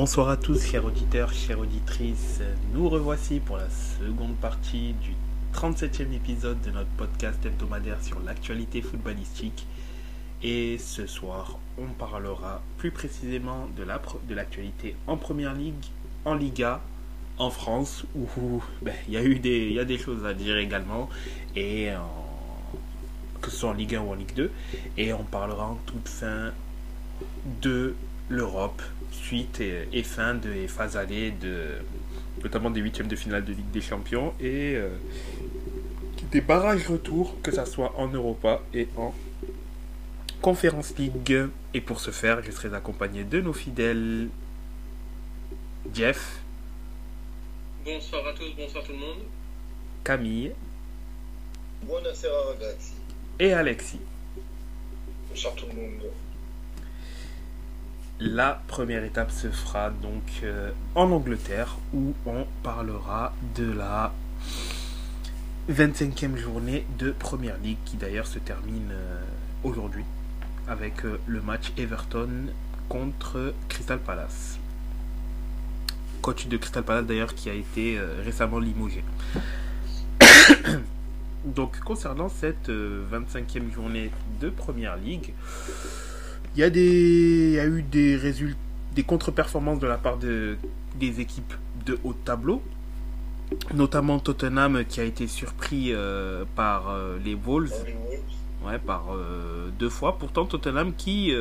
Bonsoir à tous, chers auditeurs, chères auditrices. Nous revoici pour la seconde partie du 37e épisode de notre podcast hebdomadaire sur l'actualité footballistique. Et ce soir, on parlera plus précisément de l'actualité en Première Ligue, en Liga, en France, où ben, il y, a eu des, des choses à dire également, et que ce soit en Ligue 1 ou en Ligue 2. Et on parlera en toute fin de l'Europe, suite et, fin de phases allées, de, notamment des huitièmes de finale de Ligue des Champions et euh, des barrages retour, que ce soit en Europa et en Conférence League. Et pour ce faire, je serai accompagné de nos fidèles Jeff. Bonsoir à tous, bonsoir tout le monde. Camille. Buonasera ragazzi. Et Alexis. Bonsoir tout le monde. La première étape se fera donc euh, en Angleterre où on parlera de la 25e journée de Première League qui d'ailleurs se termine euh, aujourd'hui avec euh, le match Everton contre Crystal Palace. Coach de Crystal Palace d'ailleurs qui a été récemment limogé. donc concernant cette 25e journée de Première League, il y a des, il y a eu des résultats, des contre-performances de la part de, des équipes de haut tableau, notamment Tottenham qui a été surpris euh, par euh, les Wolves, ouais, par euh, deux fois. Pourtant Tottenham qui,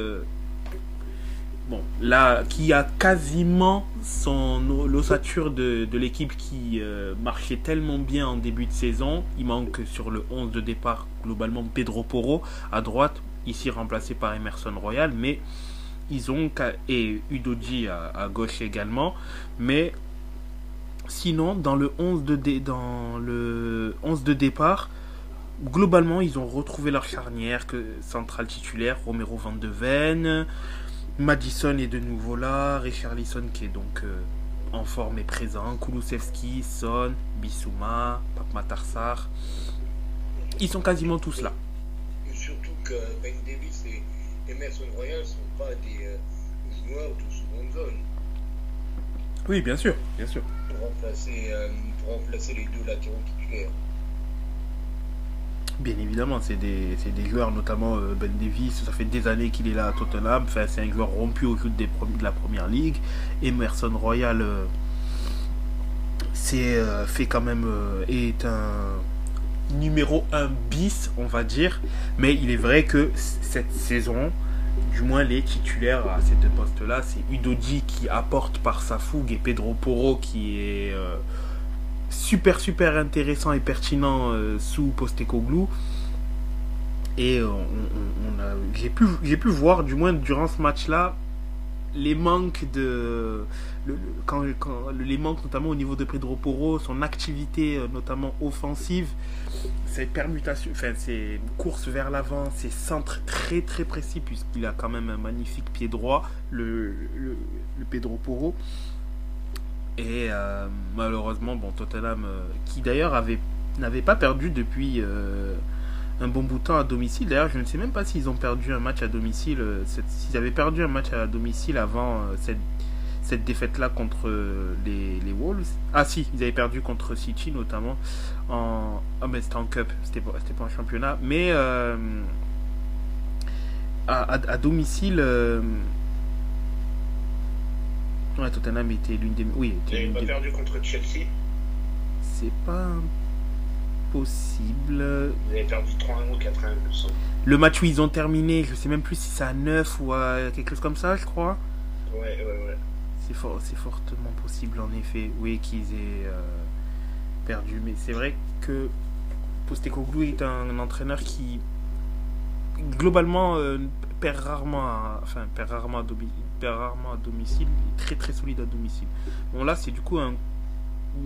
bon, là, qui a quasiment son l'ossature de, de l'équipe qui marchait tellement bien en début de saison. Il manque sur le 11 de départ globalement Pedro Porro à droite ici remplacé par Emerson Royal, mais ils ont et Udoji à, gauche également, mais sinon dans le 11 de dans le 11 de départ, globalement ils ont retrouvé leur charnière que centrale titulaire Romero Van de Ven, Madison est de nouveau là, Richarlison qui est donc euh, en forme et présent, Kulusevski, Son, Bissouma, Papmatarsar. Ils sont quasiment tous là. Ben Davis et Emerson Royal ne sont pas des euh, joueurs de seconde zone. Oui, bien sûr, bien sûr. Pour remplacer, euh, pour remplacer les deux latéraux titulaires. Bien évidemment, c'est des, des, joueurs, notamment Ben Davis, ça fait des années qu'il est là à Tottenham, enfin, c'est un joueur rompu au jeu de la première ligue. Emerson Royal, c'est fait quand même, est un numéro 1 bis, on va dire. Mais il est vrai que cette saison, du moins les titulaires à ces deux postes-là, c'est Udoji qui apporte par sa fougue et Pedro Porro qui est euh, super super intéressant et pertinent euh, sous Postecoglou. Et euh, j'ai pu, pu voir, du moins durant ce match-là, les manques de quand, les manques notamment au niveau de Pedro Porro, son activité euh, notamment offensive, ses permutations, enfin ses courses vers l'avant, ses centres très très précis puisqu'il a quand même un magnifique pied droit, le, le, Pedro Porro. Et euh, malheureusement, bon Tottenham, euh, qui d'ailleurs avait n'avait pas perdu depuis un bon bout de temps à domicile. D'ailleurs, je ne sais même pas s'ils ont perdu un match à domicile, s'ils avaient perdu un match à domicile avant cette cette défaite-là contre les, les, Wolves. Ah si, ils avaient perdu contre City notamment. En, oh, mais c'était en Cup, c'était pas, pas en championnat. Mais euh, à, domicile... Euh, ouais, Tottenham était l'une des... Oui, ils pas perdu contre Chelsea C'est pas possible. Ils avaient perdu 3-1 ou 4-1, Le match où ils ont terminé, je sais même plus si c'est à 9 ou à quelque chose comme ça, je crois. Ouais, ouais, ouais. C'est fortement possible en effet, oui, qu'ils aient euh, perdu. Mais c'est vrai que Postecoglou est un, entraîneur qui globalement euh, perd rarement, à, enfin perd rarement à, perd rarement à domicile, est très très solide à domicile. Bon là c'est du coup un.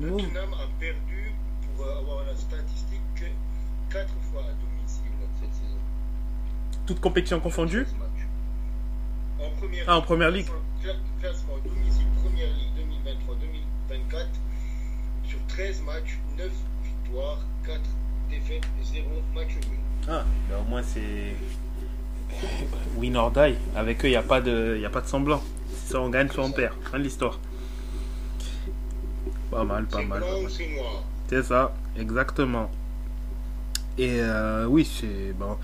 Tottenham a perdu pour avoir la statistique 4 fois à domicile cette saison. Toute compétition confondue En première, ah, en première ligue classement domicile Première Ligue 2023-2024 sur 13 matchs, 9 victoires, 4 défaites et 0 match nul. Ah, ben au moins c'est win or die. Avec eux, il n'y a, pas de, y a pas de semblant. soit on gagne, soit on perd. Fin de l'histoire. Pas mal, pas mal. C'est ça, exactement. Et euh, oui, c'est bon.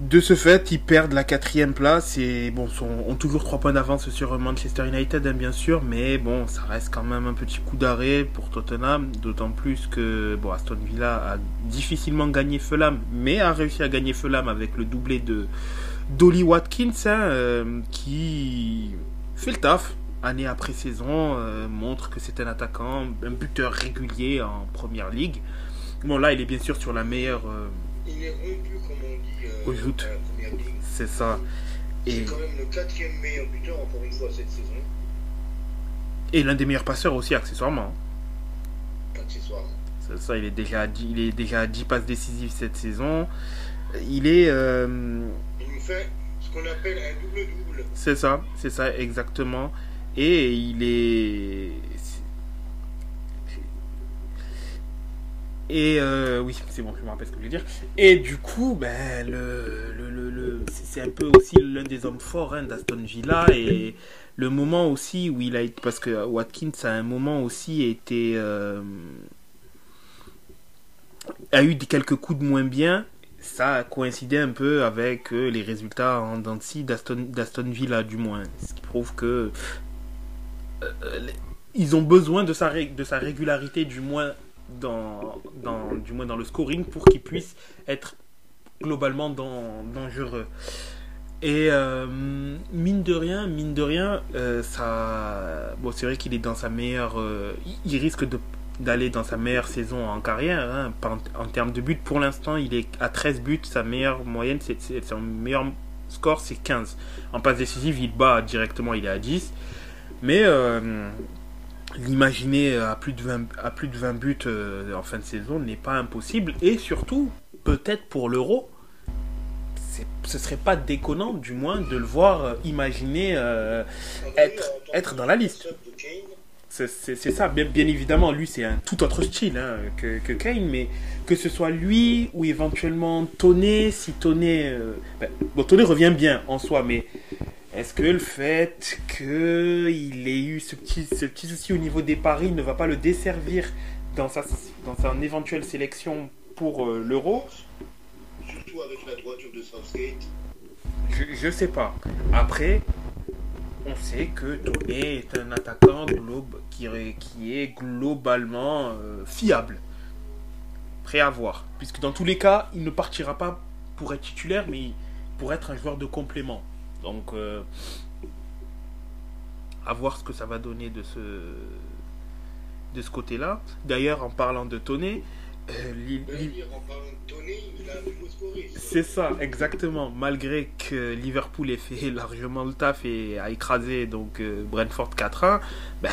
De ce fait, ils perdent la quatrième place et bon, ont toujours trois points d'avance sur Manchester United, hein, bien sûr, mais bon, ça reste quand même un petit coup d'arrêt pour Tottenham, d'autant plus que bon, Aston Villa a difficilement gagné Fulham, mais a réussi à gagner Fulham avec le doublé de d'Oli Watkins, hein, euh, qui fait le taf année après saison, euh, montre que c'est un attaquant, un buteur régulier en première ligue. Bon, là, il est bien sûr sur la meilleure. euh, Il est rompu, comme on dit, euh, Au joute. c'est ça. C'est quand même le quatrième meilleur buteur, encore une fois, cette saison. et l'un des meilleurs passeurs aussi, accessoirement. Accessoirement. C'est ça, il est déjà à 10, il est déjà à 10 passes décisives cette saison. Il est. euh, Il nous fait ce qu'on appelle un double-double. c'est ça, c'est ça, exactement. Et il est. Et euh, oui, c'est bon, je me rappelle ce que je voulais dire. Et du coup, ben, le, le, le, c'est un peu aussi l'un des hommes forts hein, d'Aston Villa. Et le moment aussi où il a été. Parce que Watkins, à un moment aussi, été. euh, a eu quelques coups de moins bien. Ça a coïncidé un peu avec euh, les résultats en scie d'Aston Villa, du moins. Ce qui prouve que. ils ont besoin de sa, de sa régularité, du moins dans, dans, du moins dans le scoring, pour qu'ils puissent être globalement dan- dangereux. Et euh, mine de rien, mine de rien, euh, ça, bon, c'est vrai qu'il est dans sa meilleure, euh, il- risque d'aller dans sa meilleure saison en carrière hein, en, termes de buts. Pour l'instant, il est à 13 buts. Sa meilleure moyenne, c'est son meilleur score, c'est 15. En passe décisive, il bat directement, il est à 10. Mais l'imaginer à plus de 20, à plus de 20 buts euh, en fin de saison n'est pas impossible. Et surtout, peut-être pour l'Euro, ce serait pas déconnant, du moins, de le voir euh, imaginer. euh, Être- être dans la liste. c'est ça, bien, évidemment, lui c'est un tout autre style hein, que, Kane, mais que ce soit lui ou éventuellement Toné, si Toné. euh, ben, bon, Toné revient bien en soi, mais est-ce que le fait qu'il ait eu ce petit, ce petit souci au niveau des paris ne va pas le desservir dans sa, dans sa éventuelle sélection pour euh, l'Euro surtout avec la droiture de Southgate. je, je sais pas. Après, on sait que Toné est un attaquant globe, qui, est- qui est globalement euh, fiable. Prêt à voir. Puisque dans tous les cas, il ne partira pas pour être titulaire, mais pour être un joueur de complément. Donc, euh, à voir ce que ça va donner de ce, de ce côté-là. D'ailleurs, en parlant de Toné, euh, c'est ça, exactement. Malgré que Liverpool ait fait largement le taf et a écrasé donc euh, Brentford 4-1, ben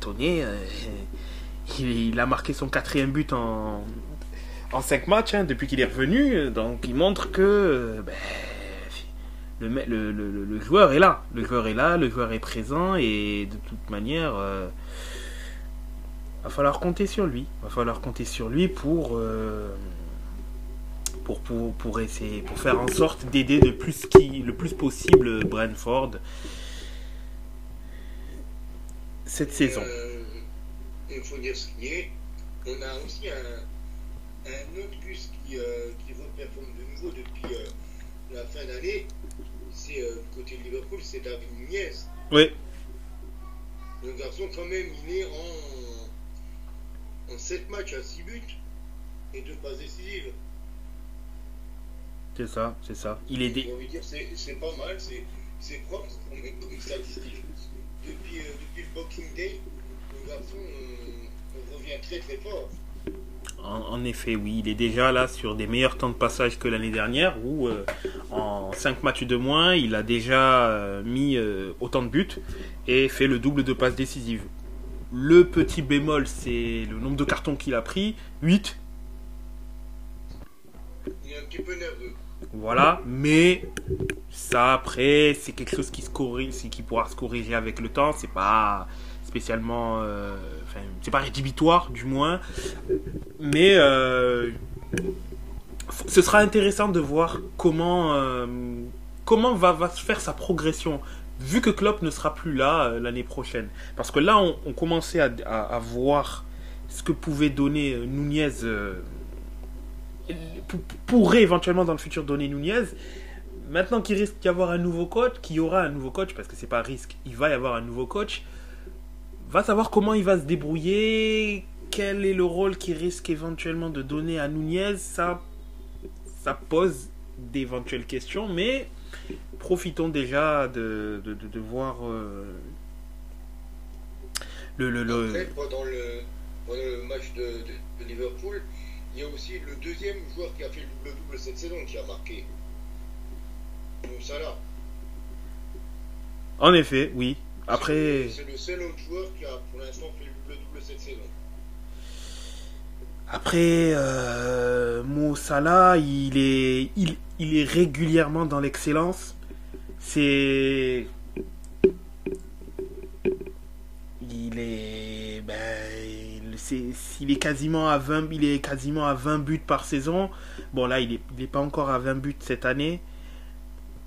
Tony, euh, il, il a marqué son quatrième but en en cinq matchs hein, depuis qu'il est revenu. Donc il montre que euh, ben, le, le, le, le- joueur est là, le joueur est là, le joueur est présent et de toute manière. euh, va falloir compter sur lui. Va falloir compter sur lui pour euh, pour, pour, pour essayer pour faire en sorte d'aider le plus qui le plus possible Brentford cette saison. Euh, il faut dire ce qui est. On a aussi un, un autre bus qui, euh, qui reperforme de nouveau depuis euh, la fin d'année. C'est euh, du côté de Liverpool, c'est David Nunez. Oui, Le garçon, quand même, il est en, en 7 matchs à 6 buts et 2 passes décisives. c'est ça, c'est ça. Il est dé- c'est pas mal, c'est c'est propre comme, comme statistique. Depuis, euh, depuis le Boxing Day, le garçon euh, revient très très fort. En, en effet, oui, il est déjà là sur des meilleurs temps de passage que l'année dernière, où euh, en 5 matchs de moins, il a déjà euh, mis euh, autant de buts et fait le double de passes décisives. Le petit bémol, c'est le nombre de cartons qu'il a pris, 8. Il est un petit peu nerveux. Voilà, mais ça après, c'est quelque chose qui se corrige, qui pourra se corriger avec le temps. C'est pas spécialement, euh, c'est pas rédhibitoire du moins, mais euh, ce sera intéressant de voir comment euh, comment va, va faire sa progression vu que Klopp ne sera plus là l'année prochaine. Parce que là, on, commençait à, voir ce que pouvait donner Nunez, pour- pourrait éventuellement dans le futur donner Nunez. Maintenant qu'il risque d'y avoir un nouveau coach, qu'il y aura un nouveau coach, parce que c'est pas risque, il va y avoir un nouveau coach, va savoir comment il va se débrouiller, quel est le rôle qu'il risque éventuellement de donner à Nunez, ça, ça pose d'éventuelles questions, mais profitons déjà de, de, de- de voir euh, le, le, le- Après, pendant le, pendant le match de, Liverpool, il y a aussi le deuxième joueur qui a fait le double-double cette saison qui a marqué. Mo Salah. En effet, oui. Après, C'est le seul autre joueur qui a pour l'instant fait le double-double cette saison. après euh, Mo Salah, il est, il, il est régulièrement dans l'excellence. C'est. Il est. Ben, il, c'est- il est quasiment à 20, il est quasiment à 20 buts par saison. Bon, là, il est, il est pas encore à 20 buts cette année.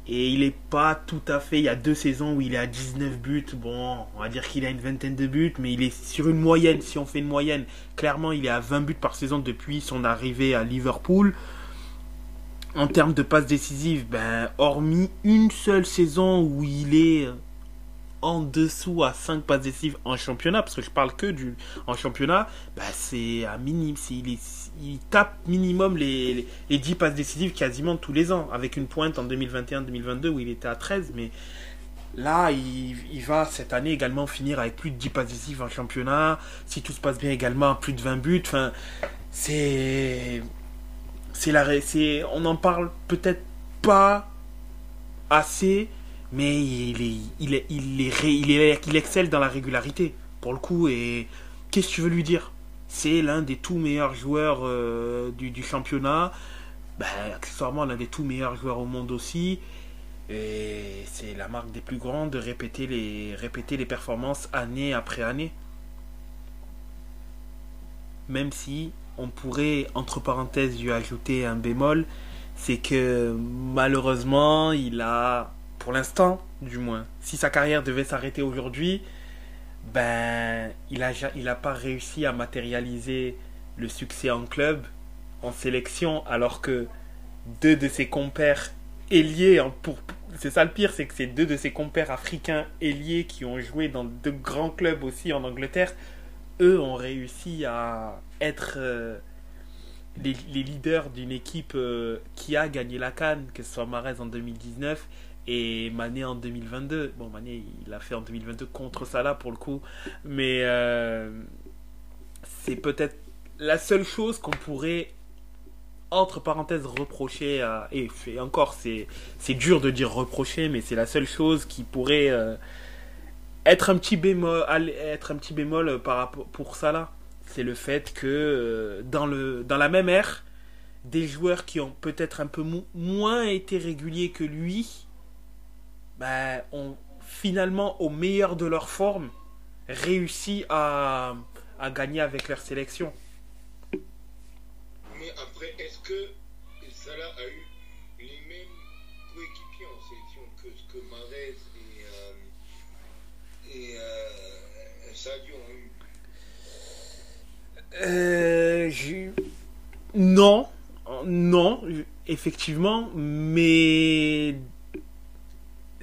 Et il est pas tout à fait. Il y a deux saisons où il est à 19 buts. Bon, on va dire qu'il a une vingtaine de buts, mais il est sur une moyenne. Si on fait une moyenne, clairement, il est à 20 buts par saison depuis son arrivée à Liverpool. En termes de passes décisives, ben, hormis une seule saison où il est en dessous à 5 passes décisives en championnat, parce que je parle que du en championnat, ben, c'est à minimum, il, est- il tape minimum les, les, les 10 passes décisives quasiment tous les ans, avec une pointe en 2021-2022 où il était à 13, mais là, il, va cette année également finir avec plus de 10 passes décisives en championnat, si tout se passe bien également, plus de 20 buts, enfin, c'est c'est la c'est on n'en parle peut-être pas assez mais il est il il est il il excelle dans la régularité pour le coup et qu'est-ce que tu veux lui dire? C'est l'un des tout meilleurs joueurs euh, du, championnat. Ben, accessoirement l'un des tout meilleurs joueurs au monde aussi. Et c'est la marque des plus grands de répéter les répéter les performances année après année. Même si on pourrait, entre parenthèses, lui ajouter un bémol, c'est que malheureusement, il a, pour l'instant, du moins, si sa carrière devait s'arrêter aujourd'hui, ben, il a, ja- il a pas réussi à matérialiser le succès en club, en sélection, alors que deux de ses compères ailiers, en- pour, c'est ça le pire, c'est que c'est deux de ses compères africains ailiers qui ont joué dans de grands clubs aussi en Angleterre, eux ont réussi à être euh, les, leaders d'une équipe euh, qui a gagné la Cannes, que ce soit Mahrez en 2019 et Mané en 2022. Bon, Mané, il l'a fait en 2022 contre Salah pour le coup, mais euh, c'est peut-être la seule chose qu'on pourrait entre parenthèses reprocher à et, encore c'est dur de dire reprocher mais c'est la seule chose qui pourrait euh, être un petit bémol être un petit bémol par rapport pour là c'est le fait que euh, dans le dans la même ère des joueurs qui ont peut-être un peu mo- moins été réguliers que lui ben, ont finalement au meilleur de leur forme réussi à, à gagner avec leur sélection. Mais après, est-ce que Salah a eu les mêmes coéquipiers en sélection que ce que Mahrez et, euh, et euh, Sadio ont eu? Euh, j'ai- non, non, effectivement, mais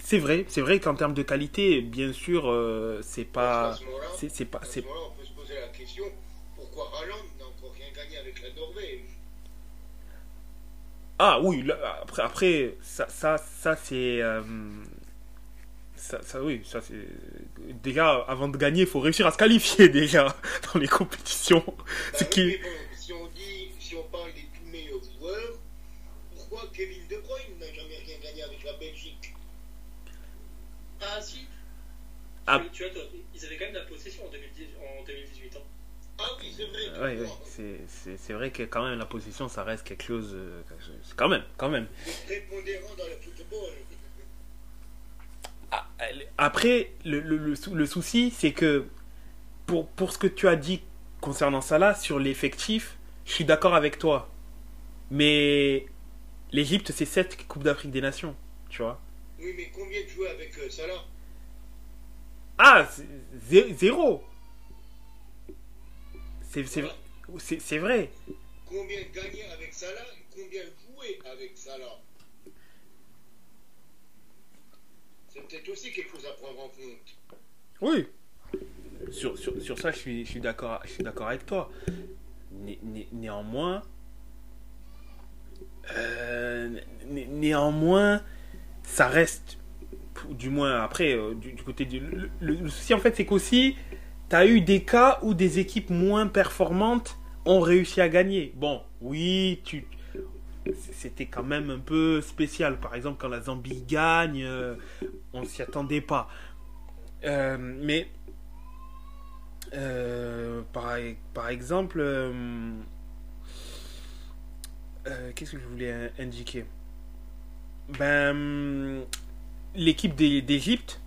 c'est vrai, c'est vrai qu'en termes de qualité, bien sûr, euh, c'est pas, c'est pas, c'est on peut se poser la question pourquoi Haaland n'a encore rien gagné avec la Norvège? Ah oui, là, après, après, ça, ça, ça c'est, euh, ça, ça, oui, ça c'est déjà avant de gagner, il faut réussir à se qualifier déjà dans les compétitions. Bah Ce oui, qui, bon, si on dit, si on parle des tout meilleurs joueurs, pourquoi Kevin De Bruyne n'a jamais rien gagné avec la Belgique Ah si Ah. Tu, vois, toi, ils avaient quand même la possession en, 2010 en 2018. Hein. Ah oui, c'est vrai. tu Ouais, c'est, vrai que quand même la position, ça reste quelque chose, euh, quand même, quand même. Le prépondérant dans le football. Ah, Après, le, le, le, sou- le souci, c'est que pour, pour ce que tu as dit concernant Salah, sur l'effectif, je suis d'accord avec toi. Mais l'Égypte, c'est 7 Coupes d'Afrique des Nations, tu vois. Oui, mais combien de joueurs avec euh, Salah? Ah, zéro. C'est c'est- c'est- c'est vrai. Combien gagner avec Salah et combien jouer avec Salah? C'est peut-être aussi quelque chose à prendre en compte. Oui. Sur, sur, sur ça, je suis, je suis d'accord je suis d'accord avec toi. Né- né- néanmoins, euh, né- néanmoins, ça reste, du moins après, euh, du, côté du. Le, souci en fait, c'est qu'aussi, tu as eu des cas où des équipes moins performantes ont réussi à gagner. Bon, oui, tu. C'était quand même un peu spécial. Par exemple, quand la Zambie gagne, euh, on s'y attendait pas. Euh, mais euh, par, par exemple, qu'est-ce que je voulais indiquer? Ben, l'équipe d'É- d'Égypte,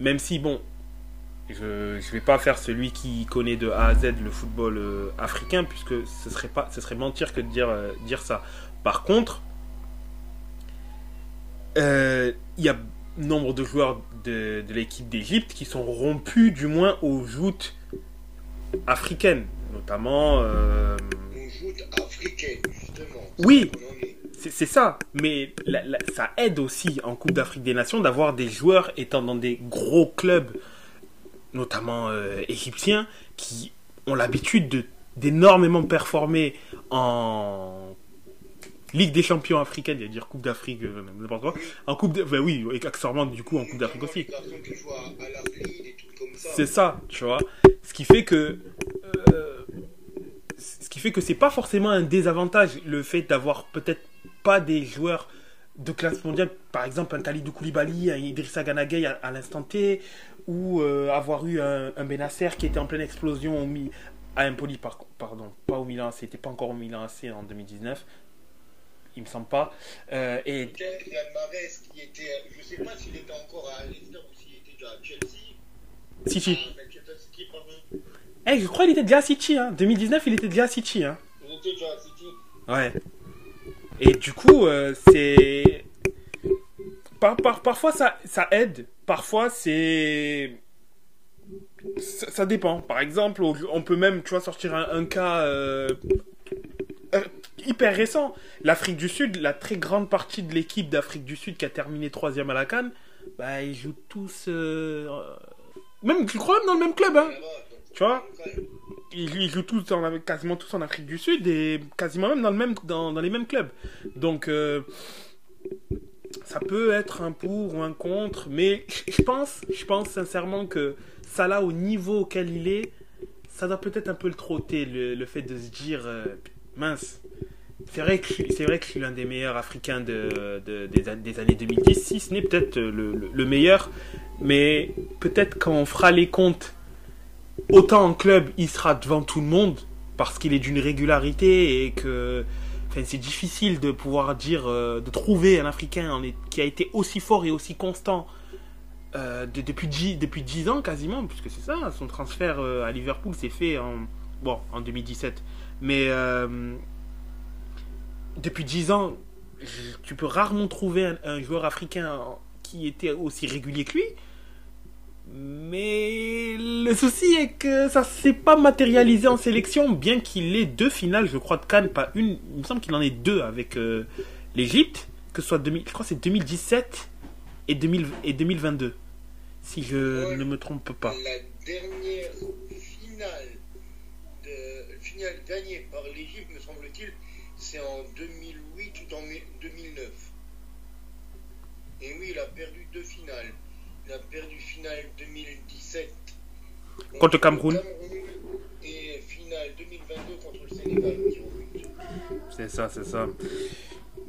même si bon, je ne vais pas faire celui qui connaît de A à Z le football euh, africain, puisque ce serait pas, ce serait mentir que de dire euh, dire ça. Par contre, euh, il y a nombre de joueurs de, de l'équipe d'Égypte qui sont rompus du moins aux joutes africaines, notamment. euh, On joue africaine, justement. Oui. C'est ça, mais ça aide aussi en Coupe d'Afrique des Nations d'avoir des joueurs étant dans des gros clubs, notamment euh, égyptiens, qui ont l'habitude de d'énormément performer en Ligue des champions africaine, à dire Coupe d'Afrique, euh, n'importe quoi. En Coupe de... ben oui, et accessoirement du coup en Coupe d'Afrique aussi. C'est ça, tu vois. Ce qui fait que. euh, ce qui fait que c'est pas forcément un désavantage le fait d'avoir peut-être pas des joueurs de classe mondiale, par exemple un Khalidou Koulibaly, un Idrissa Ganagay à, à l'instant T, ou euh, avoir eu un, un Benasser qui était en pleine explosion au Mi- à Empoli, par, pardon, pas au Milan, c'était pas encore au Milan AC en 2019, il me semble pas. Euh, et Mahrez qui était, je sais pas s'il était encore à Leicester ou s'il était déjà à Chelsea. si, si. Ah. Eh, je crois qu'il était déjà à City, hein. 2019, il était déjà à City, hein. Il était déjà à City. Ouais. Et du coup, euh, c'est. Par, par- parfois, ça, ça aide. Parfois, c'est. Ça, dépend. Par exemple, on peut même, tu vois, sortir un, cas euh, euh, hyper récent. L'Afrique du Sud, la très grande partie de l'équipe d'Afrique du Sud qui a terminé troisième à la Cannes, bah, ils jouent tous. même, je crois même dans le même club, hein. Tu vois? Ils, jouent tous en- quasiment tous en Afrique du Sud et quasiment même dans, le même, dans, dans les mêmes clubs. Donc, euh, ça peut être un pour ou un contre, mais je pense, je pense sincèrement que Salah, au niveau auquel il est, ça doit peut-être un peu le trotter, le, le fait de se dire, euh, mince, c'est vrai, que c'est vrai que je suis l'un des meilleurs Africains de, de- des, des années 2010, si ce n'est peut-être le- le meilleur, mais peut-être quand on fera les comptes autant en club, il sera devant tout le monde parce qu'il est d'une régularité et que enfin, c'est difficile de pouvoir dire, euh, de trouver un Africain qui a été aussi fort et aussi constant euh, de- depuis, dix, depuis 10 ans quasiment, puisque c'est ça, son transfert euh, à Liverpool s'est fait en, bon, en 2017. Mais depuis 10 ans, tu peux rarement trouver un, un joueur africain qui était aussi régulier que lui. Mais le souci est que ça s'est pas matérialisé en sélection, bien qu'il ait deux finales, je crois, de Cannes, pas une. Il me semble qu'il en ait deux avec euh, l'Égypte, que ce soit 2000, je crois c'est 2017 et, 2000 et 2022, si je ne me trompe pas. La dernière finale, de, finale gagnée par l'Égypte, me semble-t-il, c'est en 2008 ou en 2009. Et oui, il a perdu deux finales. Il a perdu finale 2017 Contre le Cameroun. Et finale 2022 contre le Sénégal. C'est ça, c'est ça.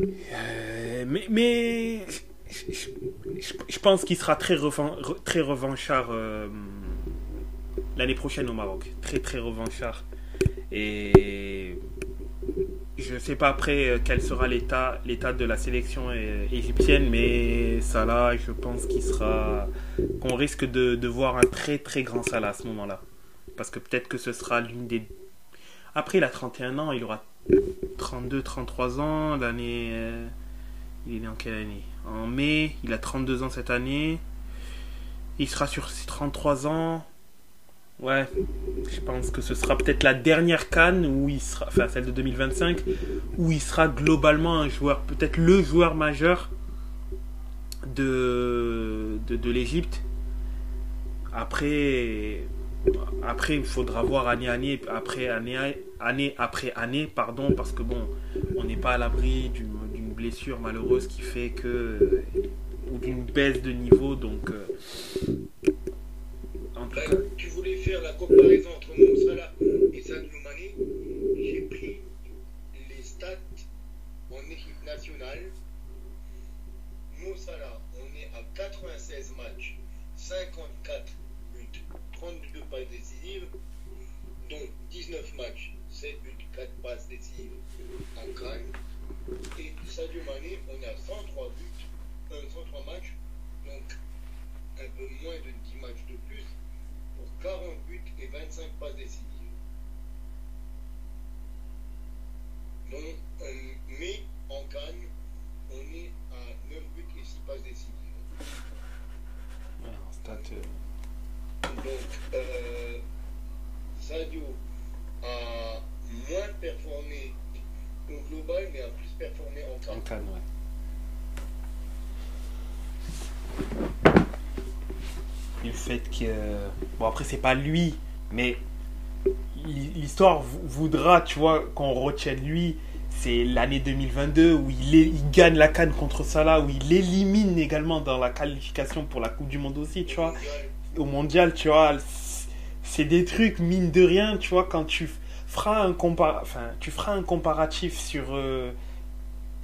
Euh, mais mais je, je- je- pense qu'il sera très, revan- re- très revanchard euh, l'année prochaine au Maroc. Très très revanchard. Et je sais pas après euh, quel sera l'état de la sélection euh, égyptienne, mais Salah, je pense qu'il sera qu'on risque de, de voir un très très grand Salah à ce moment-là. Parce que peut-être que ce sera l'une des après, il a 31 ans, il aura 32, 33 ans. L'année. euh, il est né en quelle année? En mai, il a 32 ans cette année. Il sera sur ses 33 ans. Ouais, je pense que ce sera peut-être la dernière canne où il sera, enfin celle de 2025, où il sera globalement un joueur, peut-être le joueur majeur de, de, l'Égypte. Après, après, il faudra voir année, après année, année après année, pardon, parce que bon, on n'est pas à l'abri d'une blessure malheureuse qui fait que. ou d'une baisse de niveau, donc. euh, Tu voulais faire la comparaison entre Mo Salah et Sadio. J'ai pris les stats en équipe nationale. Mo Salah, on est à 96 matchs, 54 buts, 32 passes décisives, dont 19 matchs, 7 buts, 4 passes décisives en Cannes. Et Sadio on est à 103 buts, euh, 103 matchs, donc un peu moins de 10 matchs de plus pour 40 buts et 25 passes décisives. Donc, mais en Cannes, on est à 9 buts et 6 passes décisives. en euh, Donc, euh, Sadio a moins performé au global, mais a plus performé en en Cannes. Cannes, ouais. Le fait que. Bon, après, c'est pas lui, mais l'histoire vou- voudra, tu vois, qu'on retienne lui. C'est l'année 2022 où il, gagne la canne contre Salah, où il élimine également dans la qualification pour la Coupe du Monde aussi, tu vois. Au mondial, tu vois. C'est des trucs, mine de rien, tu vois, quand tu feras un, compa enfin, tu feras un comparatif sur. euh,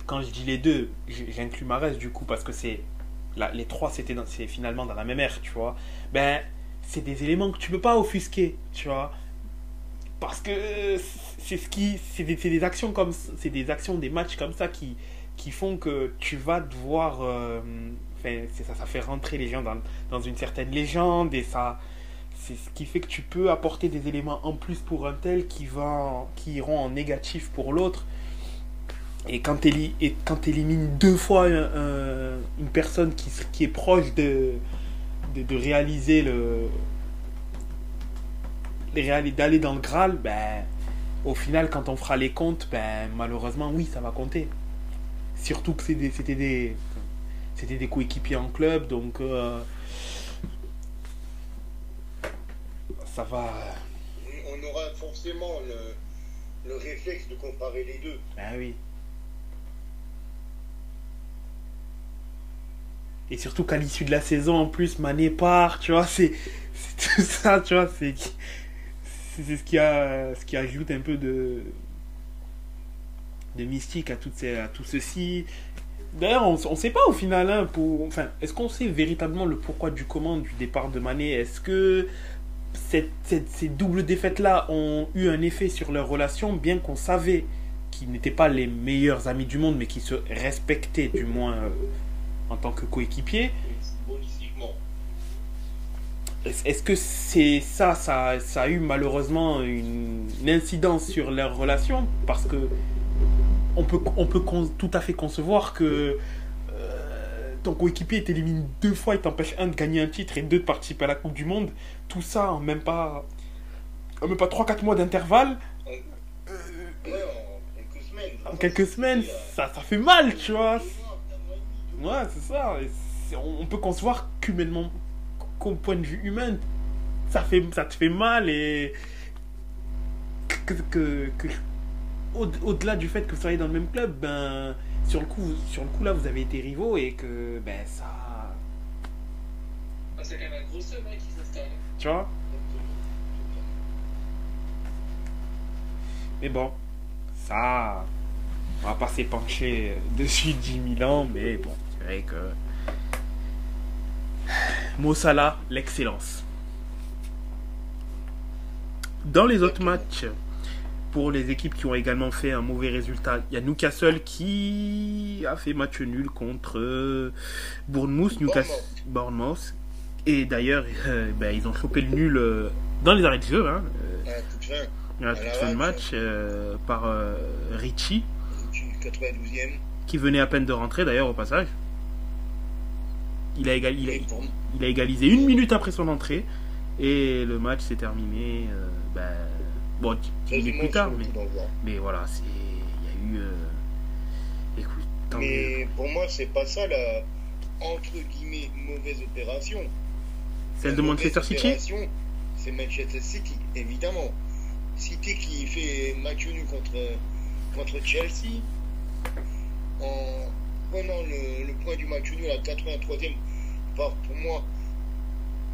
quand je dis les deux, j'inclus Marès du coup, parce que c'est. Les trois, c'était c'est finalement dans la même ère, tu vois. Ben, c'est des éléments que tu peux pas offusquer, tu vois. Parce que c'est ce qui. C'est des, des actions comme C'est des actions, des matchs comme ça qui, qui font que tu vas devoir. euh, ça, ça fait rentrer les gens dans, dans une certaine légende et ça. C'est ce qui fait que tu peux apporter des éléments en plus pour un tel qui, va, qui iront en négatif pour l'autre. Et quand tu élimines deux fois un- un- une personne qui, est proche de, de, de réaliser le. d'aller dans le Graal, ben, au final, quand on fera les comptes, ben, malheureusement, oui, ça va compter. Surtout que c'était des, c'était des coéquipiers en club, donc euh, ça va. On aura forcément le, le réflexe de comparer les deux. Ben oui. Et surtout qu'à l'issue de la saison, en plus, Mané part, tu vois, c'est tout ça, tu vois, c'est ce qui a ce qui ajoute un peu de de mystique à tout, ces, à tout ceci. D'ailleurs, on ne sait pas au final, hein, pour, enfin, est-ce qu'on sait véritablement le pourquoi du comment du départ de Mané? Est-ce que cette- cette- ces doubles défaites-là ont eu un effet sur leur relation, bien qu'on savait qu'ils n'étaient pas les meilleurs amis du monde, mais qui se respectaient du moins euh, en tant que Footballistiquement. Est-ce que c'est ça, ça, ça a eu malheureusement une, une incidence sur leur relation? Parce que on peut, on peut tout à fait concevoir que euh, ton coéquipier t'élimine deux fois et t'empêche un de gagner un titre et deux de participer à la Coupe du Monde. Tout ça en même pas, en même pas 3-4 mois d'intervalle. Ouais, en quelques semaines. En quelques semaines, ça, ça fait mal, tu vois. Ouais, c'est ça. On peut concevoir qu'humainement, qu'au point de vue humain, ça, fait, ça te fait mal et que, que, que- au- au-delà du fait que vous soyez dans le même club, ben sur le coup, sur le coup là, vous avez été rivaux et que ben ça, Ah, c'est quand même un gros seum hein, qui s'installe. tu vois? Mais bon, ça, on va pas s'épancher dessus 10 000 ans, mais bon, que. Mossala, l'excellence. Dans les autres matchs, pour les équipes qui ont également fait un mauvais résultat, il y a Newcastle qui a fait match nul contre euh, Bournemouth, Newcastle, Bournemouth. Et d'ailleurs, euh, ben, ils ont chopé le nul euh, dans les arrêts de jeu, hein, euh, à la toute fin de match, euh, par euh, Richie, Du 92e. qui venait à peine de rentrer d'ailleurs au passage. Il a, égal, il, a, Et pour- il a égalisé une minute après son entrée. Et le match s'est terminé. euh, ben, bon, minutes plus tard. Mais, voilà, c'est- il y a eu. euh, écoute, tant mieux. Mais pour moi, c'est pas ça la entre guillemets mauvaise opération. Celle La de Manchester City C'est Manchester City, évidemment. City qui fait match nul contre, contre Chelsea en prenant le, point du match nul à 83e par pour moi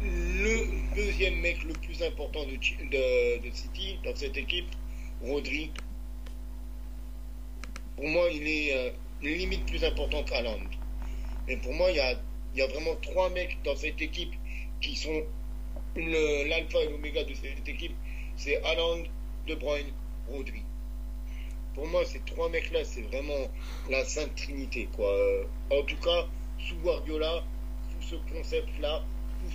le deuxième mec le plus important de, City dans cette équipe, Rodri. Pour moi, il est euh, limite plus important qu'Haaland. Mais pour moi, il y a, vraiment trois mecs dans cette équipe qui sont l'alpha et l'oméga de cette équipe. C'est Haaland, De Bruyne, Rodri. Pour moi, ces trois mecs-là, c'est vraiment la sainte trinité. Quoi. Euh, En tout cas, sous Guardiola, sous ce concept-là,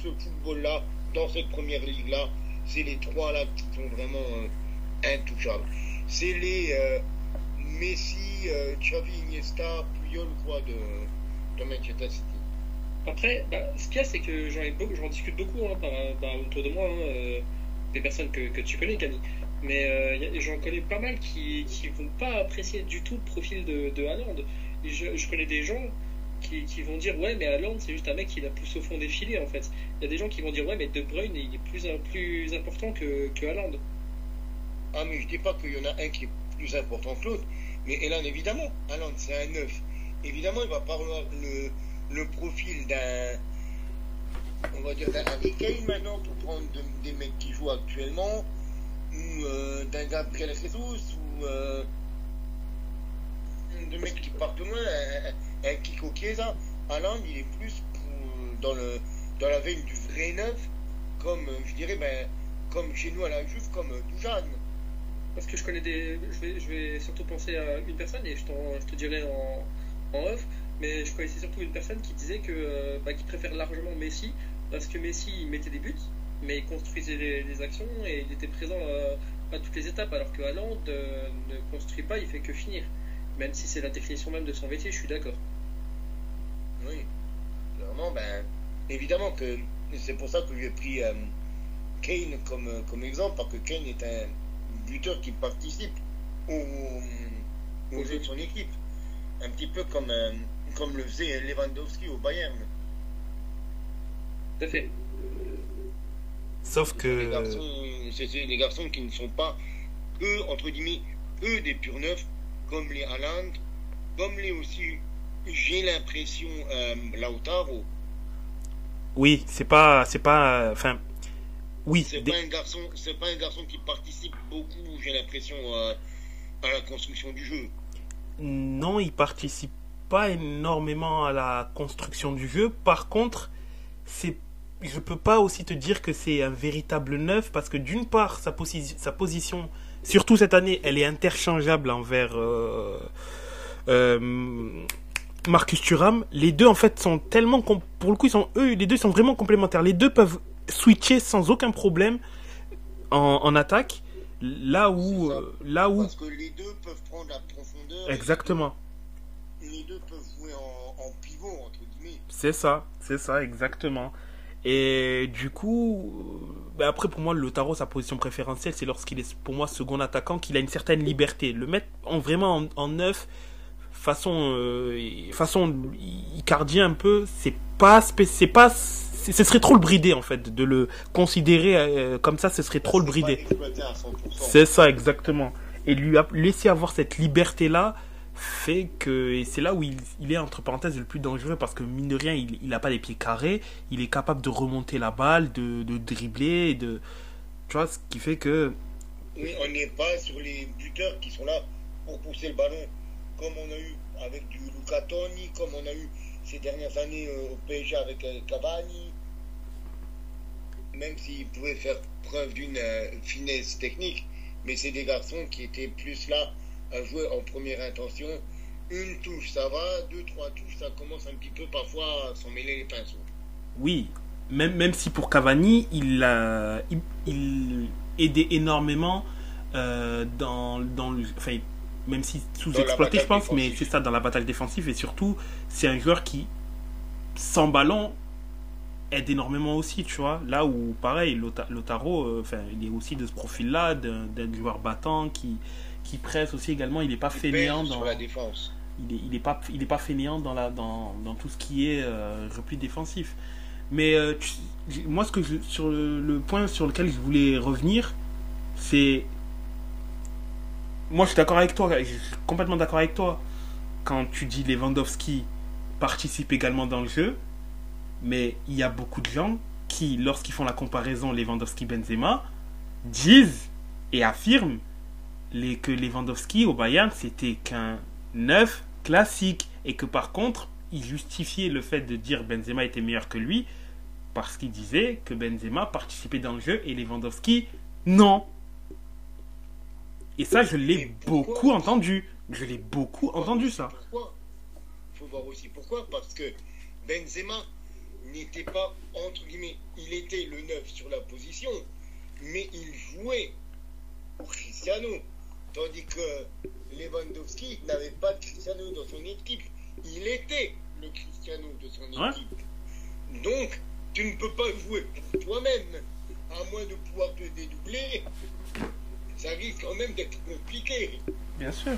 sous ce football-là, dans cette première ligue-là, c'est les trois-là qui sont vraiment euh, intouchables. C'est les euh, Messi, Xavi, Iniesta, Puyol quoi, de, Manchester City. Après, bah, ce qu'il y a, c'est que j'en discute beaucoup hein, autour de moi, hein, des personnes que, que tu connais, Camille. Mais euh, j'en connais pas mal qui qui vont pas apprécier du tout le profil de, de Haaland. Je, je connais des gens qui, qui vont dire ouais, mais Haaland, c'est juste un mec qui la pousse au fond des filets en fait. Il y a des gens qui vont dire ouais, mais De Bruyne, il est plus, plus important que, que Haaland. Ah, mais je dis pas qu'il y en a un qui est plus important que l'autre, mais Elan, évidemment, Haaland, c'est un neuf. Évidemment, il va pas avoir le, le profil d'un. On va dire d'un Harry maintenant pour prendre de- des mecs qui jouent actuellement, ou euh, d'un Gabriel Jesus, ou euh, de mecs qui partent loin, un, un Kiko Chiesa. Haaland, il est plus pour- dans, le, dans la veine du vrai neuf, comme, euh, je dirais, ben, comme chez nous à la Juve, comme euh, Dujan. Parce que je connais des. Je vais, je vais surtout penser à une personne et je, je te dirai en, en off. Mais je connaissais surtout une personne qui disait que euh, bah, qu'il préfère largement Messi parce que Messi il mettait des buts, mais il construisait les, les actions et il était présent euh, à toutes les étapes, alors que Haaland euh, ne construit pas, il fait que finir. Même si c'est la définition même de son métier, je suis d'accord. Oui, clairement, ben, évidemment que c'est pour ça que j'ai pris euh, Kane comme, comme exemple, parce que Kane est un buteur qui participe au, au jeu de son équipe. Un petit peu comme, euh, comme le faisait Lewandowski au Bayern. Tout à fait. Sauf Les que. garçons, c'est c'est des garçons qui ne sont pas, eux, entre guillemets, eux des purs neufs, comme les Haaland, comme les aussi, j'ai l'impression, euh, Lautaro. Oui, c'est pas. C'est pas. Enfin. Oui, C'est des- pas un garçon, c'est pas un garçon qui participe beaucoup, j'ai l'impression, euh, à la construction du jeu. non, il participe pas énormément à la construction du jeu. Par contre, c'est. Je peux pas aussi te dire que c'est un véritable neuf parce que d'une part, sa, posi- sa position, surtout cette année, elle est interchangeable envers euh, euh, Marcus Thuram. Les deux, en fait, sont tellement. Pour le coup, ils sont, eux, les deux sont vraiment complémentaires. Les deux peuvent switcher sans aucun problème en, en attaque. Là où. Ça. euh, Là où. Parce que les deux peuvent prendre la profondeur. Exactement. Les deux peuvent jouer en, en pivot, entre guillemets. C'est ça, c'est ça, exactement. Et du coup, euh, ben après pour moi, le tarot, sa position préférentielle, c'est lorsqu'il est pour moi second attaquant, qu'il a une certaine liberté. Le mettre en, vraiment en, en neuf, façon, euh, façon Icardien un peu, c'est pas, c'est pas, ce serait trop le brider en fait, de le considérer euh, comme ça, ce serait trop le brider. exploité à 100%. C'est ça, exactement. Et lui laisser avoir cette liberté-là fait que. Et c'est là où il, est, entre parenthèses, le plus dangereux parce que, mine de rien, il n'a pas les pieds carrés. Il est capable de remonter la balle, de, dribbler, de. Tu vois, ce qui fait que. Oui, on n'est pas sur les buteurs qui sont là pour pousser le ballon, comme on a eu avec du Luca Toni, comme on a eu ces dernières années euh, au PSG avec euh, Cavani. Même s'il pouvait faire preuve d'une euh, finesse technique, mais c'est des garçons qui étaient plus là à jouer en première intention. Une touche, ça va, deux, trois touches, ça commence un petit peu parfois à s'en mêler les pinceaux. Oui, même, même si pour Cavani, il a il, il aidait énormément euh, dans, dans le. Enfin, même si sous-exploité, je pense, mais c'est ça, dans la bataille défensive. Et surtout, c'est un joueur qui sans ballon, aide énormément aussi, tu vois. Là où, pareil, Lota- Lotaro, euh, enfin, il est aussi de ce profil-là, d'un joueur battant qui, qui presse aussi également. Il n'est pas fainéant dans. la défense. il est, il est pas il est pas fainéant dans la dans, dans tout ce qui est euh, repli défensif mais euh, tu- moi ce que je- sur le, le point sur lequel je voulais revenir c'est moi je suis d'accord avec toi je suis complètement d'accord avec toi quand tu dis Lewandowski participe également dans le jeu mais il y a beaucoup de gens qui lorsqu'ils font la comparaison Lewandowski Benzema disent et affirment les, que Lewandowski au Bayern c'était qu'un neuf classique et que par contre il justifiait le fait de dire Benzema était meilleur que lui parce qu'il disait que Benzema participait dans le jeu et Lewandowski non et ça je l'ai beaucoup entendu je l'ai beaucoup entendu ça Pourquoi Il faut voir aussi pourquoi. Parce que Benzema n'était pas, entre guillemets, il était le 9 sur la position, mais il jouait pour Cristiano. Tandis que Lewandowski n'avait pas de Cristiano dans son équipe. Il était le Cristiano de son Ouais. équipe. Donc, tu ne peux pas jouer pour toi-même, à moins de pouvoir te dédoubler. Ça risque quand même d'être compliqué. bien sûr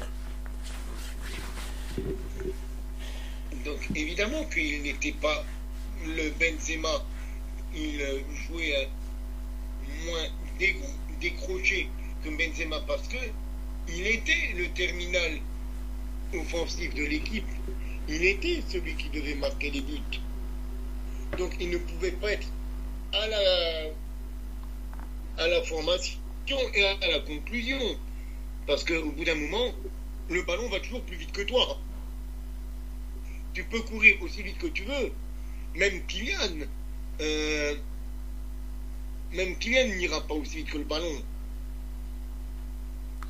Donc évidemment qu'il n'était pas le Benzema. Il euh, jouait euh, moins décroché que Benzema parce que il était le terminal offensif de l'équipe. Il était celui qui devait marquer les buts. Donc il ne pouvait pas être à la, formation et à la conclusion. Parce qu'au bout d'un moment, le ballon va toujours plus vite que toi tu peux courir aussi vite que tu veux. Même Kylian, euh, même Kylian n'ira pas aussi vite que le ballon.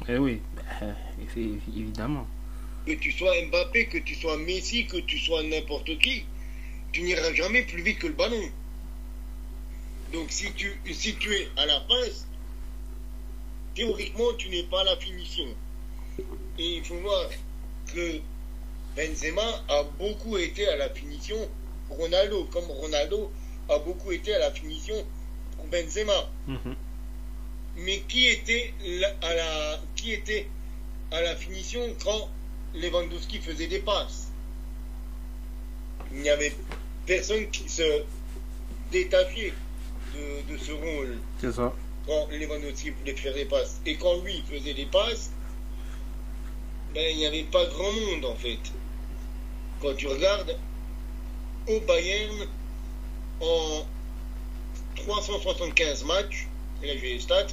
Eh oui bah, évidemment Que tu sois Mbappé, que tu sois Messi, que tu sois n'importe qui, tu n'iras jamais plus vite que le ballon. Donc si tu, si tu es à la passe, théoriquement tu n'es pas à la finition. Et il faut voir que Benzema a beaucoup été à la finition. Ronaldo, comme Ronaldo a beaucoup été à la finition pour Benzema. Mhm. Mais qui était la- à la, qui était à la finition quand Lewandowski faisait des passes? Il n'y avait personne qui se détachait de, de ce rôle c'est ça quand Lewandowski voulait faire des passes. Et quand lui faisait des passes, ben, il n'y avait pas grand monde en fait. Quand tu regardes, au Bayern, en 375 matchs, et là j'ai les stats,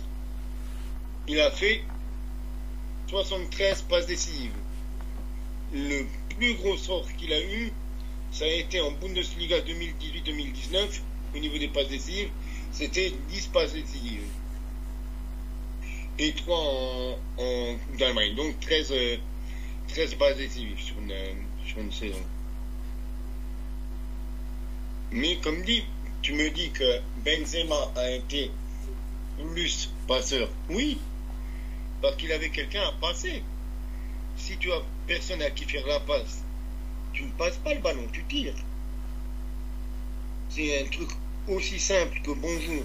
il a fait 73 passes décisives. Le plus gros sort qu'il a eu, ça a été en Bundesliga 2018-2019, au niveau des passes décisives, c'était 10 passes décisives. Et 3 en, en Coupe d'Allemagne. Donc 13, euh, 13 passes décisives sur une, euh, sur une saison. Mais comme dit, tu me dis que Benzema a été plus passeur. Oui, parce qu'il avait quelqu'un à passer. Si tu as personne à qui faire la passe, tu ne passes pas le ballon, tu tires. C'est un truc aussi simple que bonjour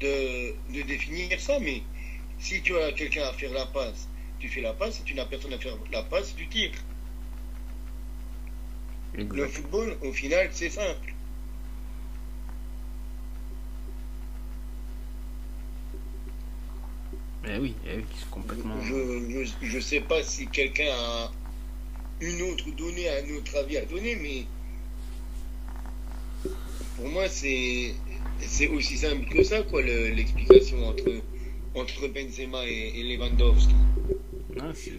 de, de définir ça, mais si tu as quelqu'un à faire la passe, tu fais la passe, si tu n'as personne à faire la passe, tu tires. Le football, au final, c'est simple. Eh oui eh oui complètement Je, je, je sais pas si quelqu'un a une autre donnée, un autre avis à donner, mais pour moi, c'est c'est aussi simple que ça, quoi, le- l'explication entre, entre Benzema et, et Lewandowski.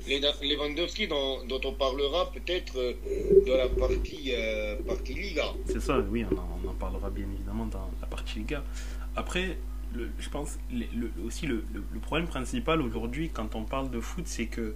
Leda- Lewandowski, dont, dont on parlera peut-être euh, dans la partie, euh, partie Liga. C'est ça, oui, on en, on en parlera bien évidemment dans la partie Liga. Après, le- je pense le- le- aussi le, problème principal aujourd'hui quand on parle de foot, c'est que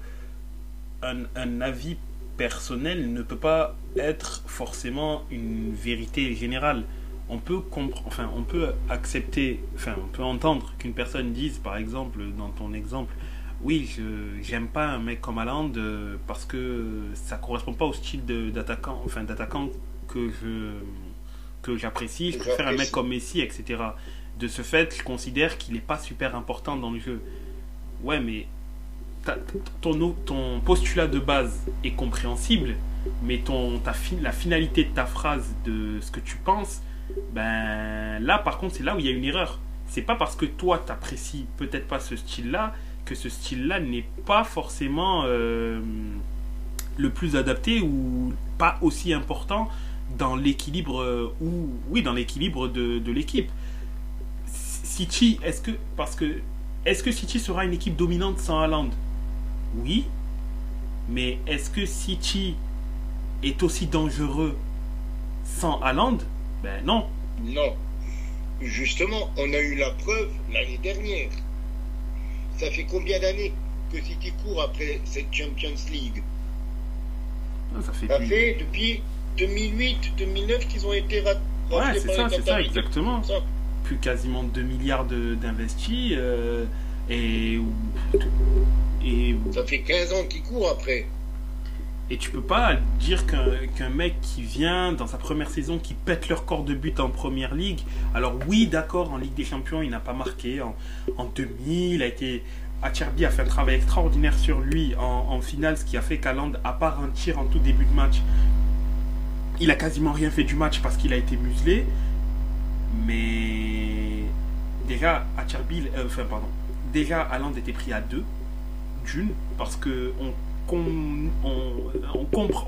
un, un avis personnel ne peut pas être forcément une vérité générale. On peut enfin, on peut accepter, enfin, on peut entendre qu'une personne dise, par exemple, dans ton exemple, oui, je j'aime pas un mec comme Haaland euh, parce que ça correspond pas au style d'attaquant, enfin d'attaquant que je que j'apprécie. Je préfère un mec comme Messi, etc. De ce fait, je considère qu'il n'est pas super important dans le jeu. Ouais, mais ton, postulat de base est compréhensible, mais ton, la finalité de ta phrase, de ce que tu penses, ben là par contre c'est là où il y a une erreur. C'est pas parce que toi t'apprécies peut-être pas ce style-là que ce style-là n'est pas forcément euh, le plus adapté ou pas aussi important dans l'équilibre euh, ou oui dans l'équilibre de l'équipe. City, est-ce que parce que est-ce que City sera une équipe dominante sans Haaland? Oui, mais est-ce que City est aussi dangereux sans Haaland? Ben non. Non. Justement, on a eu la preuve l'année dernière. Ça fait combien d'années que City court après cette Champions League? Ça fait, ça fait depuis 2008-2009 qu'ils ont été ratés. Ouais, c'est ça, c'est ça, exactement. Plus quasiment 2 milliards d'investis. Euh, et, et. Ça fait 15 ans qu'ils court après. Et tu peux pas dire qu'un mec qui vient dans sa première saison, qui pète leur corps de but en première ligue. Alors oui, d'accord, en Ligue des Champions, il n'a pas marqué. En, en 2000, il a été. Acherbi a fait un travail extraordinaire sur lui en, finale, ce qui a fait qu'Aland, à part un tir en tout début de match, il a quasiment rien fait du match parce qu'il a été muselé. Mais déjà, Acherbi, euh, enfin pardon, déjà Aland était pris à deux, d'une, parce que on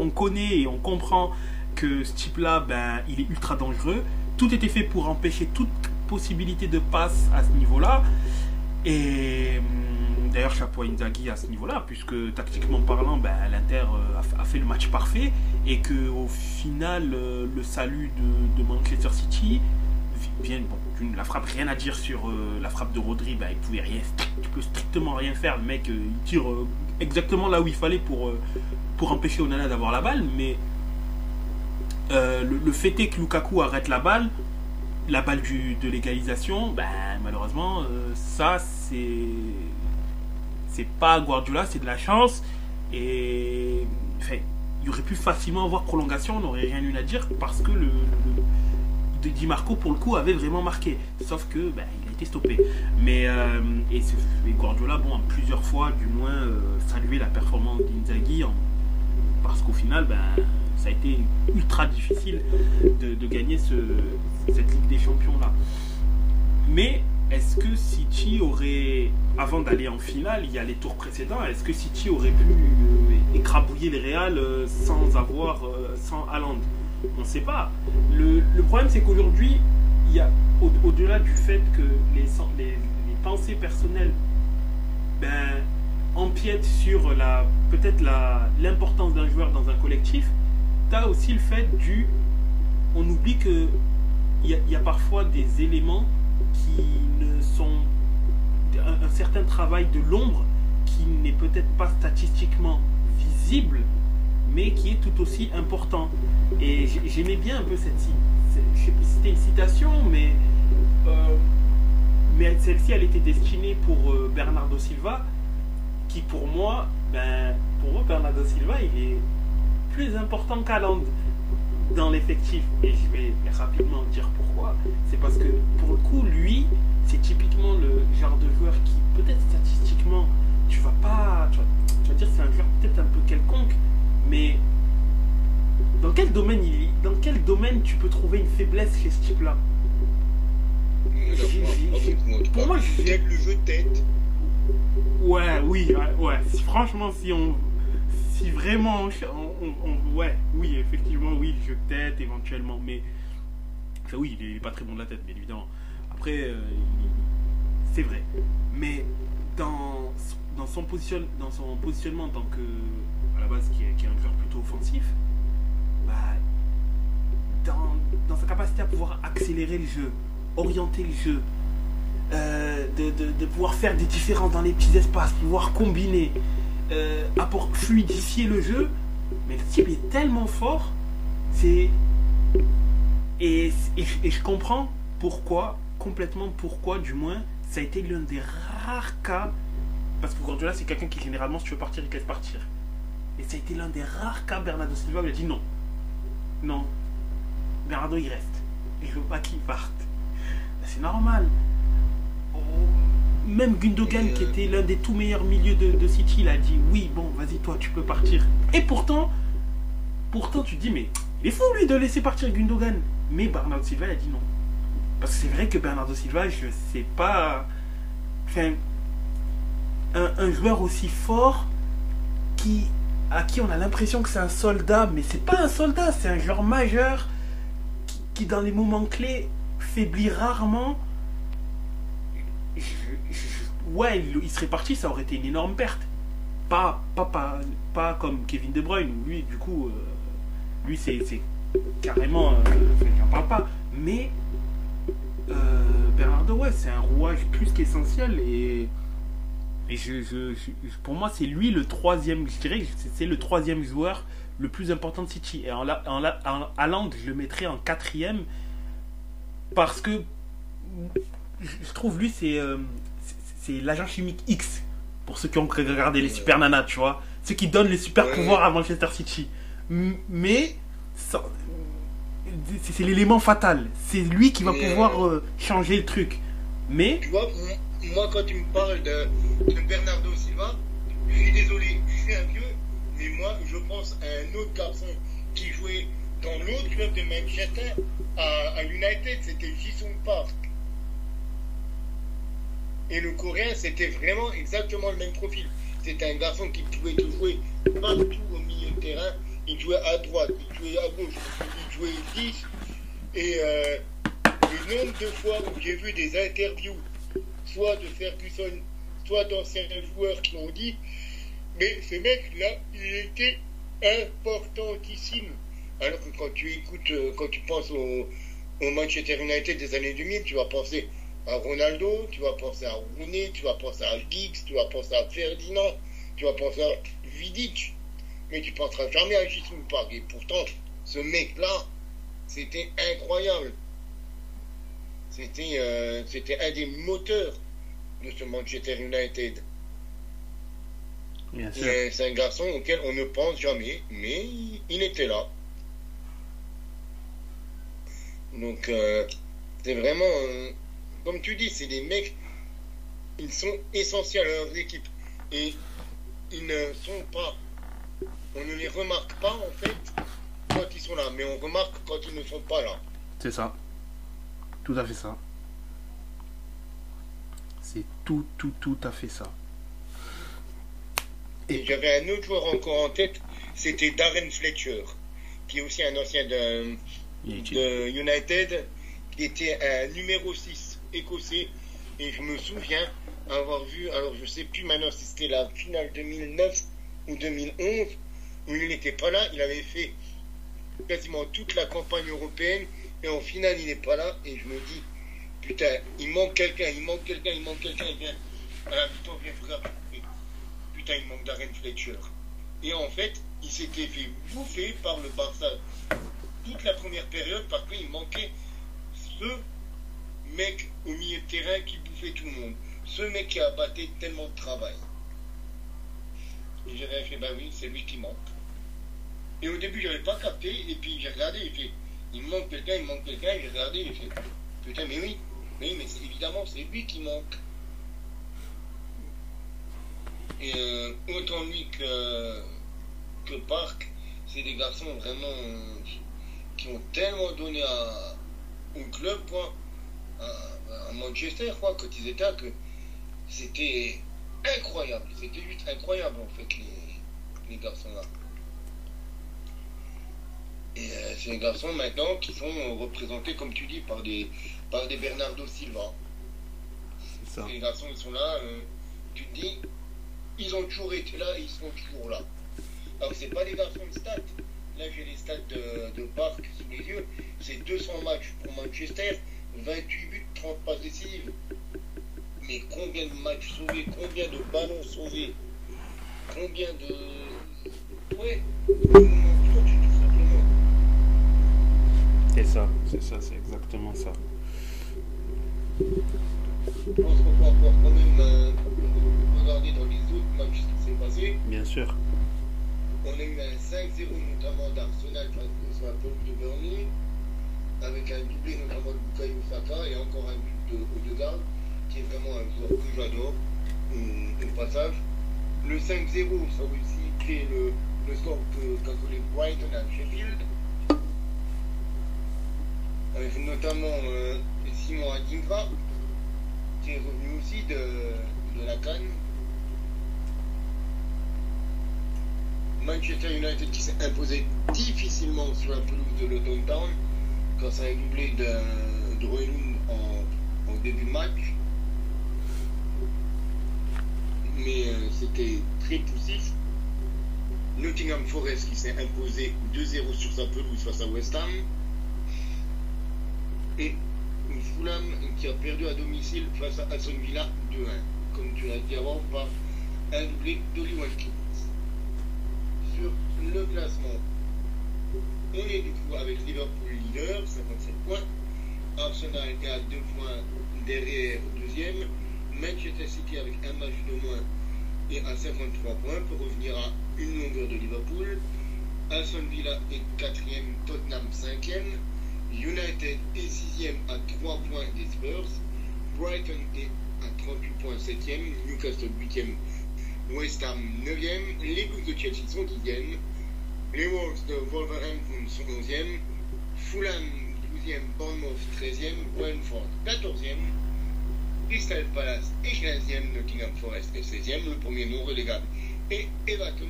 connaît et on comprend que ce type-là, ben, il est ultra dangereux. Tout était fait pour empêcher toute possibilité de passe à ce niveau-là. Et hum, d'ailleurs, chapeau à Inzaghi à ce niveau-là, puisque tactiquement parlant, ben, l'Inter euh, a, fait le match parfait et que au final, euh, le salut de Manchester City vient. Bon, la frappe, rien à dire sur euh, la frappe de Rodri, ben, il pouvait rien, tu peux strictement rien faire. Le mec, il tire exactement là où il fallait pour, euh, pour empêcher Onana d'avoir la balle, mais euh, le, fait est que Lukaku arrête la balle, la balle du, de l'égalisation, ben, malheureusement, euh, ça c'est c'est pas Guardiola, c'est de la chance. Et il aurait pu facilement avoir prolongation, on n'aurait rien eu à dire parce que le, le, Di Marco pour le coup avait vraiment marqué. Sauf que ben, été stoppé. Mais euh, et, Guardiola, bon, a plusieurs fois, du moins, euh, salué la performance d'Inzaghi parce qu'au final, ben, ça a été ultra difficile de, gagner ce, cette Ligue des Champions là. Mais est-ce que City aurait, avant d'aller en finale, il y a les tours précédents, est-ce que City aurait pu euh, écrabouiller les Real sans avoir, sans Haaland? On ne sait pas. Le, le problème, c'est qu'aujourd'hui, y au-delà du fait que les, les, pensées personnelles ben, empiètent sur peut-être l'importance d'un joueur dans un collectif, tu as aussi le fait du... On oublie que il y, a parfois des éléments qui ne sont... Un certain travail de l'ombre qui n'est peut-être pas statistiquement visible, mais qui est tout aussi important. Et j'aimais bien un peu cette... C'était une citation, mais euh, mais celle-ci, elle était destinée pour euh, Bernardo Silva, qui pour moi, ben, pour moi, Bernardo Silva, il est plus important qu'Aland dans l'effectif. Et je vais rapidement dire pourquoi. C'est parce que pour le coup, lui, c'est typiquement le genre de joueur qui, peut-être statistiquement, tu vas pas. Tu vas, tu vas dire c'est un joueur peut-être un peu quelconque, mais dans quel domaine il dans quel domaine tu peux trouver une faiblesse chez ce type-là? Pour moi, je le jeu de tête. Ouais, oui, ouais. franchement, si on. Si vraiment. On, ouais, oui, effectivement, oui, le jeu de tête, éventuellement. Mais. Enfin, oui, il est pas très bon de la tête, bien évidemment. Après, euh, c'est vrai. Mais dans, dans, son position, dans son positionnement en tant que. Base, qui est, un joueur plutôt offensif, bah. Dans, sa capacité à pouvoir accélérer le jeu, orienter le jeu, euh, de, pouvoir faire des différences dans les petits espaces, pouvoir combiner, euh, fluidifier le jeu. Mais le type est tellement fort, c'est. Et, je comprends pourquoi, complètement pourquoi, du moins, ça a été l'un des rares cas. Parce que là c'est quelqu'un qui généralement, si tu veux partir, il te laisse partir. Et ça a été l'un des rares cas, Bernardo Silva, il a dit non. Non. Bernardo, il reste. je veux pas qu'il parte. C'est normal. Oh, Même Gundogan, Et, euh, qui était l'un des tout meilleurs milieux de, de City, il a dit oui, bon, vas-y, toi, tu peux partir. Et pourtant, pourtant, tu te dis, mais il est fou, lui, de laisser partir Gundogan. Mais Bernardo Silva, il a dit non. Parce que c'est vrai que Bernardo Silva, je sais pas. Enfin, un, un joueur aussi fort qui, à qui on a l'impression que c'est un soldat, mais c'est pas un soldat, c'est un joueur majeur qui, dans les moments clés, faiblit rarement. Ouais, il, serait parti, ça aurait été une énorme perte. Pas, pas, pas, pas comme Kevin De Bruyne, lui, du coup, euh, lui, c'est carrément. euh, parle pas. Mais euh, Bernardo, ouais, c'est un rouage plus qu'essentiel et. Et je, je- je- pour moi, c'est lui le troisième, je dirais, que c'est- le troisième joueur le plus important de City. Et en, la- en, la- en Haaland, je le mettrais en quatrième parce que je trouve lui, c'est euh, c'est- l'agent chimique X pour ceux qui ont regardé les super nanas, tu vois. Ceux qui donnent les super pouvoirs à Manchester City. Mais c'est l'élément fatal. C'est lui qui va Mais, pouvoir euh, changer le truc. Mais Tu vois, moi, quand tu me parles de, de Bernardo Silva, je suis désolé, je suis un vieux, mais moi, je pense à un autre garçon qui jouait dans l'autre club de Manchester, à, à United, c'était Jisung Park. Et le Coréen, c'était vraiment exactement le même profil. C'était un garçon qui pouvait jouer partout au milieu de terrain. Il jouait à droite, il jouait à gauche, il jouait 10. Et euh, le nombre de fois où j'ai vu des interviews, soit de Ferguson, soit d'anciens joueurs qui ont dit Mais ce mec-là, il était importantissime. Alors que quand tu écoutes, euh, quand tu penses au, Manchester United des années 2000, tu vas penser à Ronaldo, tu vas penser à Rooney, tu vas penser à Giggs, tu vas penser à Ferdinand, tu vas penser à Vidic. Mais tu penseras jamais à Jisung Park. Et pourtant, ce mec-là, c'était incroyable. C'était euh, c'était un des moteurs de ce Manchester United. C'est un garçon auquel on ne pense jamais, mais il était là. Donc, euh, c'est vraiment, euh, comme tu dis, c'est des mecs, ils sont essentiels à leurs équipes. Et ils ne sont pas, on ne les remarque pas en fait quand ils sont là, mais on remarque quand ils ne sont pas là. C'est ça. Tout à fait ça. Tout, tout, tout à fait ça. Et j'avais un autre joueur encore en tête, c'était Darren Fletcher, qui est aussi un ancien de United, qui était un numéro 6 écossais. Et je me souviens avoir vu, alors je sais plus maintenant si c'était la finale 2009 ou 2011, où il n'était pas là, il avait fait quasiment toute la campagne européenne, et en finale il n'est pas là, et je me dis, putain, il manque quelqu'un, il manque quelqu'un, il manque quelqu'un, il vient la mi-temps, viens putain, il manque Darren Fletcher. Et en fait, il s'était fait bouffer par le Barça toute la première période parce qu'il manquait ce mec au milieu de terrain qui bouffait tout le monde. Ce mec qui a battu tellement de travail. Et j'avais fait, bah oui, c'est lui qui manque. Et au début, j'avais pas capté, et puis j'ai regardé, et fait, il manque quelqu'un, il manque quelqu'un, j'ai regardé, et fait, putain, mais oui, oui, mais évidemment, c'est lui qui manque. Et euh, autant lui que, que Park, c'est des garçons vraiment euh, qui ont tellement donné à, au club, quoi, à, Manchester, quoi, quand ils étaient là, que c'était incroyable. C'était juste incroyable, en fait, les, les garçons là. Et euh, c'est des garçons maintenant qui sont représentés, comme tu dis, par des, par des Bernardo Silva. C'est ça. Les garçons, ils sont là, euh, tu te dis, ils ont toujours été là, ils sont toujours là. Alors, c'est pas des garçons de stats. Là, j'ai les stats de, de Park sous les yeux. C'est 200 matchs pour Manchester, 28 buts, 30 passes décisives. Mais combien de matchs sauvés, combien de ballons sauvés, combien de. Ouais, de moments clutch, tout simplement. C'est ça. C'est ça, c'est exactement ça. Je pense qu'on peut quand même euh, regarder dans les autres matchs ce qui s'est passé. Bien sûr. On a eu un 5-0 notamment d'Arsenal face à la pelouse de Burnley. avec un doublé notamment de Bukayo Saka et encore un but de Odegaard, qui est vraiment un joueur que j'adore au, passage. Le 5-0, ça a aussi créé le, le score que- qu'a collé Brighton à Sheffield. Avec notamment euh, Simon Adingra, qui est revenu aussi de, de la Cannes. Manchester United qui s'est imposé difficilement sur la pelouse de Luton Town grâce à un doublé de Roylund en, en début de match. Mais euh, c'était très poussif. Nottingham Forest qui s'est imposé 2-0 sur sa pelouse face à West Ham. Et Fulham qui a perdu à domicile face à Aston Villa 2-1. Comme tu l'as dit avant, par un doublé d'Oli Watkins. Sur le classement, on est du coup avec Liverpool leader, 57 points. Arsenal est à 2 points derrière deuxième. Manchester City avec un match de moins et à 53 points peut revenir à une longueur de Liverpool. Aston Villa est quatrième, Tottenham cinquième. United est sixième à 3 points des Spurs. Brighton est à 38 points septième. Newcastle huitième. West Ham 9e. Les Blues de Chelsea sont 10e. Les Wolves de Wolverhampton sont 11e. Fulham 12e. Bournemouth 13e. Brentford 14e. Crystal Palace est 15e. Nottingham Forest est 16e. Le premier non relégable est Everton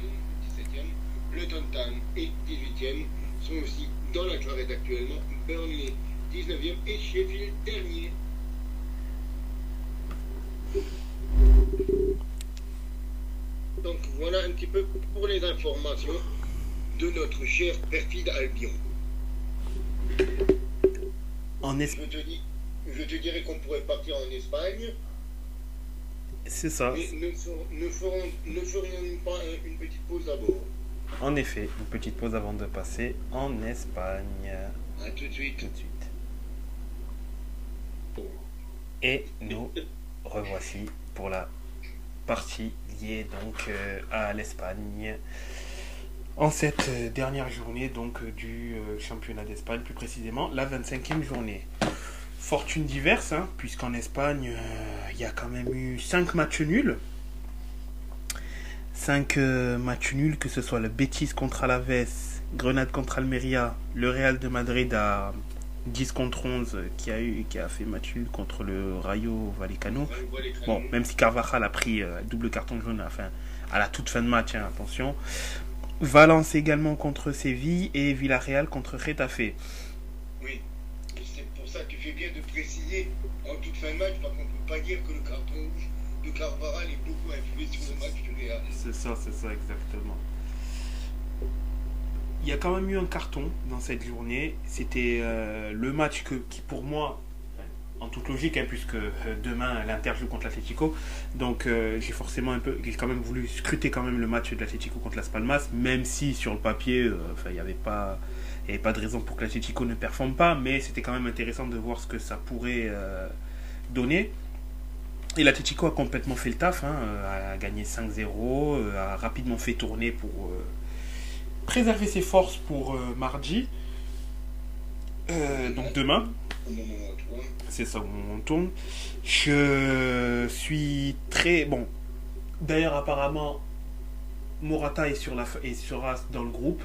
17e. Luton Town est 18e. Sont aussi dans la clarette actuellement. Burnley 19e et Sheffield dernier. Donc voilà un petit peu pour les informations de notre cher perfide Albion. En es- Je te, dis, je te dirais qu'on pourrait partir en Espagne, C'est ça. mais ne, ne ferons, ne ferions pas un- une petite pause d'abord. En effet, une petite pause avant de passer en Espagne. A tout de suite. Tout de suite. Et nous revoici pour la partie liée donc euh, à l'Espagne. En cette euh, dernière journée donc euh, du championnat d'Espagne, plus précisément la 25e journée. Fortune diverse, hein, puisqu'en Espagne, euh, il y a quand même eu 5 matchs nuls. 5 matchs nuls, que ce soit le Betis contre Alaves, Grenade contre Almeria, le Real de Madrid à 10 contre 11 qui a, eu, qui a fait match nul contre le Rayo Vallecano. Bon, même si Carvajal a pris euh, double carton jaune à fin, à la toute fin de match, hein, attention. Valence également contre Séville et Villarreal contre Retafe. Oui. C'est pour ça que tu fais bien de préciser en toute fin de match, parce qu'on ne peut pas dire que le carton rouge de Carvaral est beaucoup influé sur le match du Real. C'est ça, c'est ça exactement. Il y a quand même eu un carton dans cette journée. C'était euh, le match qui pour moi, en toute logique, hein, puisque euh, demain l'Inter joue contre l'Atlético, donc euh, j'ai forcément un peu, j'ai quand même voulu scruter quand même le match de l'Atlético contre Las Palmas, même si sur le papier, il n'y avait pas, y avait pas de raison pour que l'Atlético ne performe pas, mais c'était quand même intéressant de voir ce que ça pourrait donner. Et l'Atletico a complètement fait le taf, hein, a gagné 5-0, euh, a rapidement fait tourner pour préserver ses forces pour euh, mardi. Euh, donc demain, Au moment où on tourne. c'est ça on tourne. Je suis très bon. D'ailleurs, apparemment, Morata est sur la est sera dans le groupe.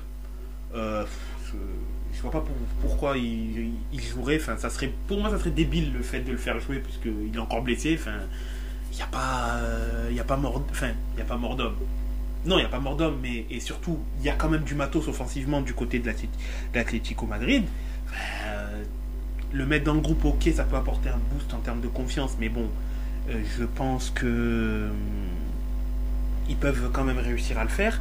Euh, je, je vois pas pour- pourquoi il, il jouerait. Enfin, ça serait pour moi, ça serait débile le fait de le faire jouer puisqu'il est encore blessé. Enfin, il n'y a pas, euh, il y a pas mort, enfin, il a pas mort d'homme. Non, il n'y a pas mort d'homme, mais et surtout, il y a quand même du matos offensivement du côté de l'Atlé- de l'Atlético Madrid. Euh, le mettre dans le groupe, ok, ça peut apporter un boost en termes de confiance, mais bon, euh, je pense que hum, ils peuvent quand même réussir à le faire.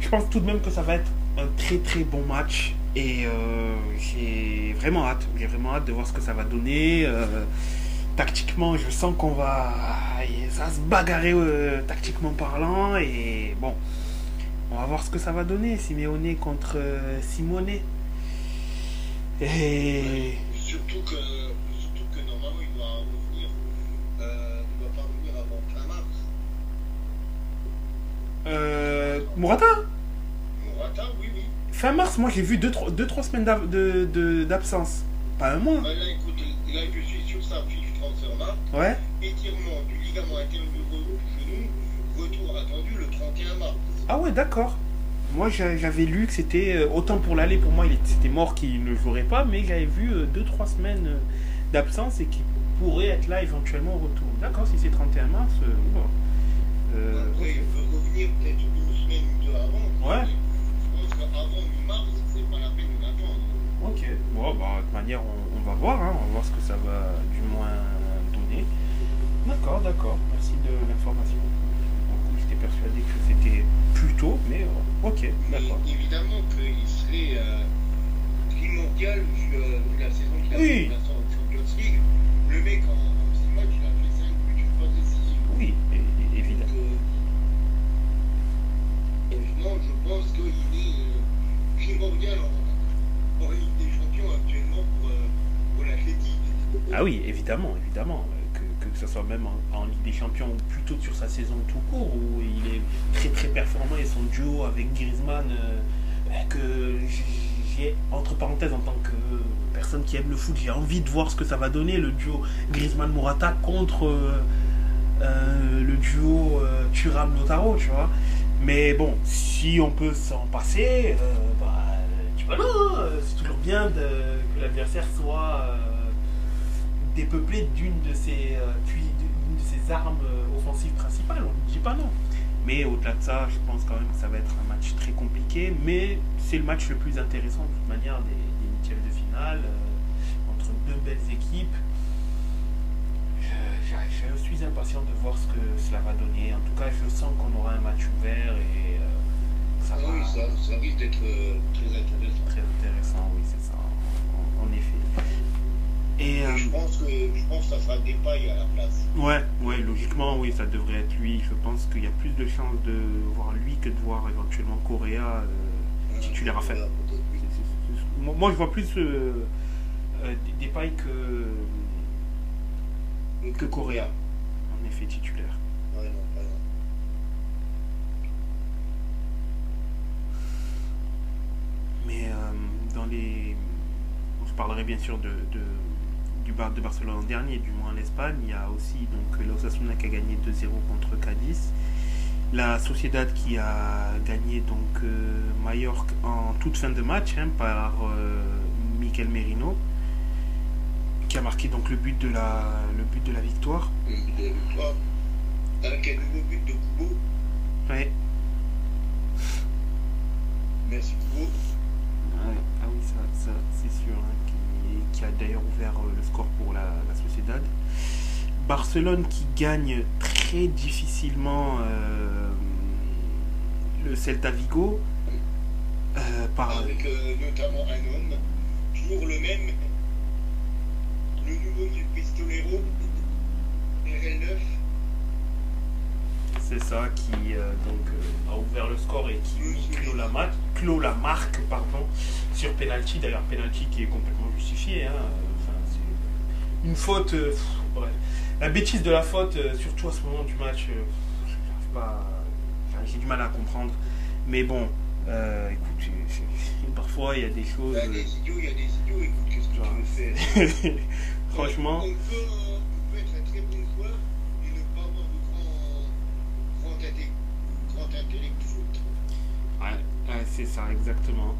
Je pense tout de même que ça va être un très très bon match et euh, j'ai vraiment hâte. J'ai vraiment hâte de voir ce que ça va donner. Tactiquement, je sens qu'on va, ça va se bagarrer euh, tactiquement parlant et bon, on va voir ce que ça va donner. Simeone contre euh, Simone. Et Surtout que, surtout que normalement il doit revenir, euh, il doit pas revenir avant fin mars. euh, Morata, oui, oui. fin mars, moi j'ai vu 2-3 semaines d'av- de- de- d'absence. Pas un mois Bah là, écoute, là, je suis sur sa Ouais Étirement du ligament intérieur du genou, retour attendu le 31 mars. Ah ouais, d'accord. Moi, j'a- j'avais lu que c'était. euh, Autant pour l'aller, pour moi, il était- c'était mort qu'il ne jouerait pas, mais j'avais vu 2-3 semaines euh, d'absence et qu'il pourrait être là éventuellement au retour. D'accord, si c'est 31 mars. euh, bon. Euh, Après, il peut revenir peut-être une semaine ou deux avant. Ouais. Je pense qu'avant mi-mars, c'est pas la peine d'attendre. Ok. Bon, bah, de toute manière, on, on va voir. hein, On va voir ce que ça va du moins. D'accord, d'accord. Merci de l'information. J'étais persuadé que c'était plus tôt, mais euh, ok, d'accord. évidemment qu'il serait euh, primordial, vu, euh, vu la saison qu'il a Oui. fait en Champions League. Le mec, en 6 matchs, il a fait 5 buts, une passe décisive. Oui, évidemment. Donc, euh, honnêtement, je pense qu'il est primordial en, en Ligue des Champions actuellement pour, pour l'athlétique. Ah oui, évidemment, évidemment. Que, ce soit même en, Ligue des Champions ou plutôt sur sa saison tout court où il est très très performant et son duo avec Griezmann euh, que j'ai entre parenthèses en tant que personne qui aime le foot j'ai envie de voir ce que ça va donner le duo Griezmann Morata contre euh, euh, le duo euh, Thuram Notaro tu vois. Mais bon si on peut s'en passer bah, non hein, c'est toujours bien que l'adversaire soit euh, dépeuplé d'une de ses euh, de ses armes euh, offensives principales, on ne dit pas non. Mais au-delà de ça, je pense quand même que ça va être un match très compliqué, mais c'est le match le plus intéressant de toute manière des, des huitièmes de finale euh, entre deux belles équipes. Je, je- je suis impatient de voir ce que cela va donner. En tout cas, je sens qu'on aura un match ouvert et euh, ça va oui, ça, ça risque d'être euh, très intéressant. très intéressant. Oui, c'est ça, je pense que je pense que ça sera pailles à la place. Ouais, ouais, logiquement, oui, ça devrait être lui. Je pense qu'il y a plus de chances de voir lui que de voir éventuellement Correa euh, titulaire à faire. Moi, je vois plus euh, euh, pailles que, que Correa, en effet, titulaire. Ouais, non, pas non. Mais euh, dans les. Je parlerai bien sûr de, de, du Bar de Barcelone en dernier, du moins en Espagne. Il y a aussi donc l'Osasuna qui a gagné 2-0 contre Cadiz. La Sociedad qui a gagné donc euh, Mallorca en toute fin de match hein, par euh, Merino, qui a marqué donc le but de la, le but de la victoire. Le but de la victoire. Avec un nouveau but de Kubo. Ouais. Merci Kubo. Oui, ah oui, ça, ça, c'est sûr, hein, qui, qui a d'ailleurs ouvert euh, le score pour la, la Sociedad. Barcelone qui gagne très difficilement euh, le Celta Vigo euh, par Avec euh, notamment un homme, toujours le même, le nouveau du Pistolero, RL9. C'est ça qui euh, donc euh, a ouvert le score et qui clôt la, ma- clôt la marque pardon sur penalty d'ailleurs penalty qui est complètement justifié hein. Enfin, c'est une faute euh, pff, bref. la bêtise de la faute euh, surtout à ce moment du match euh, pas enfin, j'ai du mal à comprendre mais bon euh, écoute parfois il y a des choses Il y a des idiots, il y a des idiots, écoute, qu'est-ce que tu veux faire? Franchement On peut, euh, on peut être un très bon joueur et ne pas avoir de grand, grand, inté- de foot. Ouais, ouais, c'est ça, exactement.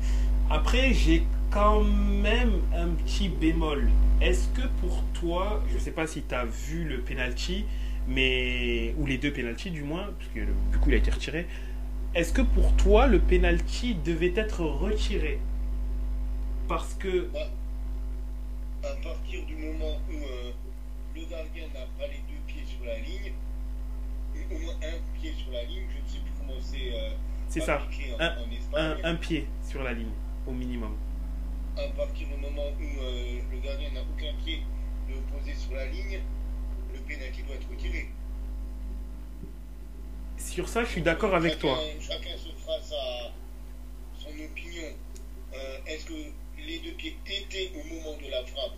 Après, j'ai quand même un petit bémol. Est-ce que pour toi, je sais pas si tu as vu le penalty, mais ou les deux penalties du moins, parce que du coup il a été retiré. Est-ce que pour toi le penalty devait être retiré? Parce que À partir du moment où euh, le gardien n'a pas les deux pieds sur la ligne, ou au moins un pied sur la ligne, je euh, c'est ça, en, Un- en un, Espagne. un pied sur la ligne au minimum. À partir du moment où euh, le gardien n'a aucun pied de posé sur la ligne, le pénalty doit être retiré. Sur ça, je suis d'accord avec Chacun- toi. Chacun se fera sa, son opinion. Euh, Est-ce que les deux pieds étaient au moment de la frappe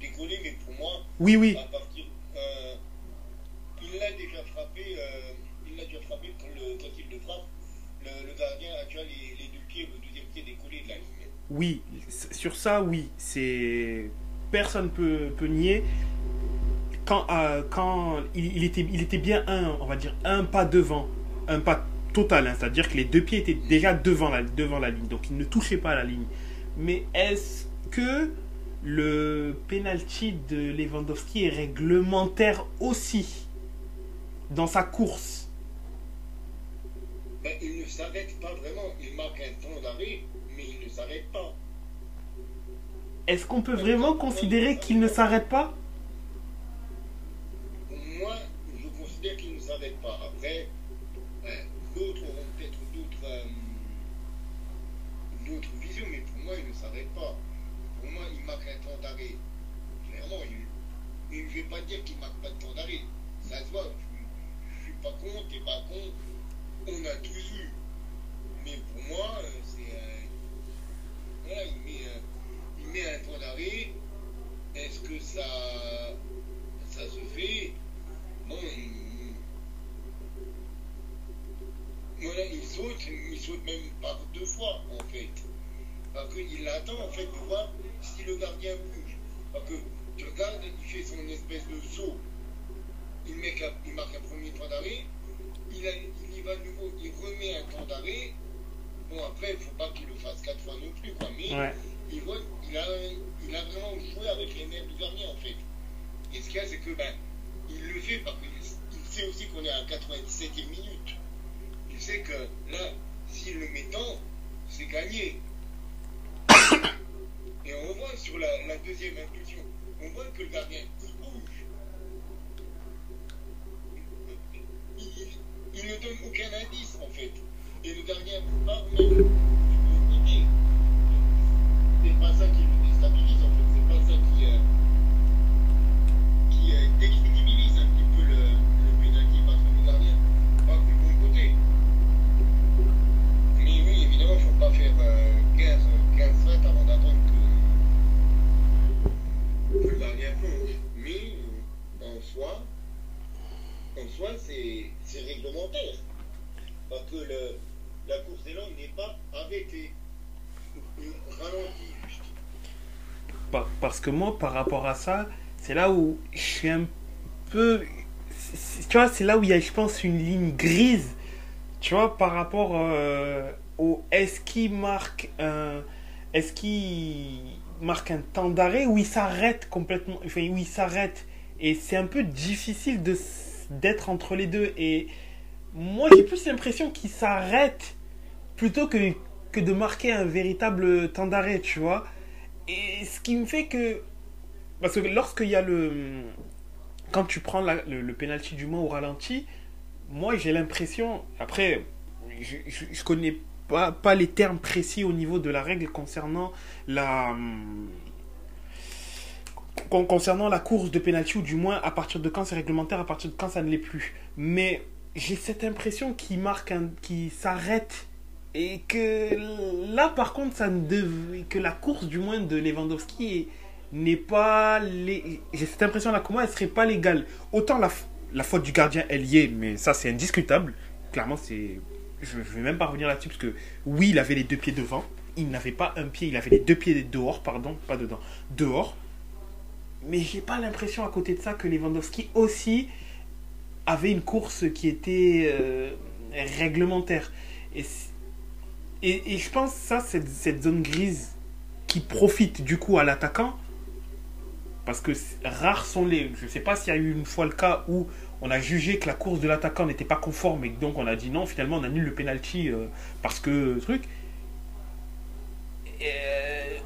décollés Mais pour moi, Oui, oui, à partir, il l'a déjà frappé. Oui, sur ça, oui, c'est personne peut, peut nier, quand, euh, il, était, bien un, on va dire, un pas devant, un pas total, hein, c'est-à-dire que les deux pieds étaient déjà devant la, devant la ligne, donc il ne touchait pas la ligne. Mais est-ce que le penalty de Lewandowski est réglementaire aussi dans sa course? Ben, il ne s'arrête pas vraiment. Il marque un temps d'arrêt, mais il ne s'arrête pas. Est-ce qu'on peut vraiment considérer qu'il ne s'arrête pas? Moi, je considère qu'il ne s'arrête pas. Après, ben, d'autres auront peut-être d'autres euh, d'autres visions, mais pour moi, il ne s'arrête pas. Pour moi, il marque un temps d'arrêt. Clairement, il, je ne vais pas dire qu'il ne marque pas de temps d'arrêt. Ça se voit. Je ne suis pas con, t'es pas con. On a tous eu. Mais pour moi, c'est. euh, voilà, il met, un temps d'arrêt. Est-ce que ça, ça se fait? Bon, il, voilà, il saute, il saute même par deux fois en fait. Parce qu'il attend en fait de voir si le gardien bouge. Parce que tu regardes, il fait son espèce de saut. Il, il marque un premier temps d'arrêt. C'est que ben, il le fait parce qu'il il sait aussi qu'on est à 97e minute. Il sait que là, s'il le met tant, c'est gagné. Et on voit sur la, deuxième impulsion, on voit que le gardien, il bouge. Il, ne donne aucun indice en fait. Et le gardien part même côté. C'est pas ça qui Parce que moi, par rapport à ça, c'est là où je suis un peu. Tu vois, c'est là où il y a, je pense, une ligne grise. Tu vois, par rapport euh, au. Est-ce qu'il marque un. Est-ce qu'il marque un temps d'arrêt ou il s'arrête complètement. Enfin, où il s'arrête? Et c'est un peu difficile de d'être entre les deux. Et moi, j'ai plus l'impression qu'il s'arrête plutôt que, que de marquer un véritable temps d'arrêt, tu vois. Et ce qui me fait que. Parce que lorsqu'il y a le. Quand tu prends le, le penalty du moins au ralenti, moi j'ai l'impression. Après, je, je, je connais pas, les termes précis au niveau de la règle concernant la. con- concernant la course de penalty, ou du moins à partir de quand c'est réglementaire, à partir de quand ça ne l'est plus. Mais j'ai cette impression qu'il marque s'arrête et que là, par contre, ça ne devait, que la course, du moins, de Lewandowski est- n'est pas. J'ai cette impression-là moi, elle serait pas légale. Autant la, faute du gardien, elle y est, mais ça, c'est indiscutable. Clairement, c'est. Je, je vais même pas revenir là-dessus, parce que oui, il avait les deux pieds devant. Il n'avait pas un pied, il avait les deux pieds dehors, pardon, pas dedans, dehors. Mais j'ai pas l'impression à côté de ça que Lewandowski aussi avait une course qui était euh, réglementaire. Et et, je pense que ça, c'est cette zone grise qui profite du coup à l'attaquant. Parce que rares sont les. Je ne sais pas s'il y a eu une fois le cas où on a jugé que la course de l'attaquant n'était pas conforme et donc on a dit non, finalement on annule le penalty euh, parce que truc. Euh,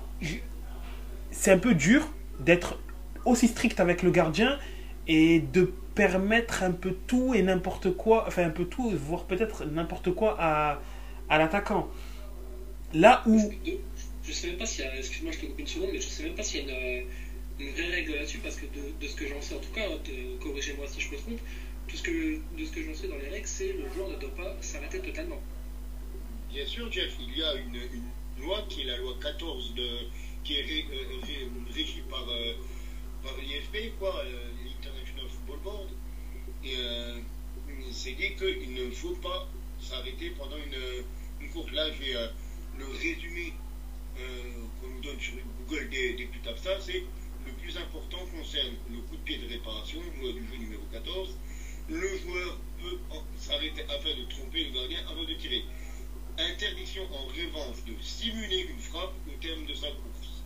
c'est un peu dur d'être aussi strict avec le gardien et de permettre un peu tout et n'importe quoi, enfin un peu tout, voire peut-être n'importe quoi à, à l'attaquant. Là où. Je sais même pas s'il y a, excuse-moi, je te coupe une seconde, mais je sais même pas s'il y a une, une vraie règle là-dessus, parce que de, de ce que j'en sais, en tout cas, hein, corrigez-moi si je me trompe, tout ce que, de ce que j'en sais dans les règles, c'est le joueur ne doit pas s'arrêter totalement. Bien sûr, Jeff, il y a une, une loi qui est la loi 14 de, qui est ré- euh, ré- régie par, euh, par l'IFB, quoi, euh, l'International Football Board. Et euh, c'est dit qu'il ne faut pas s'arrêter pendant une, une course. Là, j'ai euh, le résumé euh, qu'on nous donne sur Google des, des plus ça, c'est le plus important concerne le coup de pied de réparation, loi du jeu numéro 14. Le joueur peut s'arrêter afin de tromper le gardien avant de tirer. Interdiction en revanche de simuler une frappe au terme de sa course.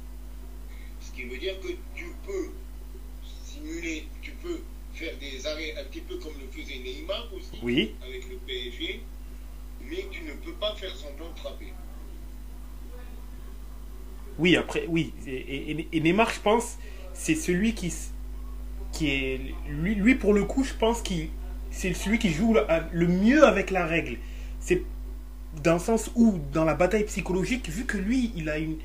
Ce qui veut dire que tu peux simuler, tu peux faire des arrêts un petit peu comme le faisait Neymar aussi, Oui. avec le PSG, mais tu ne peux pas faire semblant de frapper. Oui, après, oui. Et, Neymar, je pense, c'est celui qui, qui est. Lui, lui, pour le coup, je pense qu'il c'est celui qui joue le, mieux avec la règle. C'est dans le sens où, dans la bataille psychologique, vu que lui, il a une.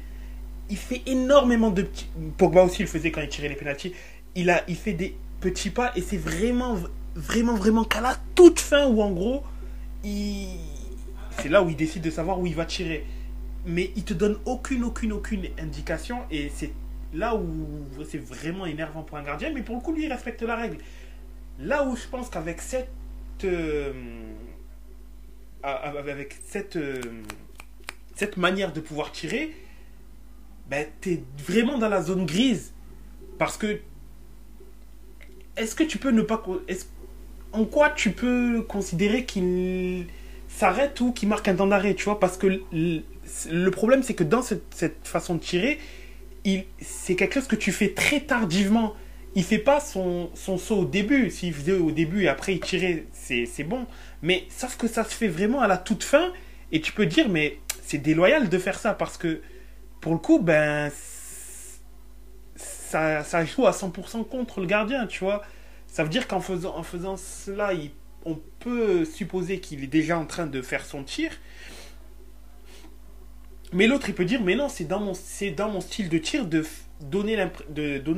Il fait énormément de petits. Pogba aussi le faisait quand il tirait les pénaltys. Il, a, il fait des petits pas et c'est vraiment, vraiment, vraiment qu'à la toute fin où, en gros, il. C'est là où il décide de savoir où il va tirer mais il te donne aucune, aucune, aucune indication et c'est là où c'est vraiment énervant pour un gardien, mais pour le coup, lui, il respecte la règle. Là où je pense qu'avec cette. euh, avec cette. euh, cette manière de pouvoir tirer, ben, t'es vraiment dans la zone grise. Parce que. Est-ce que tu peux ne pas. en quoi tu peux considérer qu'il s'arrête ou qu'il marque un temps d'arrêt, tu vois Parce que le, problème, c'est que dans cette, façon de tirer, c'est quelque chose que tu fais très tardivement. Il fait pas son, son saut au début. S'il faisait au début et après il tirait, c'est, c'est bon. Mais sauf que ça se fait vraiment à la toute fin. Et tu peux dire, mais c'est déloyal de faire ça parce que pour le coup, ben, ça, ça joue à 100% contre le gardien, tu vois. Ça veut dire qu'en faisant, en faisant cela, il- on peut supposer qu'il est déjà en train de faire son tir. Mais l'autre, il peut dire, mais non, c'est dans mon, dans mon style de tir de donner,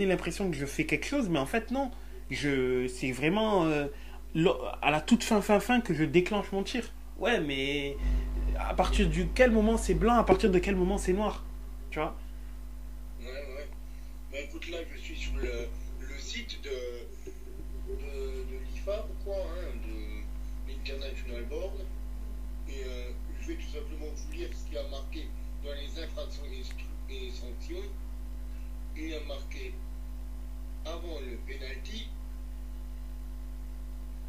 l'impression que je fais quelque chose, mais en fait, non. C'est vraiment euh, à la toute fin, fin, fin que je déclenche mon tir. Ouais, mais à partir du quel moment c'est blanc, à partir de quel moment c'est noir Tu vois? Ouais, ouais. Bah écoute, là, je suis sur le, site de, Board. Et euh, je vais tout simplement vous lire ce qui a marqué dans les infractions et, sanctions. Il a marqué avant le penalty,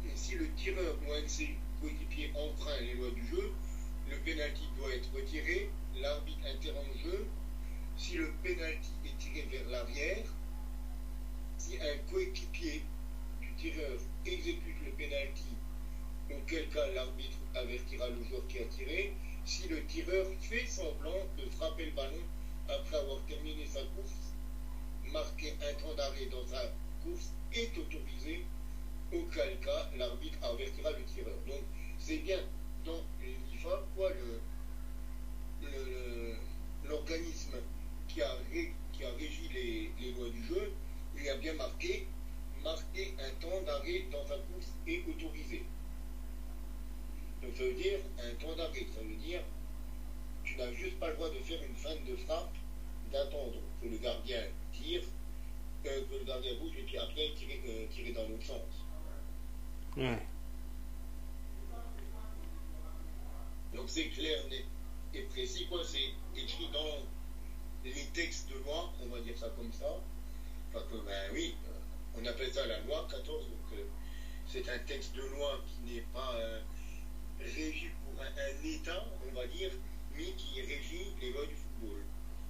et si le tireur ou un de ses coéquipiers enfreint les lois du jeu, le penalty doit être retiré, l'arbitre interrompt le jeu, si le penalty est tiré vers l'arrière, si un coéquipier du tireur exécute le penalty, auquel cas l'arbitre avertira le joueur qui a tiré, si le tireur fait semblant de frapper le ballon après avoir terminé sa course, marquer un temps d'arrêt dans sa course est autorisé, auquel cas l'arbitre avertira le tireur. Donc c'est bien dans l'IFA quoi le le- le- l'organisme qui a, ré- qui a régi les, les lois du jeu, il a bien marqué marquer un temps d'arrêt dans sa course est autorisé. Donc ça veut dire un temps d'arrêt, ça veut dire tu n'as juste pas le droit de faire une fin de frappe, d'attendre que le gardien tire, que le gardien bouge et puis après tirer, euh, tirer dans l'autre sens. Ouais. Donc c'est clair et précis, quoi. C'est écrit dans les textes de loi, on va dire ça comme ça. Enfin que, ben oui, on appelle ça la loi 14, donc euh, c'est un texte de loi qui n'est pas euh, régi pour un, un État, on va dire, mais qui régit les lois du football.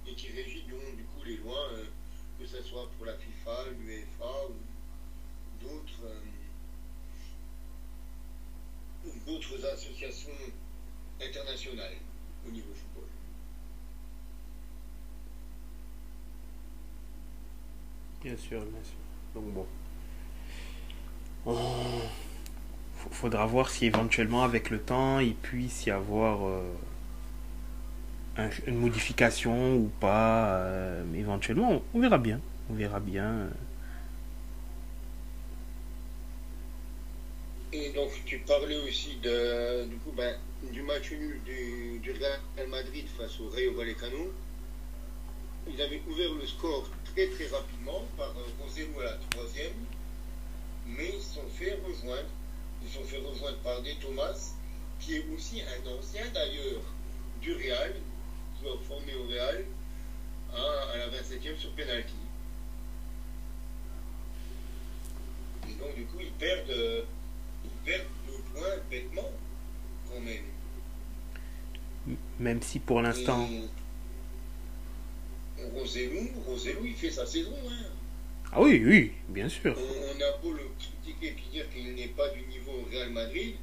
Et qui régit donc du coup les lois, euh, que ce soit pour la FIFA, l'UEFA ou d'autres euh, ou d'autres associations internationales au niveau football. Bien sûr, bien sûr. Donc bon. Faudra voir si éventuellement avec le temps il puisse y avoir euh, un- une modification ou pas. euh, éventuellement, on verra bien. On verra bien. Et donc tu parlais aussi de, ben, du match nul du, du Real Madrid face au Rayo Vallecano. Ils avaient ouvert le score très très rapidement par euh, 1-0 à la troisième, mais ils se sont fait rejoindre. Ils sont fait rejoindre par des Thomas, qui est aussi un ancien d'ailleurs du Real, joueur formé au Real, à, à la 27e sur penalty. Et donc, du coup, ils perdent, euh, ils perdent le point bêtement, quand même. Même si pour l'instant. Rosellou, il fait sa saison. Hein. Ah oui, oui, bien sûr. On, on a beau le critiquer et dire qu'il n'est pas du niveau Real Madrid,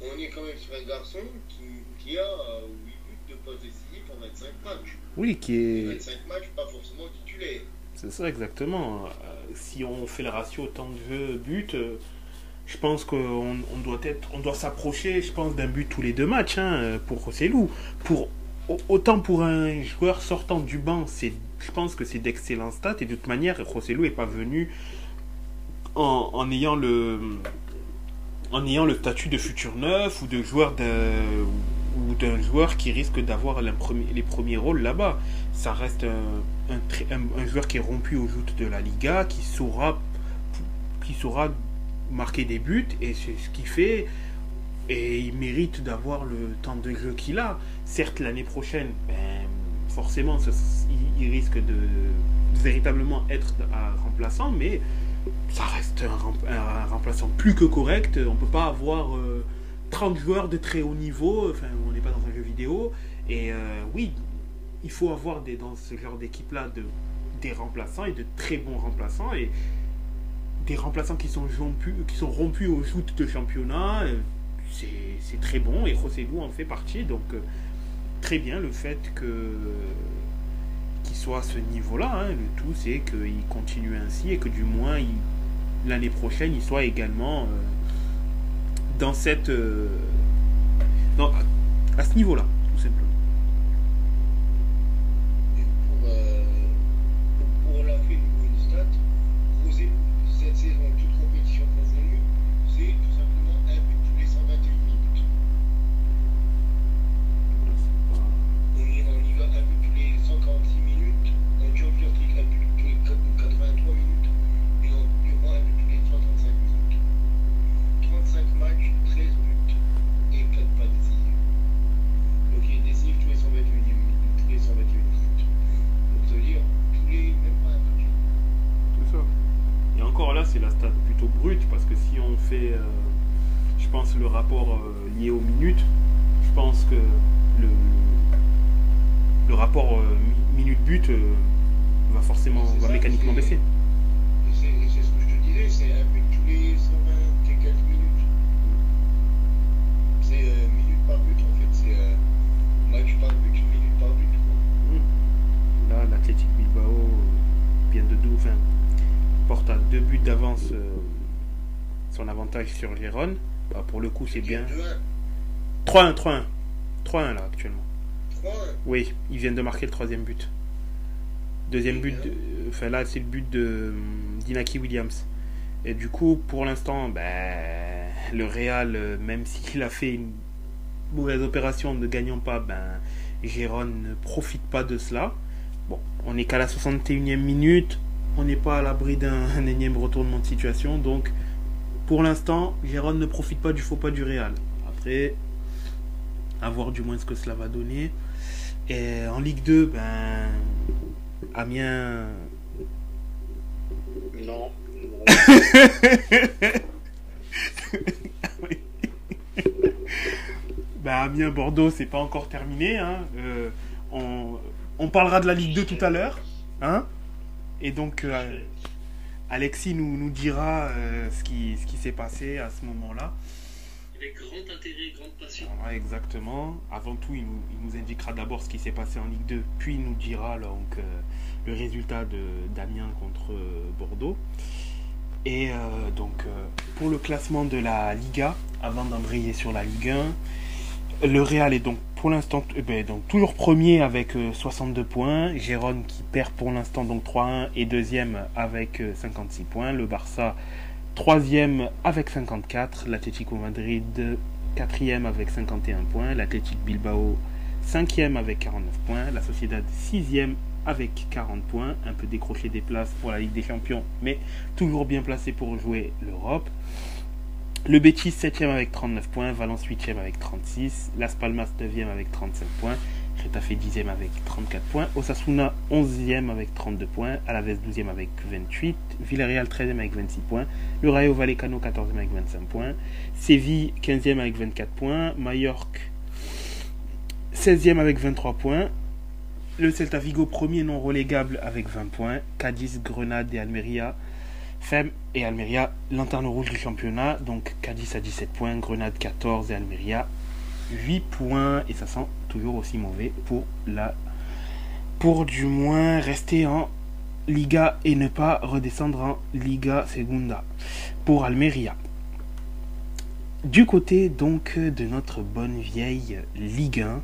on est quand même sur un garçon qui, qui a euh, 8 buts de passe décisives en 25 matchs. Oui, qui est. 25 matchs, pas forcément titulaire. C'est ça exactement. Euh, si on fait le ratio temps de jeu but, euh, je pense qu'on on doit être, on doit s'approcher, je pense, d'un but tous les deux matchs hein, pour Rossellou. Pour au- autant pour un joueur sortant du banc, c'est, je pense que c'est d'excellents stats et de toute manière, Rossellou est pas venu en, ayant le en ayant le statut de futur neuf ou de joueur d'un ou d'un joueur qui risque d'avoir les premiers rôles là-bas. Ça reste un, un, joueur qui est rompu aux joutes de la Liga, qui saura, qui saura marquer des buts, et c'est ce qu'il fait. Et il mérite d'avoir le temps de jeu qu'il a. Certes, l'année prochaine, ben, forcément, il, risque de véritablement être un remplaçant, mais ça reste un, rem- un remplaçant plus que correct. On peut pas avoir euh, 30 joueurs de très haut niveau, enfin, on n'est pas dans un jeu vidéo. Et euh, oui, il faut avoir des, dans ce genre d'équipe-là de, des remplaçants et de très bons remplaçants. Et des remplaçants qui sont rompus, qui sont rompus aux joutes de championnat, euh, c'est très bon. Et Rossellou en fait partie. Donc, euh, très bien le fait que qu'il soit à ce niveau-là. hein. Le tout, c'est qu'il continue ainsi et que du moins, il- l'année prochaine, il soit également euh, dans cette. euh, dans- à, ce niveau-là, tout simplement. Et pour, euh, la enfin, porte à deux buts d'avance euh, son avantage sur Gérone. Bah, pour le coup, c'est bien. 2-1, 3-1, 3-1. 3-1 là actuellement. 3-1. Oui, ils viennent de marquer le troisième but. Deuxième but, de- enfin là c'est le but de euh, d'Inaki Williams. Et du coup, pour l'instant, ben, le Real, euh, même s'il a fait une mauvaise opération ne gagnant pas, ben, Gérone ne profite pas de cela. Bon, on n'est qu'à la 61e minute, on n'est pas à l'abri d'un un énième retournement de situation, donc pour l'instant, Gérone ne profite pas du faux pas du Real. Après, à voir du moins ce que cela va donner. Et en Ligue 2, ben, Amiens. Non. Ben, Amiens Bordeaux, c'est pas encore terminé. hein. Euh, on, on parlera de la Ligue 2 tout à l'heure. Hein Et donc, euh, Alexis nous, nous dira euh, ce qui, ce qui s'est passé à ce moment-là. Avec grand intérêt, grande passion. Voilà, exactement. Avant tout, il nous, il nous indiquera d'abord ce qui s'est passé en Ligue 2, puis il nous dira donc, euh, le résultat de d'Amiens contre Bordeaux. Et donc, pour le classement de la Liga, avant d'embrayer sur la Ligue 1, le Real est donc pour l'instant eh ben, donc, toujours premier avec euh, 62 points. Gérone qui perd pour l'instant donc 3-1 et deuxième avec euh, 56 points. Le Barça troisième avec 54. L'Atlético Madrid quatrième avec 51 points. L'Athletic Bilbao cinquième avec 49 points. La Sociedad sixième avec 40 points. Un peu décroché des places pour la Ligue des Champions, mais toujours bien placé pour jouer l'Europe. Le Betis 7ème avec 39 points, Valence 8ème avec 36, Las Palmas 9ème avec 35 points, Retafe 10e avec 34 points. Osasuna 11e avec 32 points. Alaves 12e avec 28. Villarreal 13e avec 26 points. Le Rayo Vallecano 14e avec 25 points. Séville 15e avec 24 points. Mallorca 16e avec 23 points. Le Celta Vigo premier non relégable avec 20 points. Cadiz, Grenade et Almeria. Fem et Almeria, lanterne rouge du championnat. Donc Cadiz à 17 points, Grenade 14 et Almeria 8 points. Et ça sent toujours aussi mauvais pour la. Pour du moins rester en Liga et ne pas redescendre en Liga Segunda pour Almeria. Du côté donc de notre bonne vieille Ligue 1.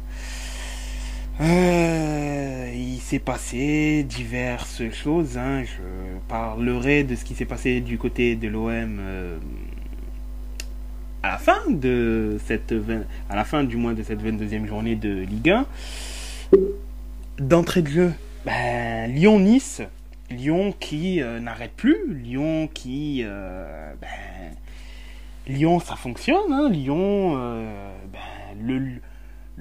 Euh, il s'est passé diverses choses. Hein. Je parlerai de ce qui s'est passé du côté de l'OM euh, à la fin de cette à la fin du mois de cette 22e journée de Ligue 1. D'entrée de jeu, ben, Lyon-Nice. Lyon qui euh, n'arrête plus. Lyon qui. Euh, ben, Lyon, ça fonctionne. Hein. Lyon, ben, le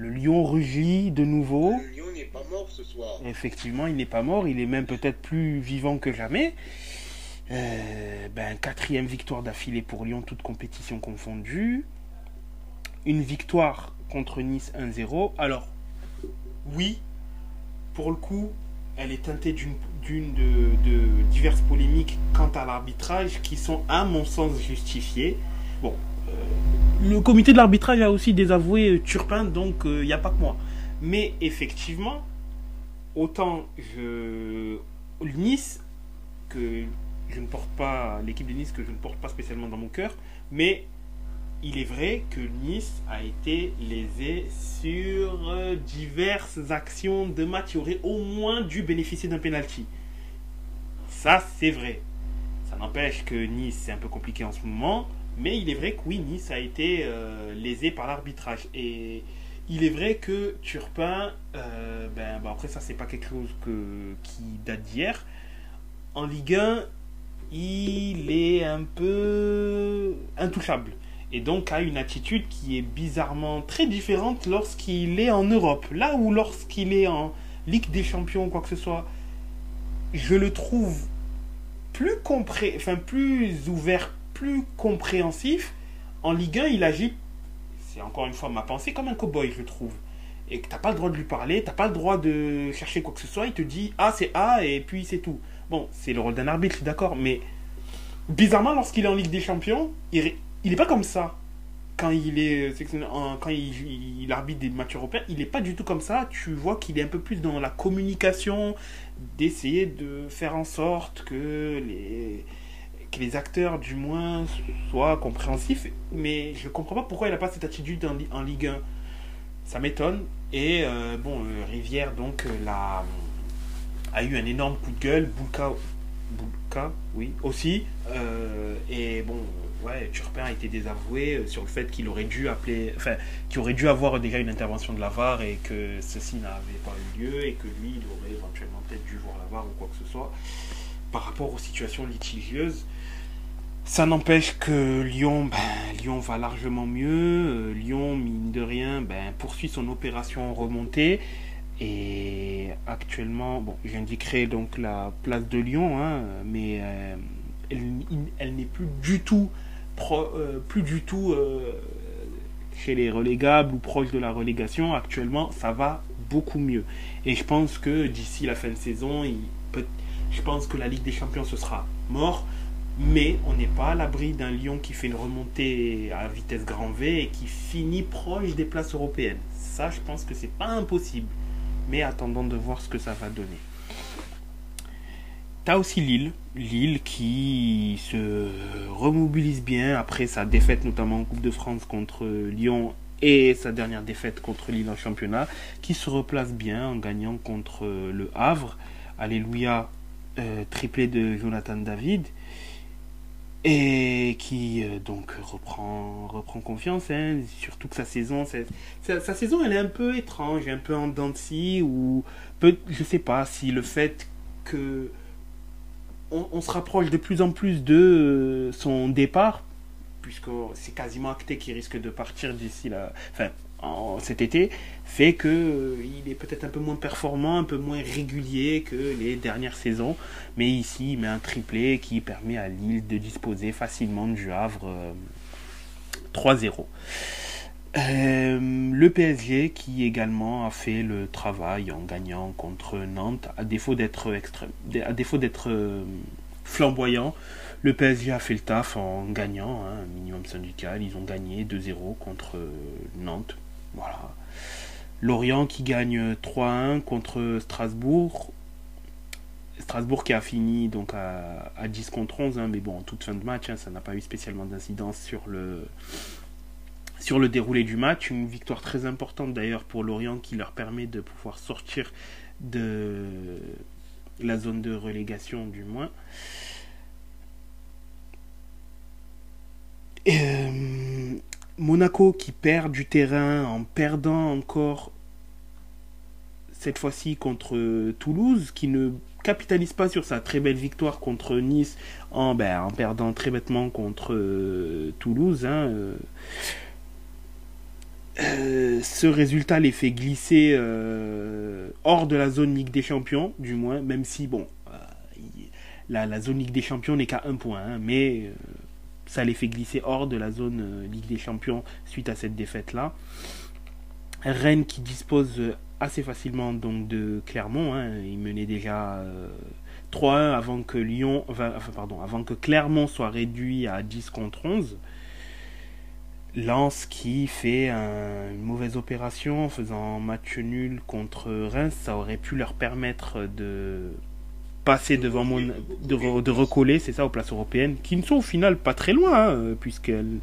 le lion rugit de nouveau. Le lion n'est pas mort ce soir. Effectivement, il n'est pas mort. Il est même peut-être plus vivant que jamais. Euh, ben, quatrième victoire d'affilée pour Lyon, toute compétition confondue. Une victoire contre Nice 1-0. Alors, oui, pour le coup, elle est teintée d'une de, de, diverses polémiques quant à l'arbitrage qui sont, à mon sens, justifiées. Bon, le comité de l'arbitrage a aussi désavoué euh, Turpin, donc il euh, n'y a pas que moi. Mais effectivement, autant je. Nice, que je ne porte pas. L'équipe de Nice que je ne porte pas spécialement dans mon cœur, mais il est vrai que Nice a été lésé sur euh, diverses actions de match. Il aurait au moins dû bénéficier d'un penalty. Ça, c'est vrai. Ça n'empêche que Nice, c'est un peu compliqué en ce moment. Mais il est vrai que oui, Nice a été euh, lésé par l'arbitrage. Et il est vrai que Turpin, euh, ben, après ça, c'est pas quelque chose que, qui date d'hier. En Ligue 1, il est un peu intouchable. Et donc a une attitude qui est bizarrement très différente lorsqu'il est en Europe. Là où lorsqu'il est en Ligue des Champions ou quoi que ce soit, je le trouve plus compré, enfin plus ouvert, plus compréhensif. En Ligue 1, il agit, c'est encore une fois ma pensée, comme un cow-boy, je trouve. Et que t'as pas le droit de lui parler, t'as pas le droit de chercher quoi que ce soit, il te dit A c'est A et puis c'est tout. Bon, c'est le rôle d'un arbitre, d'accord, mais bizarrement, lorsqu'il est en Ligue des Champions, il, il est pas comme ça. Quand il est quand il, il, arbitre des matchs européens, il n'est pas du tout comme ça. Tu vois qu'il est un peu plus dans la communication, d'essayer de faire en sorte que les, que les acteurs, du moins, soient compréhensifs. Mais je ne comprends pas pourquoi il n'a pas cette attitude en, Ligue 1. Ça m'étonne. Et euh, bon, euh, Rivière, donc, euh, la, a eu un énorme coup de gueule. Boulka, oui, aussi. et bon, ouais, Turpin a été désavoué sur le fait qu'il aurait dû appeler, enfin, qu'il aurait dû avoir déjà une intervention de la VAR et que ceci n'avait pas eu lieu et que lui, il aurait éventuellement peut-être dû voir la VAR ou quoi que ce soit par rapport aux situations litigieuses. Ça n'empêche que Lyon, ben, Lyon va largement mieux. Euh, Lyon, mine de rien, ben, poursuit son opération remontée. Et actuellement, bon, j'indiquerai donc la place de Lyon, hein, mais euh, elle, n'est plus du tout, euh, plus du tout chez les relégables ou proche de la relégation. Actuellement, ça va beaucoup mieux. Et je pense que d'ici la fin de saison, je pense que la Ligue des Champions ce sera mort. Mais on n'est pas à l'abri d'un Lyon qui fait une remontée à vitesse grand V et qui finit proche des places européennes. Ça, je pense que c'est pas impossible. Mais attendons de voir ce que ça va donner. T'as aussi Lille, Lille qui se remobilise bien après sa défaite notamment en Coupe de France contre Lyon et sa dernière défaite contre Lille en championnat, qui se replace bien en gagnant contre le Havre. Alléluia, euh, triplé de Jonathan David et qui euh, donc reprend confiance hein, surtout que sa saison sa, sa, saison elle est un peu étrange un peu en dents ou peut je sais pas si le fait que on, se rapproche de plus en plus de euh, son départ puisque c'est quasiment acté qu'il risque de partir d'ici la enfin cet été fait que euh, il est peut-être un peu moins performant, un peu moins régulier que les dernières saisons. Mais ici, il met un triplé qui permet à Lille de disposer facilement du Havre 3-0. Euh, le PSG qui également a fait le travail en gagnant contre Nantes, à défaut d'être à défaut d'être flamboyant, le PSG a fait le taf en gagnant, hein, un minimum syndical. Ils ont gagné 2-0 contre Nantes. Voilà. Lorient qui gagne 3-1 contre Strasbourg. Strasbourg qui a fini donc à, 10 contre 11, hein, mais bon, en toute fin de match, hein, ça n'a pas eu spécialement d'incidence sur le, sur le déroulé du match. Une victoire très importante d'ailleurs pour Lorient qui leur permet de pouvoir sortir de la zone de relégation du moins. Euh, Monaco qui perd du terrain en perdant encore cette fois-ci contre Toulouse, qui ne capitalise pas sur sa très belle victoire contre Nice en, ben, en perdant très bêtement contre euh, Toulouse. Hein, euh, ce résultat les fait glisser hors de la zone Ligue des Champions, du moins, même si, bon, la, la, zone Ligue des Champions n'est qu'à un point, hein, mais ça les fait glisser hors de la zone euh, Ligue des Champions suite à cette défaite-là. Rennes qui dispose assez facilement donc de Clermont, hein, il menait déjà 3-1 euh, avant que Lyon, pardon, avant que Clermont soit réduit à 10 contre 11. Lens qui fait une mauvaise opération en faisant match nul contre Reims, ça aurait pu leur permettre de passer devant mon de, de recoller c'est ça aux places européennes qui ne sont au final pas très loin hein, puisqu'elles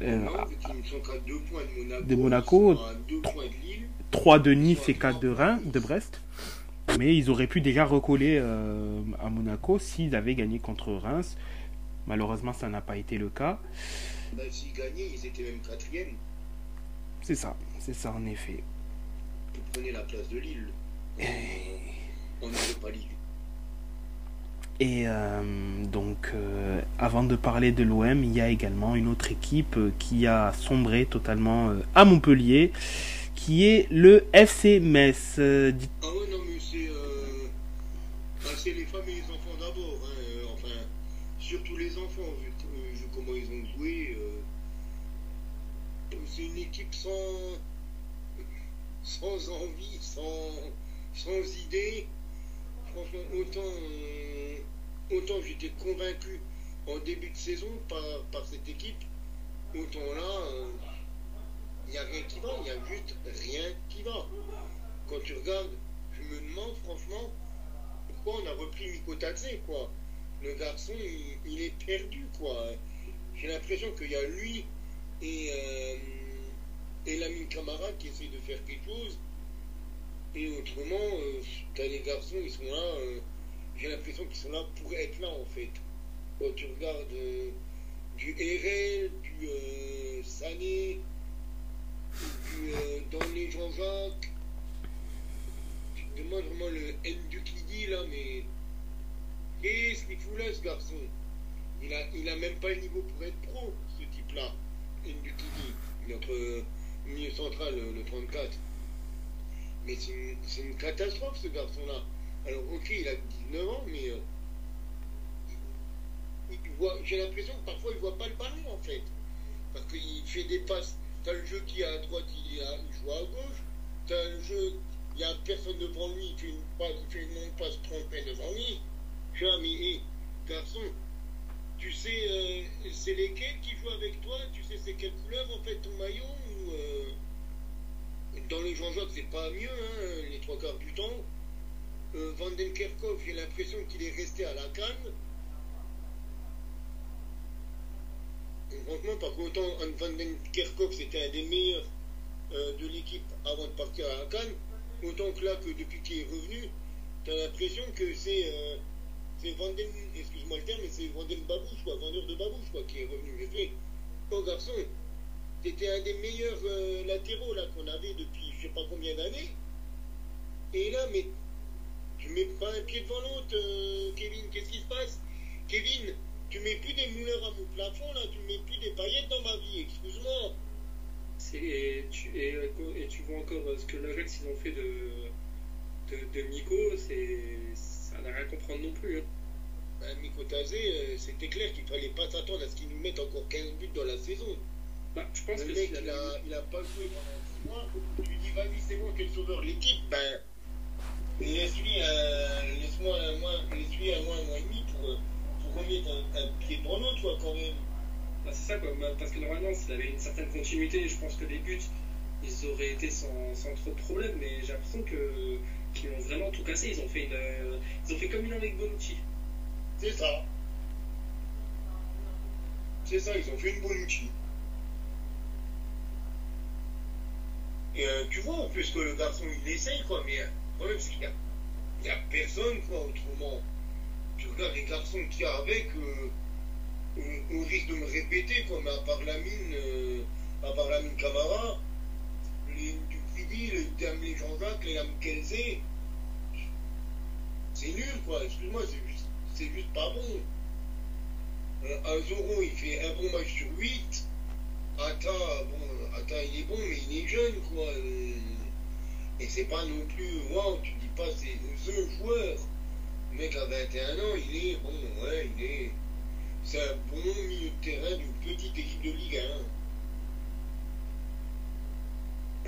euh, de Monaco, de 3 de Nice et 4 de Reims de Brest. Mais ils auraient pu déjà recoller euh, à Monaco s'ils avaient gagné contre Reims. Malheureusement ça n'a pas été le cas. Bah, s'ils gagnaient ils étaient même quatrième. C'est ça c'est ça en effet. Vous prenez la place de Lille. On n'aurait pas et euh, donc, euh, avant de parler de l'OM, il y a également une autre équipe euh, qui a sombré totalement à Montpellier, qui est le FC Metz. Ah ouais, non, mais c'est bah, les femmes et les enfants d'abord. Hein, enfin, surtout les enfants, vu, comment ils ont joué. c'est une équipe sans, sans envie, sans, sans idée. Franchement, autant autant j'étais convaincu en début de saison par, cette équipe, autant là, il euh, n'y a rien qui va, il n'y a juste rien qui va. Quand tu regardes, je me demande franchement pourquoi on a repris Miko quoi. Le garçon, il, est perdu, quoi. J'ai l'impression qu'il y a lui et, euh, et l'ami camarade qui essaient de faire quelque chose. Et autrement, euh, as les garçons, ils sont là. Euh, j'ai l'impression qu'ils sont là pour être là en fait. Quand tu regardes euh, du RL, du euh, Sané, du euh, Jean-Jacques, tu te demandes vraiment le N du dit là, mais qu'est-ce qu'il fout là ce garçon? Il a, il a même pas le niveau pour être pro, ce type-là, N du notre milieu central, le, 34. Mais c'est une catastrophe ce garçon-là. Alors, ok, il a 19 ans, mais euh, j'ai l'impression que parfois il ne voit pas le ballon en fait. Parce qu'il fait des passes. Tu as le jeu qui est à droite, il, joue à gauche. Tu as le jeu, il n'y a personne devant lui, il fait une, passe, il une non-passe trompée devant lui. Je suis mais hé, garçon, tu sais, euh, c'est lesquels qui jouent avec toi? Tu sais, c'est quelle couleur en fait ton maillot ou, euh, Dans le Jean-Jacques, c'est pas mieux, hein, les trois quarts du temps. Euh, Van Kerkhoff, j'ai l'impression qu'il est resté à la canne. franchement, par contre, Van den Kerkhoff, c'était un des meilleurs euh, de l'équipe avant de partir à la canne, autant que là, que depuis qu'il est revenu, tu as l'impression que c'est euh, Van den, excuse-moi le terme, mais c'est Van den Babouche, quoi, vendeur de Babouche, quoi, qui est revenu. J'ai fait, oh garçon, c'était un des meilleurs euh, latéraux là qu'on avait depuis je sais pas combien d'années. Et là, mais tu mets pas un pied devant l'autre, euh, Kevin. Qu'est-ce qui se passe Kevin, tu mets plus des mouleurs à mon plafond, là. Tu mets plus des paillettes dans ma vie. Excuse-moi. Et tu, et, et, tu vois encore ce que l'Ajax ils ont fait de, de, de Nico, ça n'a rien à comprendre non plus. Hein. Ben, Nico Tazé, euh, c'était clair qu'il fallait pas s'attendre à ce qu'il nous mette encore 15 buts dans la saison. Bah, je pense le que mec, il, a, il a pas joué pendant 6 mois. Tu dis, vas-y, c'est moi qui le sauveur. L'équipe, ben, laisse-lui euh, laisse-moi un mois, laisse-lui un mois, un mois et demi pour, pour remettre un, un pied dans l'eau, toi, quand même. Bah, c'est ça, quoi. Bah, parce que normalement, s'il avait une certaine continuité, je pense que les buts, ils auraient été sans, sans trop de problèmes, mais j'ai l'impression que qu'ils ont vraiment tout cassé. Ils ont fait une, euh, ils ont fait comme une avec Bonucci. C'est ça. C'est ça, ils ont fait une Bonucci. Et euh, tu vois, en plus que le garçon, il essaye, quoi, mais problème, c'est qu'il n'y a, a, personne, quoi, autrement. Tu regardes les garçons qu'il y a avec, euh, on, risque de me répéter, quoi, mais à part la mine, euh, à part la mine Camara, les Dupridi, les Damien Jean-Jacques, les c'est nul, quoi, excuse-moi, c'est juste, juste pas bon. Euh, Azoro, il fait un bon match sur 8. Atta, bon, Atta, il est bon, mais il est jeune, quoi. Et c'est pas non plus, waouh, tu dis pas, c'est the joueur. Le mec à 21 ans, il est, bon, ouais, il est. C'est un bon milieu de terrain d'une petite équipe de Ligue 1.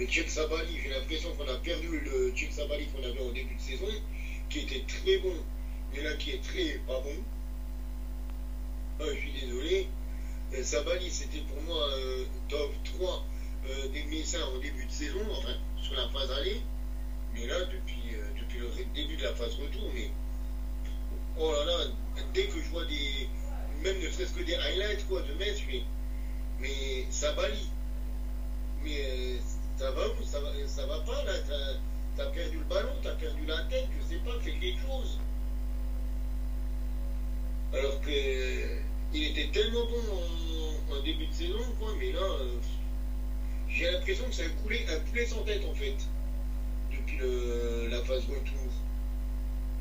Le Tchèque Sabali, j'ai l'impression qu'on a perdu le Tchèque Sabali qu'on avait en début de saison, qui était très bon, mais là qui est très pas bon. Ah, je suis désolé. Euh, Sabali, c'était pour moi euh, top 3 euh, des Messins en début de saison, enfin sur la phase aller. Mais là, depuis, euh, depuis le début de la phase retour, mais oh là là, dès que je vois des, même ne serait-ce que des highlights quoi, de Metz, mais, mais Sabali, mais euh, ça va ou ça va, ça va pas là, t'as as perdu le ballon, t'as perdu la tête, je sais pas, fais quelque chose. Alors que il était tellement bon en, début de saison, quoi, mais là, j'ai l'impression que c'est un poulet, un poulet sans tête, en fait, depuis le, la phase retour.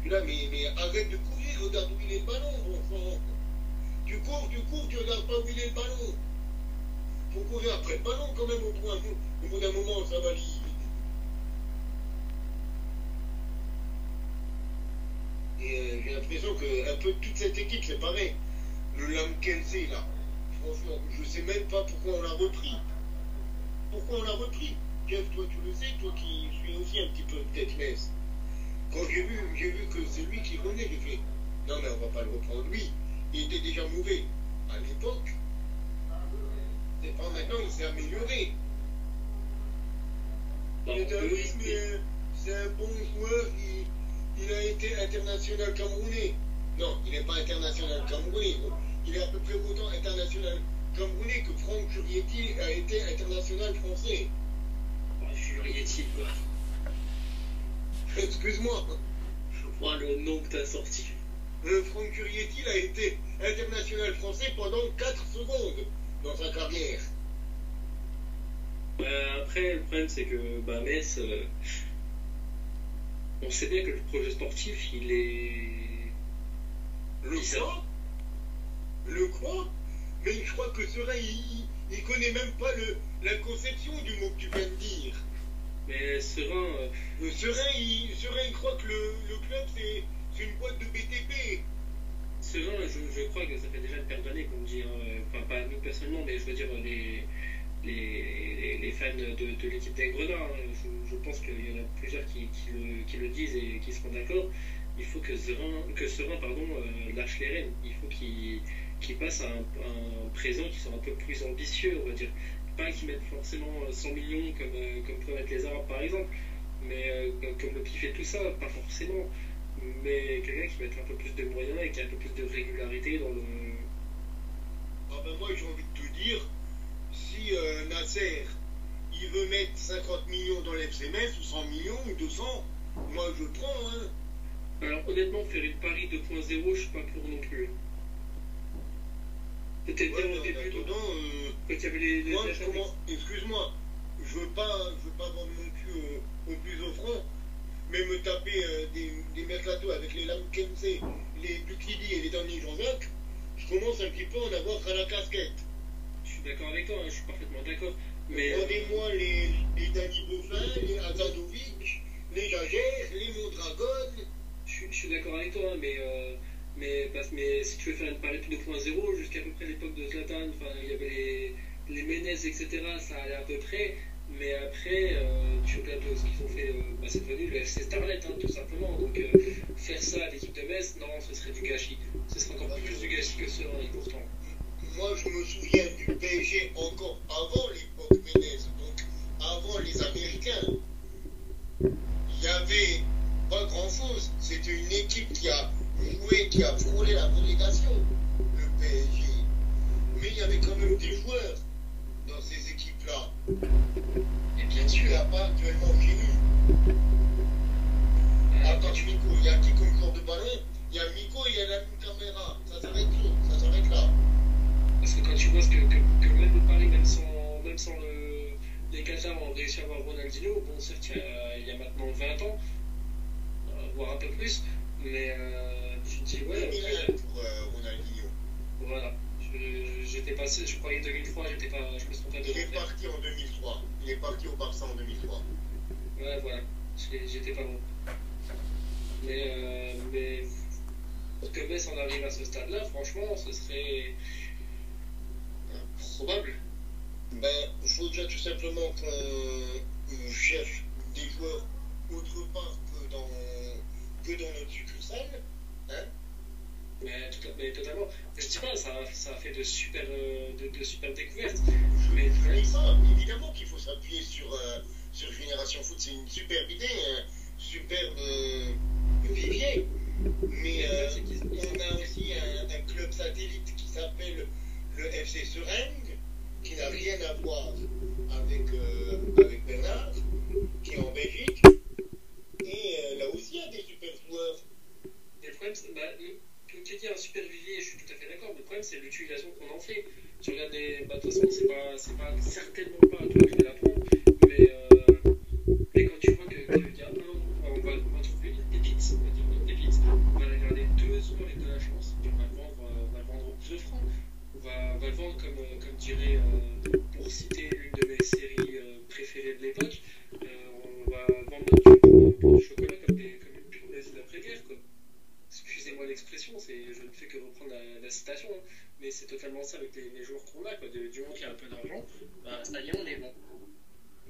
Puis là, mais, arrête de courir, regarde où il est le ballon, bon enfant. Tu cours, tu cours, tu regardes pas où il est le ballon. Faut courir après le ballon, quand même, au bout, au bout d'un moment, ça va lire. Et euh, j'ai l'impression que un peu toute cette équipe, c'est pareil le Lamkelze là, franchement, je sais même pas pourquoi on l'a repris. Pourquoi on l'a repris Jeff, toi tu le sais, toi qui suis aussi un petit peu peut-être laisse. Quand j'ai vu, j'ai vu que c'est lui qui revenait, j'ai fait, non mais on va pas le reprendre lui. Il était déjà mauvais à l'époque. C'est pas maintenant, il s'est amélioré. Il est un rythme, c'est un bon joueur, il, il a été international camerounais. Non, il n'est pas international camerounais. Il est à peu près autant international camerounais que Franck Jurietti a été international français. Jurietti, quoi. Excuse-moi. Je vois le nom que t'as sorti. Euh, Franck Jurietti a été international français pendant 4 secondes dans sa carrière. Euh, après, le problème, c'est que bah, Metz, euh, on sait bien que le projet sportif, il est le quoi? Le quoi? Mais je crois que Serein, il, connaît même pas le, la conception du mot que tu viens de dire. Mais Serein... Euh... Serein, il, Serein, il croit que le, le club, c'est une boîte de BTP. Serein, je, je, crois que ça fait déjà une paire d'années qu'on dit, hein, enfin pas nous personnellement, mais je veux dire les, les, les fans de, de l'équipe des Grenats. Hein, je, je, pense qu'il y en a plusieurs qui, qui, le, qui, le, disent et qui seront d'accord il faut que Serein, que Serein pardon, euh, lâche les rênes. Il faut qu'il qu passe à un, un, présent qui soit un peu plus ambitieux, on va dire. Pas qu'il mette forcément 100 millions comme, euh, comme peuvent mettre les Arabes par exemple, mais euh, comme le PIF et tout ça, pas forcément. Mais quelqu'un qui mette un peu plus de moyens et qui a un peu plus de régularité dans le. Ah ben moi j'ai envie de te dire, si euh, Nasser il veut mettre 50 millions dans l'FCMS ou 100 millions ou 200, moi je prends. Hein. Alors honnêtement, faire une Paris 2.0, je suis pas pour non plus. Peut-être ouais, bien au début. Non, euh, les, les moi, comment, excuse-moi, je veux pas, je veux pas vendre mon cul au, au plus offrant, mais me taper euh, des, des mercato avec les Lamkense, les Buklidi et les derniers Jean-Jacques, je commence un petit peu à en avoir à la casquette. Je suis d'accord avec toi, hein, je suis parfaitement d'accord. Mais, Demandez-moi les, les Danny Bovin, les Azanovic, les Jagers, les Mondragon. je, suis- je suis d'accord avec toi, hein, mais, euh, mais, parce, mais si tu veux faire une Paris 2.0, jusqu'à peu près l'époque de Zlatan, il y avait les, les Menez, etc., ça allait à peu près. Mais après, euh, tu regardes ce qu'ils ont fait, euh, bah, c'est devenu le FC Starlet, hein, tout simplement. Donc euh, faire ça à l'équipe de Metz, non, ce serait du gâchis. Ce serait encore plus du gâchis que ce et pourtant. Moi, je me souviens du PSG encore avant l'époque Menez, donc avant les Américains. Il y avait pas grand-chose. C'était une équipe qui a joué, qui a frôlé la relégation, le PSG. Mais il y avait quand même des joueurs dans ces équipes-là. Et bien sûr, a pas actuellement chez nous. Attends, Miko, il y a qui comme joueur de ballon? Il y a Miko, il y a la caméra. Ça s'arrête là. Ça s'arrête là. Parce que quand tu vois que, même le Paris, même sans, même sans le, les Qatars ont réussi à avoir Ronaldinho, bon certes il y a, il y a maintenant 20 ans, euh, voire un peu plus, mais euh, tu dis ouais, 2001 ok, pour euh, Ronaldinho. voilà. Je- J'étais passé, je croyais 2003, j'étais pas, je me suis trompé de Il est parti en 2003. Il est parti au Barça en 2003. Ouais, voilà, j'étais pas bon. Mais, euh, mais que Metz en arrive à ce stade-là, franchement, ce serait probable. Ben, il faut déjà tout simplement qu'on euh, cherche des joueurs autre part que dans, que dans notre succursale. Hein Mais, tout, mais totalement. Je dis pas, ça, ça a fait de super, euh, de, de super découvertes. Mais- dis ça, évidemment qu'il faut s'appuyer sur, euh, sur Génération Foot, c'est une superbe idée, un superbe euh, vivier. Mais euh, on a aussi un, un club satellite qui s'appelle le FC Seringue, qui n'a rien à voir avec, euh, avec Bernard, qui est en Belgique. Et euh, là aussi, il y a des super joueurs. Le problème, c'est, bah, comme tu dis, un super vivier, je suis tout à fait d'accord, le problème, c'est l'utilisation qu'on en fait. Tu regardes les. Bah, de c'est pas, pas certainement pas à toi que je vais l'apprendre, mais, euh, mais quand tu vois qu'il y a un, on va, on trouver une pépite, on va dire une pépite, on va aller regarder deux secondes avec de la chance, et on va le vendre, euh, on va le vendre francs. On va, on va le vendre comme, comme dirait, pour citer l'une de mes séries préférées de l'époque, hein, mais c'est totalement ça avec les, les joueurs qu'on a, quoi, de- du moment qu'il y a un peu d'argent, bah, ça y est, on est bon.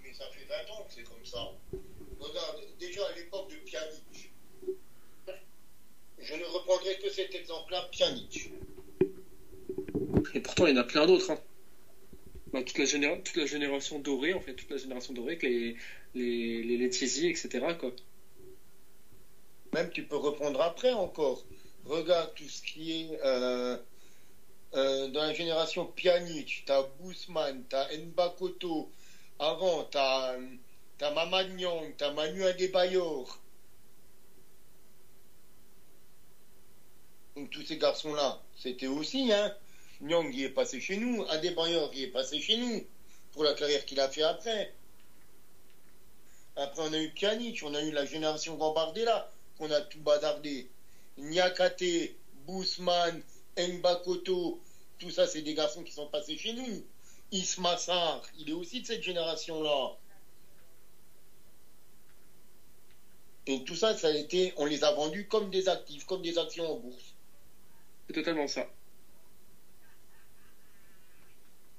Mais ça fait 20 ans que c'est comme ça. Regarde, déjà à l'époque de Pjanic, je ne reprendrai que cet exemple-là, Pjanic. Et pourtant, il y en a plein d'autres. Hein. Bah, toute, la généra- toute la génération dorée, en fait, toute la génération dorée, avec les, les, les Letizy, etc. Quoi. Même tu peux reprendre après encore. Regarde tout ce qui est euh, euh, dans la génération Pjanic, t'as Bousman, t'as Nbakoto, avant t'as t'as Mamad Nyang, t'as Manu Adebayor. Donc tous ces garçons-là, c'était aussi, hein. Nyang y est passé chez nous, Adebayor y est passé chez nous, pour la carrière qu'il a fait après. Après on a eu Pjanic, on a eu la génération Gambardella, qu'on a tout bazardé. Nyakate, Bousman, Mbakoto, tout ça, c'est des garçons qui sont passés chez nous. Isma Sarr, il est aussi de cette génération-là. Et tout ça, ça a été, on les a vendus comme des actifs, comme des actions en bourse. C'est totalement ça.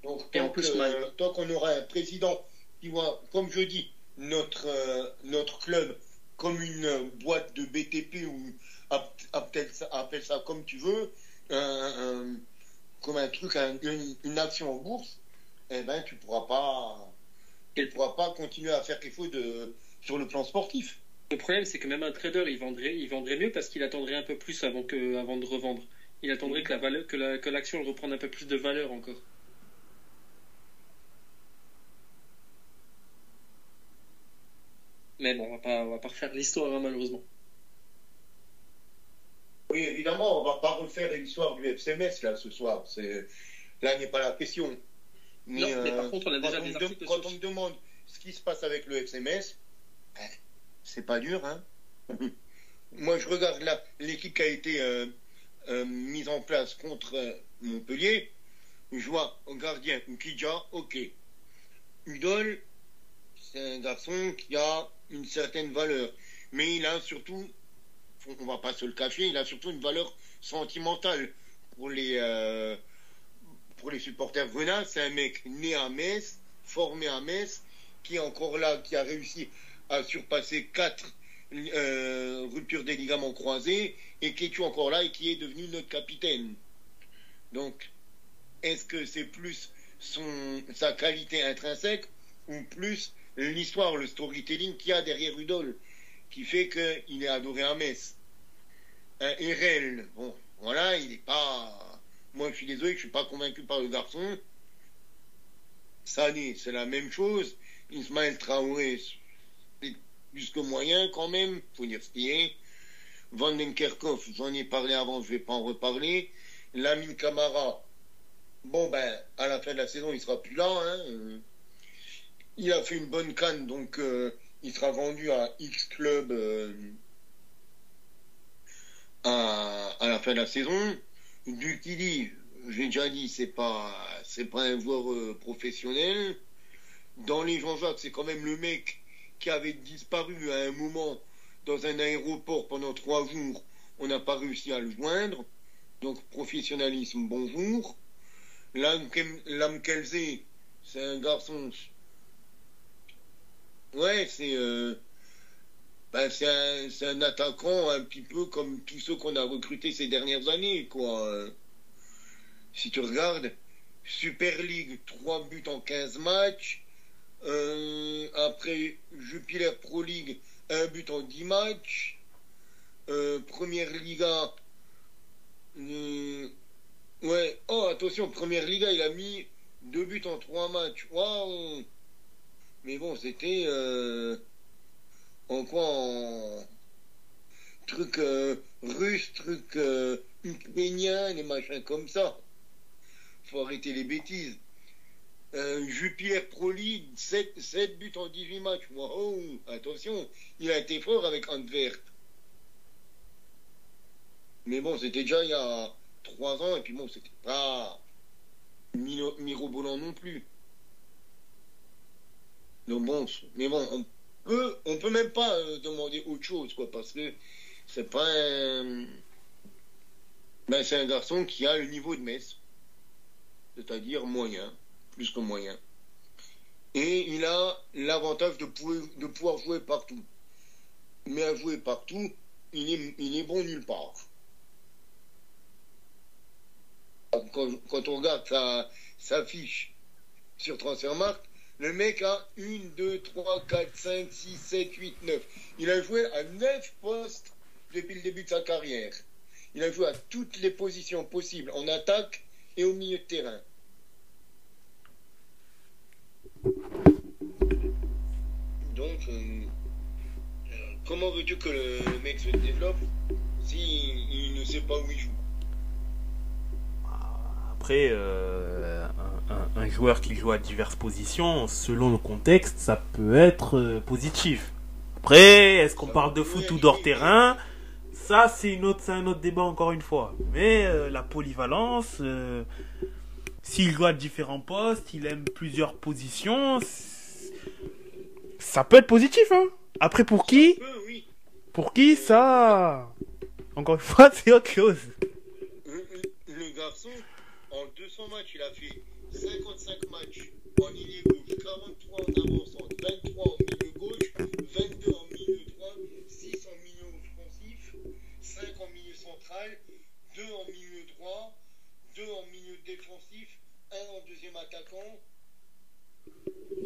Donc, Et en tant plus, tant qu'on aura un président qui voit, comme je dis, notre, euh, notre club comme une euh, boîte de BTP ou appelle ça, appelle ça comme tu veux, un- un- comme un truc, un- une, action en bourse, eh ben, tu pourras pas, tu pourras pas continuer à faire quelque chose de, sur le plan sportif. Le problème, c'est que même un trader, il vendrait, il vendrait mieux parce qu'il attendrait un peu plus avant, que, avant de revendre. Il attendrait que la valeur, que la- que l'action elle reprenne un peu plus de valeur encore. Mais bon, on va pas, on va pas refaire l'histoire, hein, malheureusement. Oui, évidemment, on va pas refaire l'histoire du FCMS là ce soir. Là n'est pas la question. Non, mais par contre, on a quand déjà on des me articles de- quand on me demande ce qui se passe avec le FCMS, ben, c'est pas dur, hein. Moi, je regarde l'équipe qui a été euh, euh, mise en place contre euh, Montpellier. Je vois au gardien Ukidja, ok. Udol, c'est un garçon qui a une certaine valeur. Mais il a surtout, on va pas se le cacher, il a surtout une valeur sentimentale pour les, euh, pour les supporters grenats. C'est un mec né à Metz, formé à Metz, qui est encore là, qui a réussi à surpasser quatre euh, ruptures des ligaments croisés et qui est encore là et qui est devenu notre capitaine. Donc, est-ce que c'est plus son, sa qualité intrinsèque ou plus l'histoire, le storytelling qu'il y a derrière Rudol qui fait qu'il est adoré à Metz Un RL, bon, voilà, il n'est pas. Moi, je suis désolé, je suis pas convaincu par le garçon. Sani, c'est la même chose. Ismaël Traoré, c'est plus que moyen quand même, faut dire ce qui est. Van Kerkhoff, j'en ai parlé avant, je vais pas en reparler. Lamine Camara, bon ben, à la fin de la saison, il sera plus là. Hein. Il a fait une bonne canne, donc euh, il sera vendu à X club euh, à, à, la fin de la saison. Dukili, j'ai déjà dit, c'est pas c'est pas un joueur euh, professionnel. Dans les Jean-Jacques, c'est quand même le mec qui avait disparu à un moment dans un aéroport pendant trois jours. On n'a pas réussi à le joindre. Donc professionnalisme, bonjour. Lamkelze, c'est un garçon. Ouais, c'est euh, ben c'est un, attaquant un petit peu comme tous ceux qu'on a recrutés ces dernières années, quoi. Si tu regardes, Super League, 3 buts en 15 matchs. Euh, après, Jupiler Pro League, 1 but en 10 matchs. Euh, première Liga, euh, ouais, oh attention, Première Liga, il a mis 2 buts en 3 matchs. Waouh! Mais bon, c'était euh, en quoi en truc euh, russe, truc euh, ukrainien, des machins comme ça faut arrêter les bêtises. Euh, Jupiler Pro League, 7, buts en 18 matchs. Wow, attention, il a été fort avec Antwerp. Mais bon, c'était déjà il y a 3 ans, et puis bon, c'était pas mirobolant non plus. Donc bon, mais bon, on peut, on peut même pas euh, demander autre chose, quoi, parce que c'est pas un... Ben, c'est un garçon qui a le niveau de Metz c'est-à-dire moyen, plus que moyen. Et il a l'avantage de, de, pouvoir jouer partout. Mais à jouer partout, il est, il est bon nulle part. Quand, on regarde sa, sa, fiche sur Transfermarkt, le mec a 1, 2, 3, 4, 5, 6, 7, 8, 9. Il a joué à 9 postes depuis le début de sa carrière. Il a joué à toutes les positions possibles en attaque et au milieu de terrain. Donc, euh, comment veux-tu que le mec se développe s'il ne sait pas où il joue? Après, euh, un, joueur qui joue à diverses positions, selon le contexte, ça peut être euh, positif. Après, est-ce qu'on parle de foot ou d'hors terrain? Ça, c'est un autre débat encore une fois. Mais la polyvalence, s'il joue à différents postes, il aime plusieurs positions, ça peut être positif, hein. Après, pour qui? Pour qui, ça? Encore une fois, c'est autre chose. Le, garçon, en 200 matchs, il a fait 55 matchs en ligne gauche, 43 en avant 23 en milieu gauche, 22 en milieu droit, 6 en milieu offensif, 5 en milieu central, 2 en milieu droit, 2 en milieu défensif, 1 en deuxième attaquant.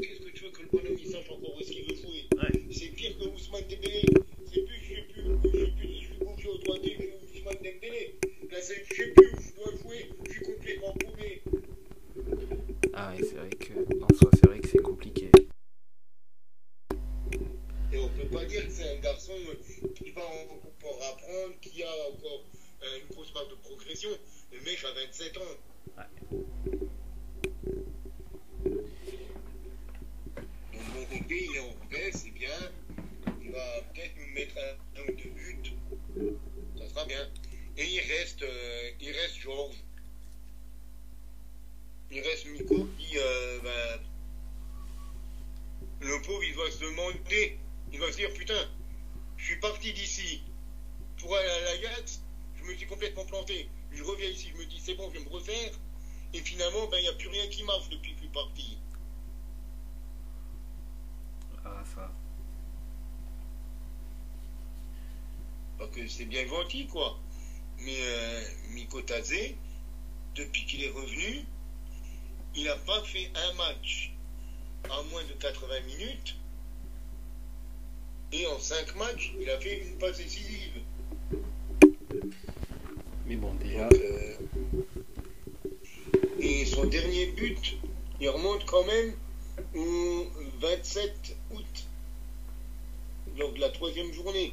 Qu'est-ce que tu veux que le bonhomme il sache encore où est-ce qu'il veut jouer? C'est pire que Ousmane Dembélé. C'est plus je sais plus, je sais plus si je suis gaucher ou droitier que Ousmane Dembélé. Là c'est je sais plus où je dois jouer, Ah oui, c'est vrai que en soi c'est vrai que c'est compliqué. Et on peut pas dire que c'est un garçon qui va encore apprendre, qui a encore une grosse marque de progression. Le mec a 27 ans. Ouais. mon côté, il est en paix, c'est bien. Il va peut-être nous mettre un, ou deux buts. Ça sera bien. Et il reste, euh, il reste Georges. Il reste Miko qui, euh, ben, pauvre, il doit se demander, il va se dire, putain, je suis parti d'ici pour aller à l'Ajax, je me suis complètement planté. Je reviens ici, je me dis, c'est bon, je vais me refaire. Et finalement, ben, il n'y a plus rien qui marche depuis que je suis parti. Ah, ça. Parce que c'est bien gentil, quoi. Mais euh, Mikotadze, depuis qu'il est revenu, il n'a pas fait un match en moins de 80 minutes. Et en 5 matchs, il a fait une passe décisive. Mais bon, déjà. Donc, euh, et son dernier but, il remonte quand même au 27 août, lors de la troisième journée.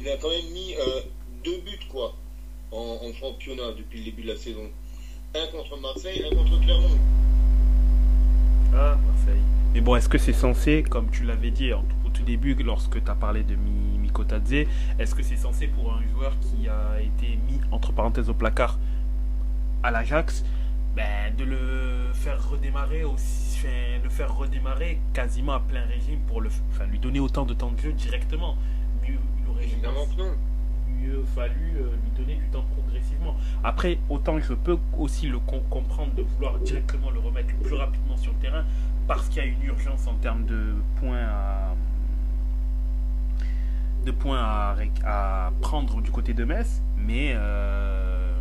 Il a quand même mis euh, deux buts, quoi, en, en championnat depuis le début de la saison. Un contre Marseille, un contre Clermont. Ah, Marseille. Mais bon, est-ce que c'est censé, comme tu l'avais dit en- au tout début, lorsque tu as parlé de Mi- Miko Tadze, est-ce que c'est censé pour un joueur qui a été mis entre parenthèses au placard à l'Ajax, ben, de le faire redémarrer aussi, enfin, le faire redémarrer quasiment à plein régime pour le, enfin, lui donner autant de temps de jeu directement? Il aurait Évidemment que non. Mieux fallu euh, lui donner du temps progressivement. Après, autant je peux aussi le com- comprendre de vouloir directement le remettre le plus rapidement sur le terrain parce qu'il y a une urgence en termes de points à de points à, à prendre du côté de Metz, mais euh,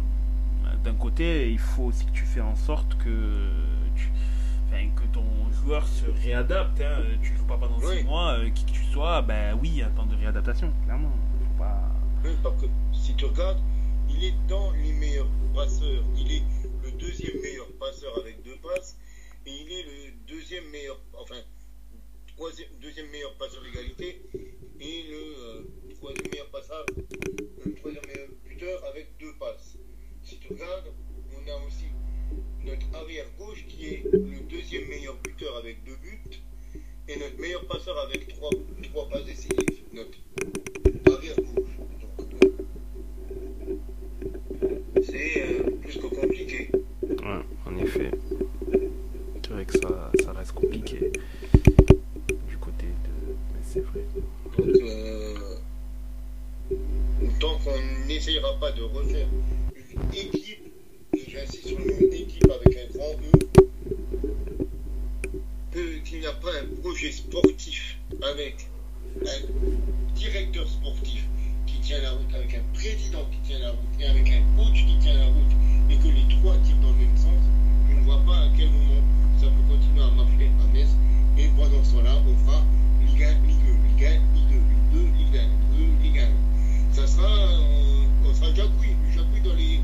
d'un côté, il faut aussi que tu fais en sorte que tu- enfin, que ton joueur se réadapte. Hein. Tu joues pas pendant Oui. six mois, euh, qui que tu sois, ben oui, il y a un temps de réadaptation, clairement. Parce que si tu regardes, il est dans les meilleurs passeurs. Il est le deuxième meilleur passeur avec deux passes. Et il est le deuxième meilleur, enfin, deuxième meilleur passeur d'égalité. Et le euh, troisième meilleur passeur, meilleur buteur avec deux passes. Si tu regardes, on a aussi notre arrière gauche qui est le deuxième meilleur buteur avec deux buts. Et notre meilleur passeur avec trois, trois passes décisives. Notre arrière gauche. Donc, euh, c'est euh, plus que compliqué. Ouais, en effet. C'est vrai que ça, ça reste compliqué du côté de. Mais c'est vrai. Donc, euh, tant qu'on n'essayera pas de refaire une équipe, et j'insiste sur le mot équipe avec un grand E, qu'il n'y a pas un projet sportif avec un directeur sportif tient la route, avec un président qui tient la route et avec un coach qui tient la route, et que les trois tirent dans le même sens, je ne vois pas à quel moment ça peut continuer à marcher à Metz. Et pendant ce temps-là, on fera Ligue 1, Ligue 2, Ligue 1, Ligue 2, Ligue 2, Ligue 1, Ligue 2, Ligue 1. Ça sera, euh, on sera jacouille, jacouille dans les,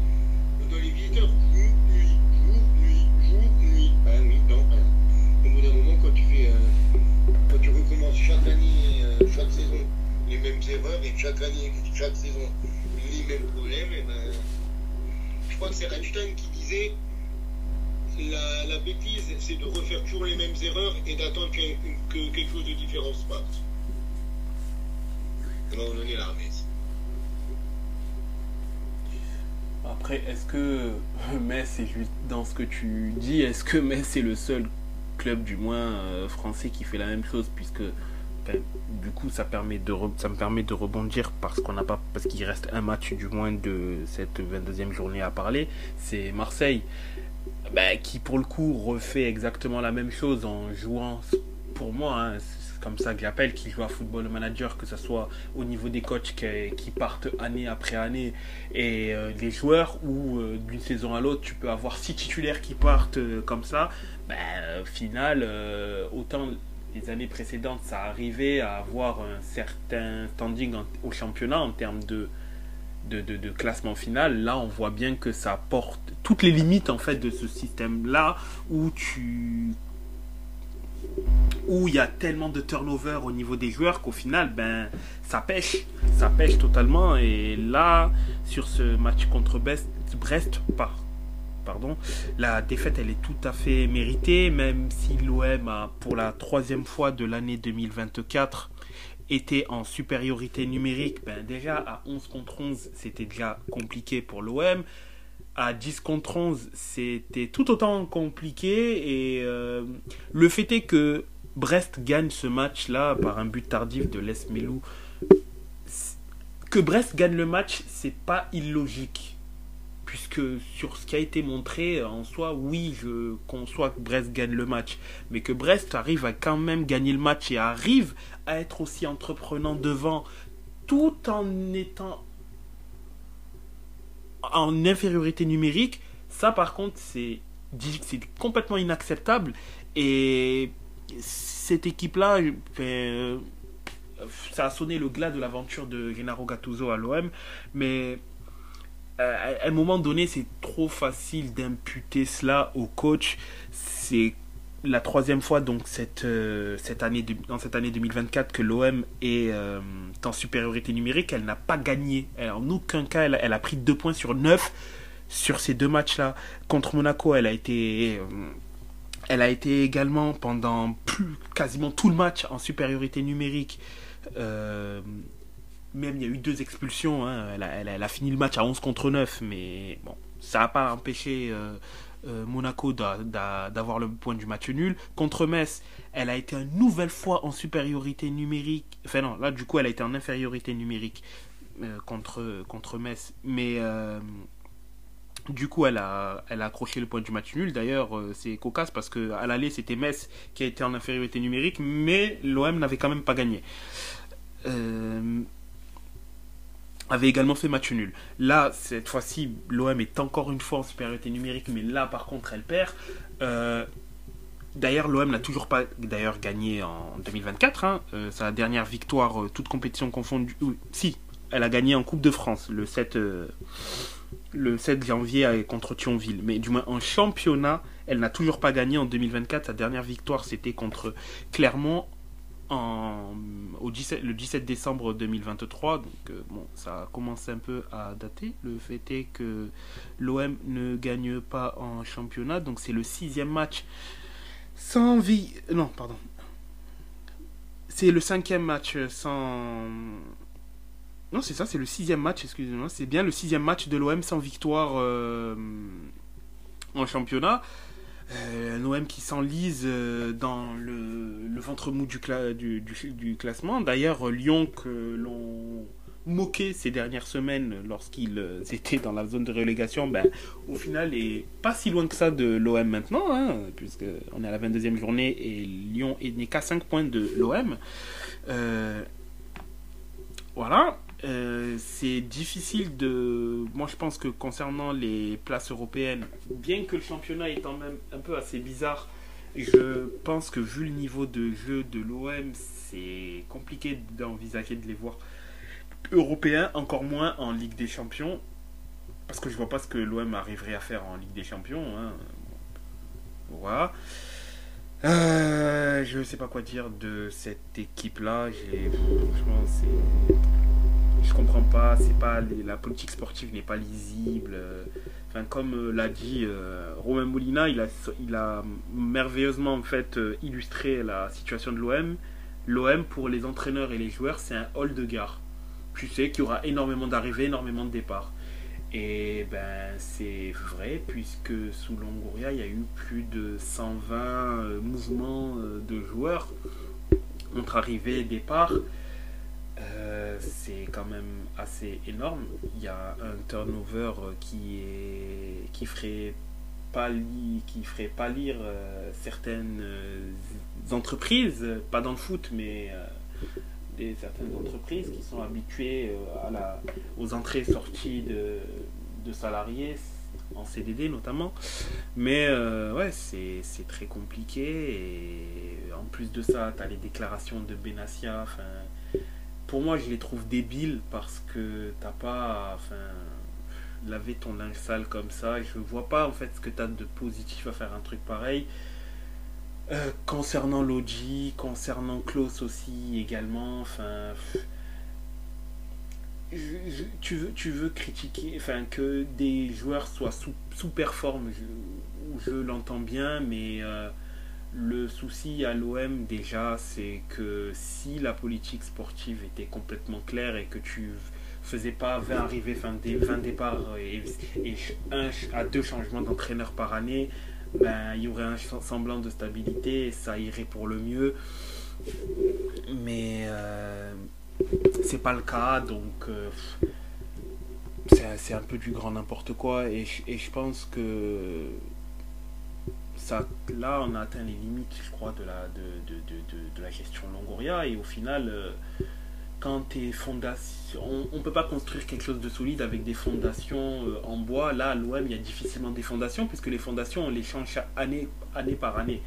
dans les visiteurs. Jour, nuit, jour, nuit, jour, nuit. Ben oui, non, ben, au bout d'un moment, quand tu fais, euh, quand tu recommences chaque année, euh, chaque saison, les mêmes erreurs et chaque année, chaque saison, les mêmes problèmes, et ben, je crois que c'est Einstein qui disait la, la bêtise, c'est de refaire toujours les mêmes erreurs et d'attendre que, que quelque chose de différent se passe. Ben, on en est là, mais Après, est-ce que Metz dans ce que tu dis Est-ce que Metz est le seul club, du moins euh, français, qui fait la même chose Puisque du coup, ça, permet de ça me permet de rebondir parce qu'on n'a pas, parce qu'il reste un match du moins de cette 22e journée à parler. C'est Marseille, ben, qui pour le coup refait exactement la même chose en jouant, pour moi, hein, comme ça que j'appelle, qui joue à football manager, que ce soit au niveau des coachs qui, partent année après année. Et euh, les joueurs où euh, d'une saison à l'autre tu peux avoir six titulaires qui partent euh, comme ça. Ben, final euh, autant les années précédentes ça arrivait à avoir un certain standing au championnat en termes de de, classement final là on voit bien que ça porte toutes les limites en fait de ce système là où tu où il y a tellement de turnover au niveau des joueurs qu'au final, ben, ça pêche. Ça pêche totalement. Et là, sur ce match contre Brest, Brest la défaite, elle est tout à fait méritée, même si l'OM a, pour la troisième fois de l'année 2024, été en supériorité numérique. Ben, déjà, à 11 contre 11, c'était déjà compliqué pour l'OM. à 10 contre 11, c'était tout autant compliqué. Et euh, le fait est que Brest gagne ce match-là par un but tardif de Les Melou. Que Brest gagne le match, c'est pas illogique. Puisque sur ce qui a été montré, en soi, oui, je conçois que Brest gagne le match. Mais que Brest arrive à quand même gagner le match et arrive à être aussi entreprenant devant, tout en étant en infériorité numérique, ça par contre c'est complètement inacceptable et cette équipe-là, euh, ça a sonné le glas de l'aventure de Gennaro Gattuso à l'OM, mais euh, à un moment donné, c'est trop facile d'imputer cela au coach. C'est la troisième fois donc cette, euh, cette année dans cette année 2024 que l'OM est en supériorité numérique. Elle n'a pas gagné. en aucun cas, elle, elle, a pris deux points sur 9 sur ces deux matchs-là. Contre Monaco, elle a été elle a été également pendant plus, quasiment tout le match en supériorité numérique. Euh, même il y a eu deux expulsions. Hein. Elle, a, fini le match à 11 contre 9. Mais bon, ça n'a pas empêché euh, euh, Monaco d'avoir le point du match nul. Contre Metz, elle a été une nouvelle fois en supériorité numérique. Enfin non, là du coup elle a été en infériorité numérique contre, contre Metz. Mais du coup, elle a, elle a accroché le point du match nul. D'ailleurs, euh, c'est cocasse parce qu'à l'aller, c'était Metz qui a été en infériorité numérique, mais l'OM n'avait quand même pas gagné. Euh, avait également fait match nul. Là, cette fois-ci, l'OM est encore une fois en supériorité numérique, mais là, par contre, elle perd. Euh, d'ailleurs, l'OM n'a toujours pas d'ailleurs gagné en 2024. Hein. sa dernière victoire, toute compétition confondue. si, elle a gagné en Coupe de France le 7 le 7 janvier contre Thionville. Mais du moins en championnat, elle n'a toujours pas gagné en 2024. Sa dernière victoire, c'était contre Clermont au 17, le 17 décembre 2023. Donc euh, bon, ça commence un peu à dater. Le fait est que l'OM ne gagne pas en championnat. Donc c'est le sixième match sans vie. Non, pardon. C'est le cinquième match sans non, c'est ça, c'est le sixième match, excusez-moi. C'est bien le sixième match de l'OM sans victoire euh, en championnat. Euh, L'OM qui s'enlise euh, dans le, ventre mou du, classement. D'ailleurs, Lyon, que l'on moquait ces dernières semaines lorsqu'ils étaient dans la zone de relégation, ben, au final, est pas si loin que ça de l'OM maintenant, hein, puisqu'on est à la 22e journée et Lyon n'est qu'à 5 points de l'OM. voilà. Euh, c'est difficile de. Moi, je pense que concernant les places européennes, bien que le championnat étant même un peu assez bizarre, je pense que vu le niveau de jeu de l'OM, c'est compliqué d'envisager de les voir européens, encore moins en Ligue des Champions. Parce que je vois pas ce que l'OM arriverait à faire en Ligue des Champions. Hein. Voilà. Euh, je ne sais pas quoi dire de cette équipe-là. Franchement, c'est je comprends pas, c'est pas la politique sportive n'est pas lisible. Enfin, comme euh, l'a dit euh, Romain Molina, il a, il a merveilleusement en fait euh, illustré la situation de l'OM. L'OM pour les entraîneurs et les joueurs, c'est un hall de gare. Tu sais qu'il y aura énormément d'arrivées, énormément de départs. Et ben c'est vrai puisque sous Longoria, il y a eu plus de 120 mouvements de joueurs entre arrivées et départs. Euh, c'est quand même assez énorme. Il y a un turnover qui, est, qui ferait pâlir, qui ferait pâlir euh, certaines euh, entreprises, pas dans le foot, mais des, certaines entreprises qui sont habituées à la, aux entrées sorties de, de salariés en CDD notamment. Mais ouais, c'est très compliqué. Et en plus de ça, tu as les déclarations de Benassia. Pour moi, je les trouve débiles parce que t'as pas. Enfin, laver ton linge sale comme ça. Je vois pas en fait ce que tu as de positif à faire un truc pareil. Euh, concernant Logi, concernant Klaus aussi également, enfin. tu, veux, tu veux critiquer, enfin que des joueurs soient sous, sous performe, je, je l'entends bien, mais euh, le souci à l'OM déjà, c'est que si la politique sportive était complètement claire et que tu faisait pas 20 arrivées, 20, 20 départs et, un à deux changements d'entraîneur par année, ben, il y aurait un semblant de stabilité et ça irait pour le mieux. Mais euh, c'est pas le cas, donc euh, c'est un peu du grand n'importe quoi. Et, je pense que là, on a atteint les limites, je crois, de la, de, de, la Longoria. Et au final, euh, quand tes fondations. On peut pas construire quelque chose de solide avec des fondations euh, en bois. Là, à l'OM, il y a difficilement des fondations, puisque les fondations, on les change année, année par année.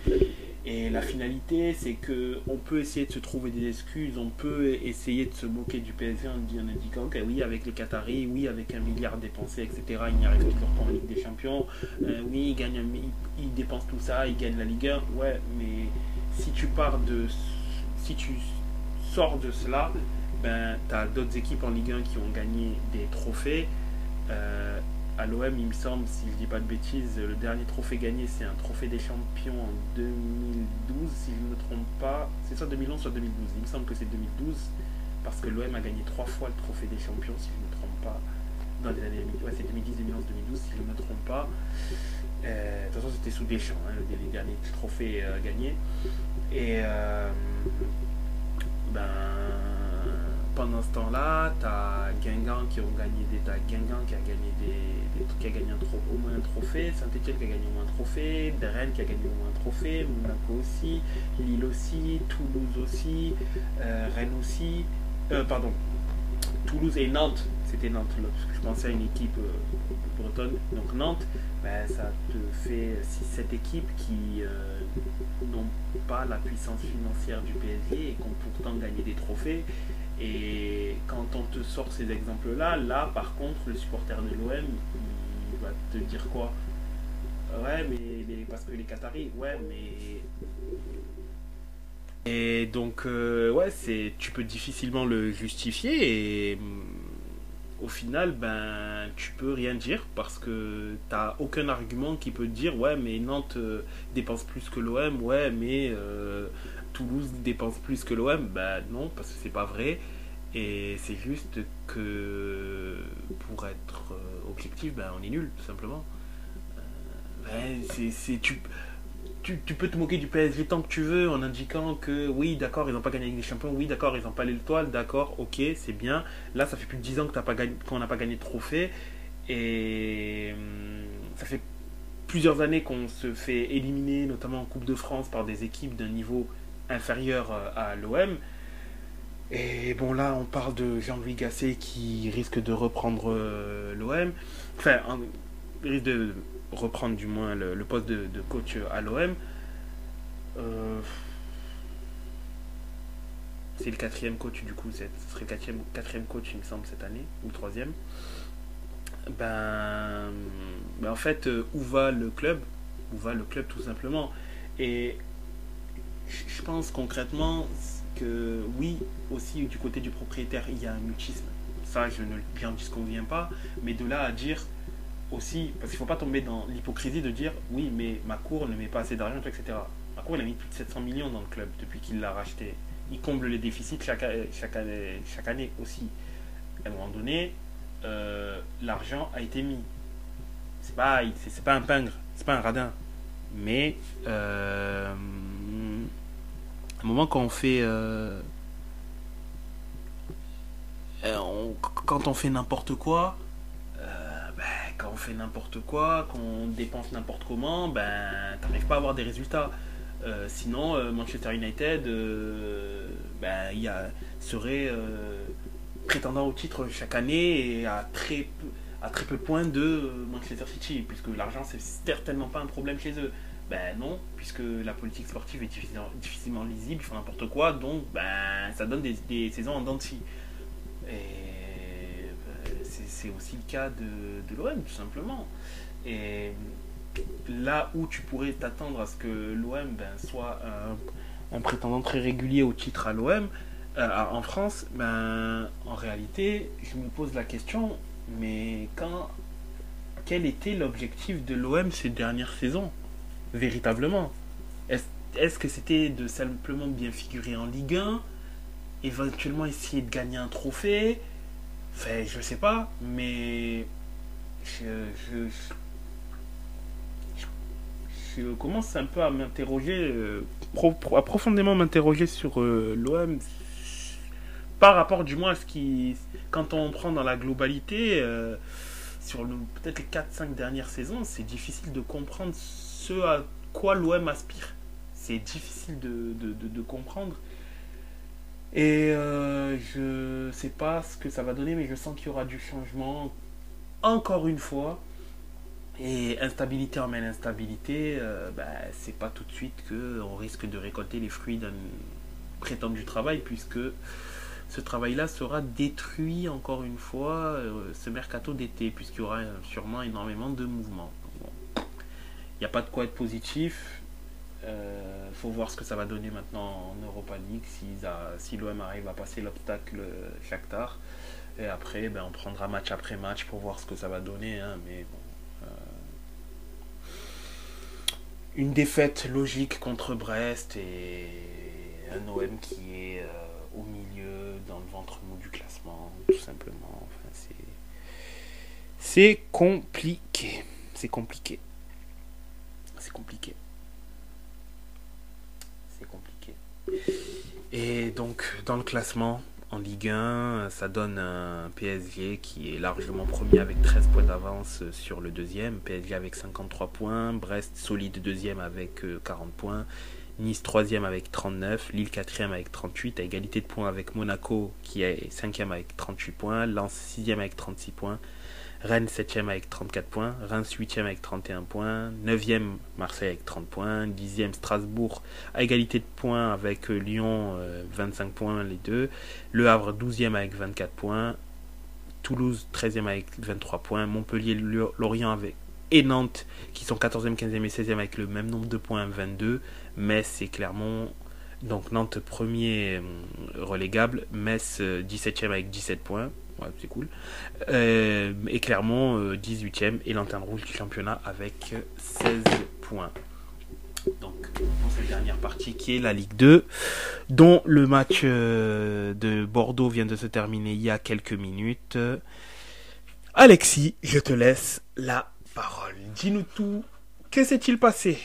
Et la finalité, c'est que on peut essayer de se trouver des excuses, on peut essayer de se moquer du PSG en, indiquant que oui, avec les Qataris, oui, avec un milliard dépensé, etc., il n'y arrive toujours pas en Ligue des Champions. Euh, oui, il, gagne, il, dépense tout ça, il gagne la Ligue 1. Ouais, mais si tu pars de. Si tu sors de cela, ben, tu d'autres équipes en Ligue 1 qui ont gagné des trophées. Euh, à l'OM, il me semble, si je dis pas de bêtises, le dernier trophée gagné, c'est un trophée des champions en 2012, si je ne me trompe pas. C'est soit 2011, soit 2012. Il me semble que c'est 2012, parce que l'OM a gagné trois fois le trophée des champions, si je ne me trompe pas. Dans les années ouais, c'est 2010, 2011, 2012, si je ne me trompe pas. Euh, de toute façon, c'était sous Deschamps, hein, les derniers trophées euh, gagnés. Et euh, ben pendant ce temps-là, tu as Guingamp qui gagné des. As Guingamp qui a gagné des, qui a gagné un au moins un trophée, Saint-Etienne qui a gagné au moins un trophée, Rennes qui a gagné au moins un trophée, Monaco aussi, Lille aussi, Toulouse aussi, euh, Rennes aussi, euh, pardon, Toulouse et Nantes, c'était Nantes là, parce que je pensais à une équipe euh, bretonne, donc Nantes, ben, ça te fait 6-7 équipes qui n'ont pas la puissance financière du PSG et qui ont pourtant gagné des trophées. Et quand on te sort ces exemples-là, là par contre, le supporter de l'OM, il va te dire quoi? Ouais, mais, parce que les Qataris, ouais, mais. Et donc, euh, ouais, c'est, tu peux difficilement le justifier et mm, au final, ben, tu peux rien dire parce que tu n'as aucun argument qui peut te dire, ouais, mais Nantes euh, dépense plus que l'OM, ouais, mais euh, Toulouse dépense plus que l'OM, ben non, parce que c'est pas vrai. Et c'est juste que pour être euh, objectif, ben on est nul, tout simplement. Ben, c'est, tu, tu, tu, peux te moquer du PSG tant que tu veux en indiquant que oui, d'accord, ils n'ont pas gagné des champions, oui, d'accord, ils n'ont pas l'étoile, d'accord, ok, c'est bien. Là, ça fait plus de 10 ans que pas qu'on n'a pas gagné de trophée. Et hum, ça fait plusieurs années qu'on se fait éliminer, notamment en Coupe de France, par des équipes d'un niveau inférieur euh, à l'OM. Et bon, là, on parle de Jean-Louis Gasset qui risque de reprendre euh, l'OM. Enfin, il risque de reprendre du moins le, poste de, coach à l'OM. Euh, c'est le quatrième coach du coup, ce serait le quatrième, quatrième coach il me semble cette année, ou troisième. Ben, ben en fait, où va le club? Où va le club tout simplement? Et je pense concrètement que oui, aussi du côté du propriétaire, il y a un mutisme. Ça, je ne bien disconviens pas. Mais de là à dire aussi, parce qu'il ne faut pas tomber dans l'hypocrisie de dire oui, mais ma cour ne met pas assez d'argent, etc. Ma cour, il a mis plus de 700 millions dans le club depuis qu'il l'a racheté. Il comble les déficits chaque, chaque, année, chaque année aussi. À un moment donné, euh, l'argent a été mis. C'est pas, c'est, pas un pingre, c'est pas un radin. Mais euh, un moment quand on fait euh, euh, quand on fait n'importe quoi euh, ben, quand on fait n'importe quoi qu'on dépense n'importe comment ben t'arrives pas à avoir des résultats. Sinon Manchester United ben serait prétendant au titre chaque année et à très peu, à très peu de points de Manchester City puisque l'argent c'est certainement pas un problème chez eux ben non, puisque la politique sportive est difficilement, lisible, ils font n'importe quoi, donc ben ça donne des, saisons en dents Et ben, c'est aussi le cas de, de l'OM, tout simplement. Et là où tu pourrais t'attendre à ce que l'OM ben, soit un, prétendant très régulier au titre à l'OM, euh, en France, ben, en réalité, je me pose la question, mais quand, quel était l'objectif de l'OM ces dernières saisons? Véritablement. Est-ce que c'était de simplement bien figurer en Ligue 1 Éventuellement essayer de gagner un trophée? Enfin, je sais pas, mais je, commence un peu à m'interroger, euh, à profondément m'interroger sur euh, l'OM par rapport du moins à ce qui, quand on prend dans la globalité, euh, sur peut-être les 4-5 dernières saisons, c'est difficile de comprendre ce à quoi l'OM aspire. C'est difficile de, comprendre. Et euh, je sais pas ce que ça va donner, mais je sens qu'il y aura du changement encore une fois. Et instabilité emmène instabilité, euh, bah, c'est pas tout de suite qu'on risque de récolter les fruits d'un prétendu travail, puisque ce travail-là sera détruit encore une fois euh, ce mercato d'été, puisqu'il y aura sûrement énormément de mouvements. Il n'y a pas de quoi être positif. Euh, faut voir ce que ça va donner maintenant en Europa League si, l'OM arrive à passer l'obstacle euh, Shakhtar. Et après, ben, on prendra match après match pour voir ce que ça va donner. hein, mais bon, euh, une défaite logique contre Brest et un OM qui est au milieu, dans le ventre mou du classement, tout simplement. C'est compliqué. C'est compliqué. C'est compliqué. C'est compliqué. Et donc, dans le classement, en Ligue 1, ça donne un PSG qui est largement premier avec 13 points d'avance sur le deuxième. PSG avec 53 points. Brest solide deuxième avec euh, 40 points. Nice troisième avec 39. Lille quatrième avec 38. À égalité de points avec Monaco qui est cinquième avec 38 points. Lens sixième avec 36 points. Rennes 7ème avec 34 points, Reims 8ème avec 31 points, 9ème Marseille avec 30 points, 10ème Strasbourg à égalité de points avec Lyon euh, 25 points les deux, Le Havre 12ème avec 24 points, Toulouse 13ème avec 23 points, Montpellier, Lorient avec et Nantes qui sont 14e, 15e et 16e avec le même nombre de points 22, Metz c'est Clermont donc Nantes premier relégable, Metz 17ème avec 17 points, ouais, c'est cool. Euh, et euh, 18ème et lanterne rouge du championnat avec 16 points. Donc dans cette dernière partie qui est la Ligue 2, dont le match euh, de Bordeaux vient de se terminer il y a quelques minutes. Alexis, je te laisse la parole. Dis-nous tout. Que s'est-il passé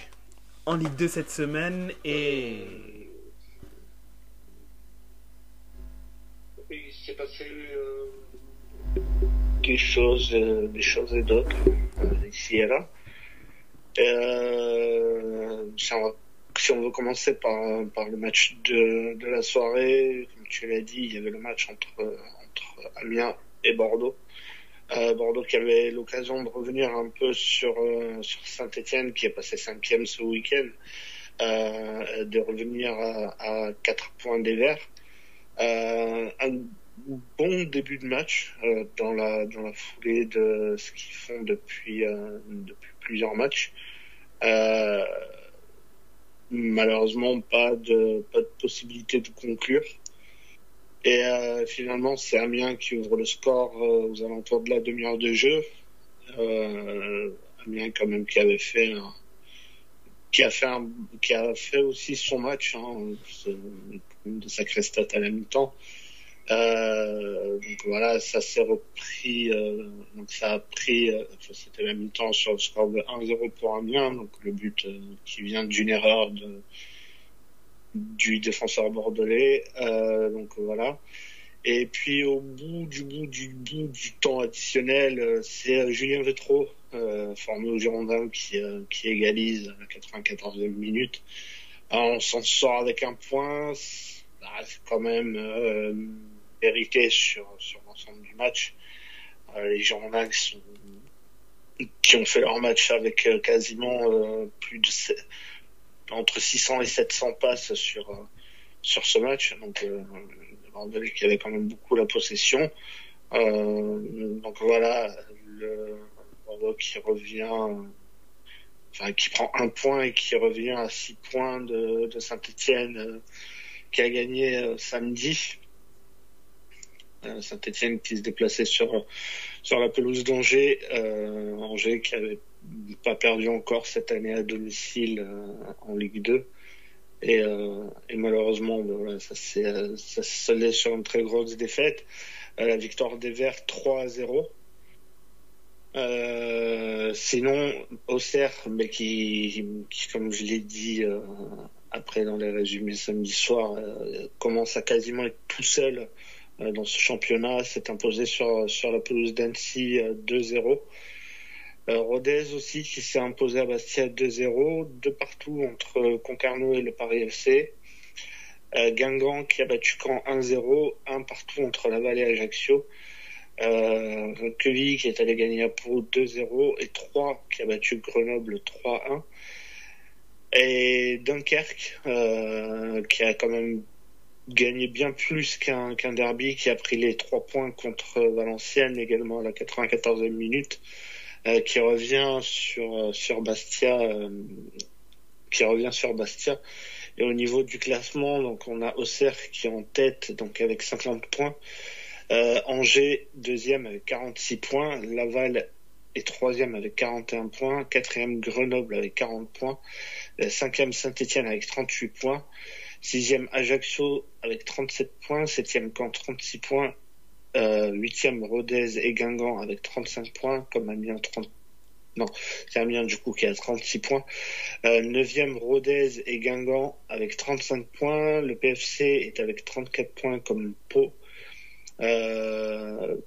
en Ligue 2 cette semaine et il s'est passé euh, des choses, euh, des choses et d'autres euh, ici et là. Euh, si, on veut commencer par, par le match de, de la soirée, comme tu l'as dit, il y avait le match entre, entre Amiens et Bordeaux. Bordeaux qui avait l'occasion de revenir un peu sur, sur Saint-Etienne qui est passé cinquième ce week-end, de revenir à, à 4 points des Verts. Un bon début de match euh, dans la dans la foulée de ce qu'ils font depuis euh, depuis plusieurs matchs. malheureusement, pas de pas de possibilité de conclure. Et finalement, c'est Amiens qui ouvre le score aux alentours de la demi-heure de jeu. Amiens quand même qui avait fait un, qui a fait un, qui a fait aussi son match, hein, de sacré stats à la mi-temps. Euh, donc voilà, ça s'est repris, euh, donc ça a pris, euh, c'était la mi-temps sur le score de 1-0 pour Amiens, donc le but euh, qui vient d'une erreur de, du défenseur bordelais, euh, donc voilà. Et puis au bout du bout du bout du temps additionnel, c'est Julien Vétro, formé au Girondin, qui, qui égalise à la 94e minute. Alors, on s'en sort avec un point, c'est quand même euh, sur, sur l'ensemble du match. Euh, les Girondins qui, qui ont fait leur match avec euh, quasiment euh, plus de entre 600 et 700 passes sur sur ce match. Donc euh, Bordeaux qui avait quand même beaucoup la possession. donc voilà, le Bordeaux qui revient enfin qui prend un point et qui revient à six points de, de Saint-Etienne euh, qui a gagné samedi. Euh, Saint-Etienne qui se déplaçait sur la pelouse d'Angers, Angers qui avait pas perdu encore cette année à domicile en Ligue 2. Et, malheureusement, ben voilà, ça s'est soldé sur une très grosse défaite. la victoire des Verts 3 à 0. sinon, Auxerre, mais qui, comme je l'ai dit après dans les résumés samedi soir, commence à quasiment être tout seul dans ce championnat, s'est imposé sur, sur la pelouse d'Annecy 2-0. Euh, Rodez aussi qui s'est imposé à Bastia 2-0, de partout entre Concarneau et le Paris FC. Euh, Guingamp qui a battu Caen 1-0, un partout entre Laval et Ajaccio. Euh, qui est allé gagner à Pau 2-0 et 3 qui a battu Grenoble 3-1. Et Dunkerque euh, qui a quand même gagné bien plus qu'un qu'un derby qui a pris les 3 points contre Valenciennes également à la 94e minute. Euh, qui revient sur euh, sur Bastia, euh, qui revient sur Bastia. Et au niveau du classement, donc on a Auxerre qui est en tête, donc avec 50 points. Angers deuxième avec 46 points. Laval est troisième avec 41 points. Quatrième Grenoble avec 40 points. Cinquième Saint-Étienne avec 38 points. Sixième Ajaccio avec 37 points. Septième Caen 36 points. Euh, huitième Rodez et Guingamp avec 35 points, comme Amiens 30. Non, c'est Amiens du coup qui a 36 points. Euh, neuvième Rodez et Guingamp avec 35 points. Le PFC est avec 34 points comme Pau. Euh,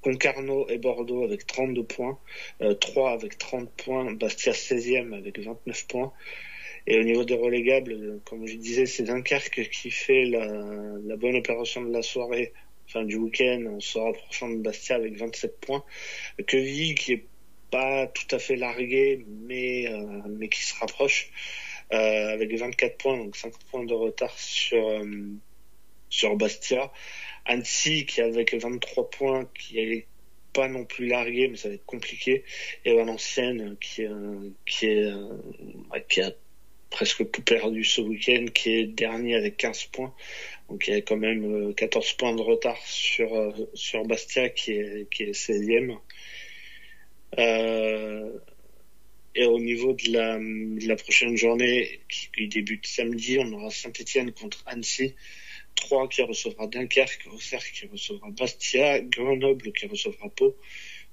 Concarneau et Bordeaux avec 32 points. Euh, 3 avec 30 points. Bastia 16e avec 29 points. Et au niveau des relégables, comme je disais, c'est Dunkerque qui fait la, la bonne opération de la soirée fin du week-end en se rapprochant de Bastia avec 27 points. Quevilly qui est pas tout à fait largué, mais euh, mais qui se rapproche euh, avec 24 points, donc 5 points de retard sur euh, sur Bastia. Annecy qui avec 23 points, qui est pas non plus largué, mais ça va être compliqué. Et Valenciennes qui qui est qui a presque tout perdu ce week-end, qui est dernier avec 15 points. Donc il y a quand même 14 euh, points de retard sur euh, sur Bastia qui est qui est 16e. Euh, et au niveau de la, de la prochaine journée qui, débute samedi, on aura Saint-Etienne contre Annecy, 3 qui recevra Dunkerque, Auxerre qui recevra Bastia, Grenoble qui recevra Pau,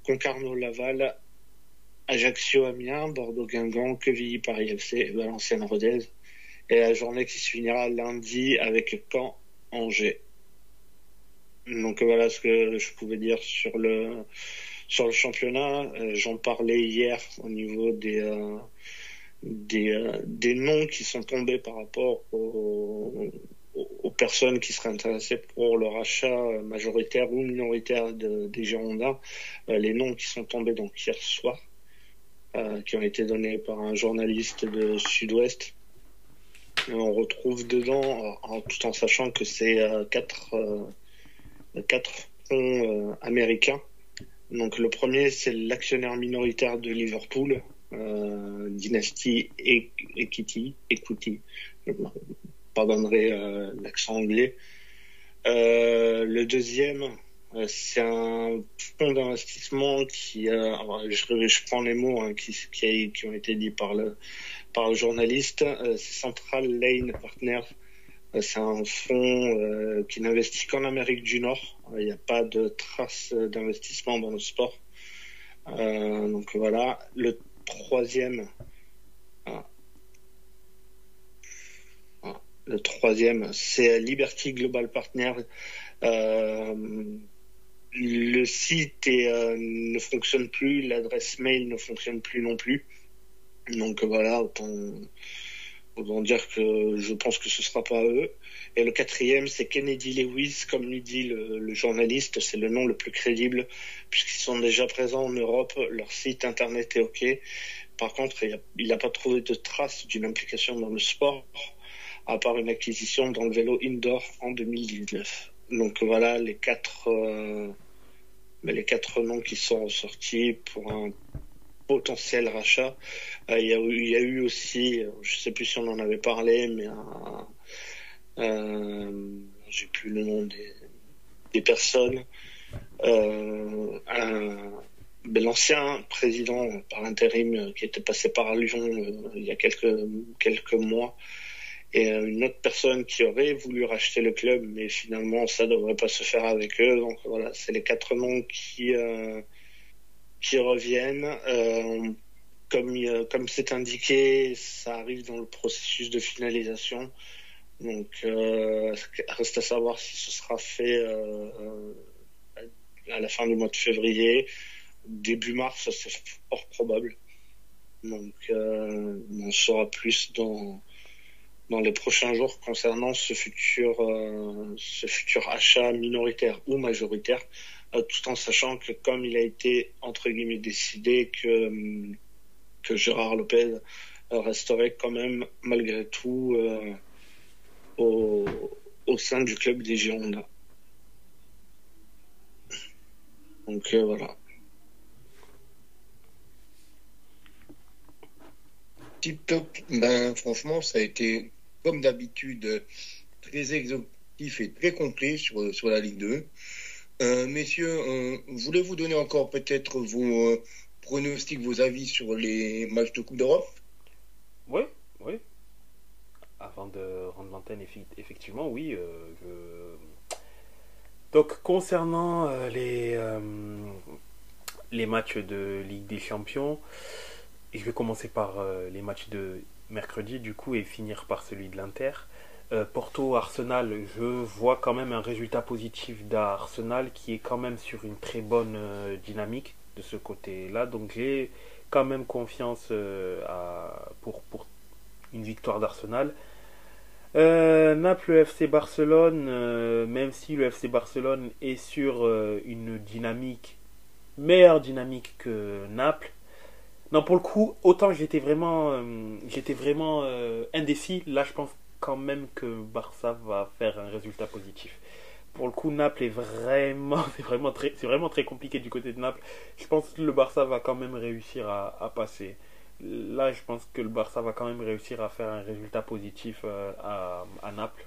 Concarneau-Laval, Ajaccio-Amiens, Bordeaux-Guingamp, Quevilly-Paris-FC, Valenciennes-Rodez. Et la journée qui se finira lundi avec Caen Angers. Donc voilà ce que je pouvais dire sur le sur le championnat. Euh, j'en parlais hier au niveau des euh, des, euh, des noms qui sont tombés par rapport aux, aux, personnes qui seraient intéressées pour le rachat majoritaire ou minoritaire des Girondins. les noms qui sont tombés donc hier soir, qui ont été donnés par un journaliste de Sud-Ouest on retrouve dedans, en, tout en sachant que c'est euh, quatre, euh, quatre fonds euh, américains. Donc le premier, c'est l'actionnaire minoritaire de Liverpool, Dynasty Equity, Equity. Je pardonnerai l'accent anglais. le deuxième, c'est un fonds d'investissement qui, je, prends les mots hein, qui, ont été dits par le par le journaliste. Euh, c'est Central Lane Partners. Euh, c'est un fonds euh, qui n'investit qu'en Amérique du Nord. Il n'y a pas de trace d'investissement dans le sport. donc voilà. Le troisième, ah. Ah. le troisième, c'est Liberty Global Partners. Le site ne fonctionne plus, l'adresse mail ne fonctionne plus non plus. Donc voilà, autant, autant dire que je pense que ce sera pas eux. Et le quatrième, c'est Kennedy Lewis, comme lui dit le, journaliste, c'est le nom le plus crédible, puisqu'ils sont déjà présents en Europe, leur site internet est OK. Par contre, il n'a pas trouvé de traces d'une implication dans le sport, à part une acquisition dans le vélo indoor en 2019. Donc voilà les quatre, euh, les quatre noms qui sont sortis pour un potentiel rachat. Euh, il, y a, eu aussi, euh, je sais plus si on en avait parlé, mais euh, j'ai plus le nom des, personnes. Ben, l'ancien président par intérim qui était passé par Lyon il y a quelques mois et une autre personne qui aurait voulu racheter le club, mais finalement ça devrait pas se faire avec eux. Donc voilà, c'est les quatre noms qui qui reviennent. comme comme c'est indiqué, ça arrive dans le processus de finalisation. Donc, euh, reste à savoir si ce sera fait euh, à la fin du mois de février. Début mars, c'est fort probable. Donc, euh, on saura plus dans dans les prochains jours concernant ce futur euh, ce futur achat minoritaire ou majoritaire, euh, tout en sachant que comme il a été entre guillemets décidé que que Gérard Lopez resterait quand même malgré tout au, au sein du club des Girondins. Donc euh, voilà. Tip top. Ben, franchement, ça a été, comme d'habitude, très exhaustif et très complet sur, sur la Ligue 2. Euh, messieurs, euh, voulez-vous donner encore peut-être vos euh, pronostics, vos avis sur les matchs de Coupe d'Europe? Oui, oui avant de rendre l'antenne, effectivement, oui. Donc, concernant les, les matchs de Ligue des Champions, je vais commencer par les matchs de mercredi, du coup, et finir par celui de l'Inter. Porto Arsenal, je vois quand même un résultat positif d'Arsenal qui est quand même sur une très bonne dynamique de ce côté-là. Donc j'ai quand même confiance à, pour, une victoire d'Arsenal. Euh, Naples, FC Barcelone, euh, même si le FC Barcelone est sur euh, une dynamique, meilleure dynamique que Naples. Non, pour le coup, autant j'étais vraiment, j'étais vraiment indécis. Là, je pense quand même que Barça va faire un résultat positif. Pour le coup, Naples est vraiment, c'est vraiment très, c'est vraiment très compliqué du côté de Naples. Je pense que le Barça va quand même réussir à passer là, je pense que le Barça va quand même réussir à faire un résultat positif euh, à, Naples.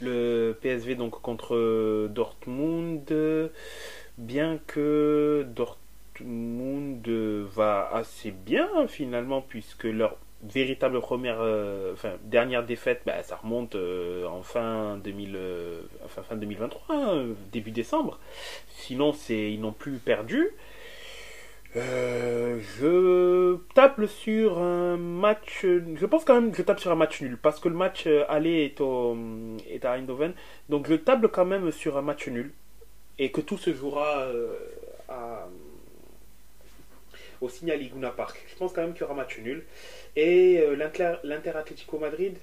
Le PSV donc contre Dortmund, bien que Dortmund va assez bien finalement puisque leur véritable première, euh, enfin dernière défaite, bah, ça remonte euh, en fin, 2000, fin 2023, hein, début décembre. Sinon, c'est ils n'ont plus perdu. Euh, je tape sur un match. Je pense quand même que je tape sur un match nul parce que le match euh, aller est, au, est à Eindhoven. Donc je table quand même sur un match nul et que tout se jouera euh, à, au Signal Iguna Park. Je pense quand même qu'il y aura match nul. Et l'Inter Atlético Madrid,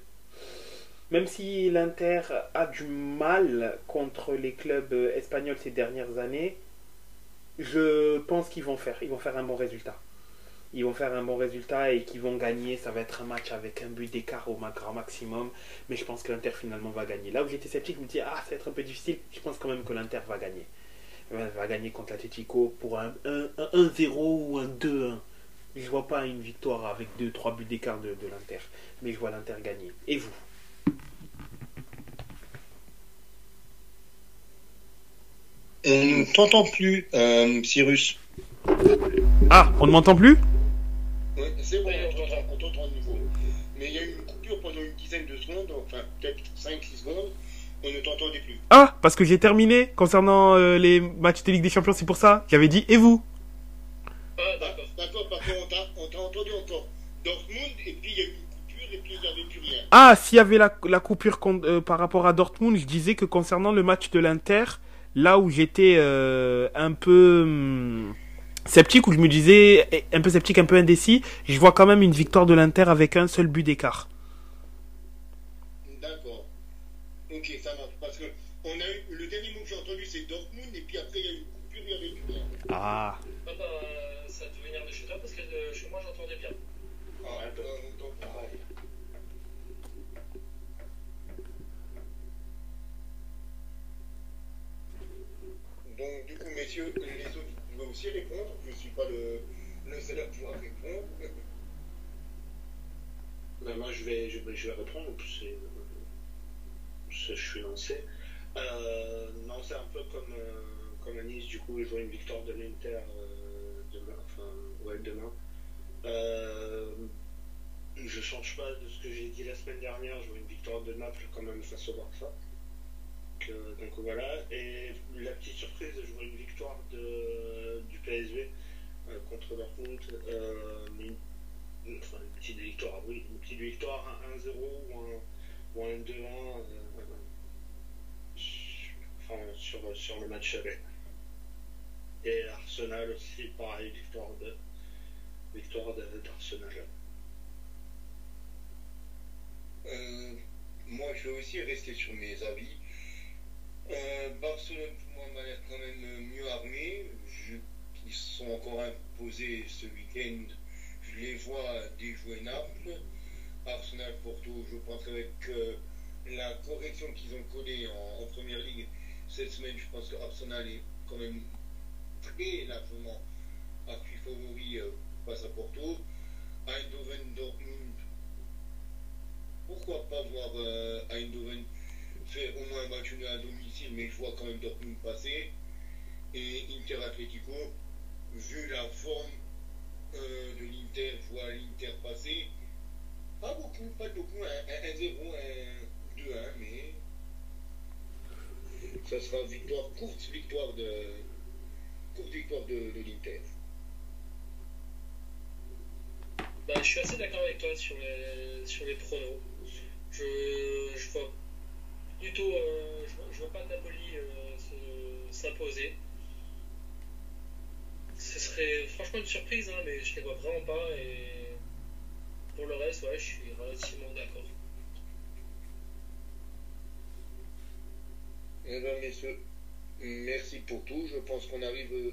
même si l'Inter a du mal contre les clubs espagnols ces dernières années, je pense qu'ils vont faire. Ils vont faire un bon résultat. Ils vont faire un bon résultat et qu'ils vont gagner. Ça va être un match avec un but d'écart au maximum. Mais je pense que l'Inter finalement va gagner. Là où j'étais sceptique, je me dis, ah, ça va être un peu difficile. Je pense quand même que l'Inter va gagner. Elle va gagner contre l'Atletico pour un 1-0 ou un 2-1. Je vois pas une victoire avec 2-3 buts d'écart de, de l'Inter. Mais je vois l'Inter gagner. Et vous? On ne t'entend plus, euh, Cyrus. Ah, on ne m'entend plus? Oui, c'est bon, on t'entend de nouveau. Mais il y a eu une coupure pendant une dizaine de secondes, enfin peut-être 5-6 secondes, on ne t'entendait plus. Ah, parce que j'ai terminé concernant euh, les matchs de Ligue des Champions, c'est pour ça. J'avais dit, et vous? Ah, d'accord, d'accord, parce qu'on t'a entendu encore Dortmund, et puis il y a eu une coupure, et puis il n'y avait plus rien. Ah, s'il y avait la, la coupure euh, par rapport à Dortmund, je disais que concernant le match de l'Inter, là où j'étais euh, un peu hum, sceptique, où je me disais un peu sceptique, un peu indécis, je vois quand même une victoire de l'Inter avec un seul but d'écart. D'accord. Ok, ça marche. Parce que on a eu, le dernier mot que j'ai entendu, c'est Dortmund, et puis après, il y a eu une coupure, il y avait. Ah. ah bah, ça devait venir de chez toi, parce que euh, chez moi, j'entendais bien. Ah, donc, pareil. Donc, du coup, messieurs, les autres vont aussi répondre. Je ne suis pas le, le seul à pouvoir répondre. Ben moi, je vais, je, je vais répondre. C'est, je suis lancé. Euh, non, c'est un peu comme, euh, comme Nice. Du coup, je vois une victoire de l'Inter euh, demain. Ouais, demain. Euh, je change pas de ce que j'ai dit la semaine dernière. Je vois une victoire de Naples quand même face au Barça. Donc, voilà. Et la petite surprise, je vois une victoire de, du PSV contre Dortmund. enfin, une petite victoire, oui, une petite victoire 1-0 ou un, ou un 2-1 sur, sur le match avec. Et Arsenal aussi, pareil, victoire de victoire d'Arsenal. Euh, moi, je vais aussi rester sur mes avis. Euh, Barcelone, pour moi, m'a l'air quand même mieux armé. ils sont encore imposés ce week-end. Je les vois déjouer Naples. Arsenal, Porto, je pense avec euh, la correction qu'ils ont collée en, en première ligue cette semaine, je pense que Arsenal est quand même très largement appui favori euh, face à Porto. Eindhoven, Dortmund, pourquoi pas voir euh, Eindhoven faire au moins un match à domicile, mais je vois quand même Dortmund passer. Et Inter Atletico, vu la forme euh, de l'Inter, je vois l'Inter passer. Pas beaucoup, pas beaucoup, 1-0, 1-2-1, mais ça sera victoire, courte victoire de, courte victoire de, de l'Inter. Bah, je suis assez d'accord avec toi sur les, sur les pronos. Je, je vois plutôt, euh, je, vois, pas Napoli euh, s'imposer. Ce serait franchement une surprise, hein, mais je les vois vraiment pas. Et pour le reste, ouais, je suis relativement d'accord. Eh bien, messieurs, merci pour tout. Je pense qu'on arrive euh,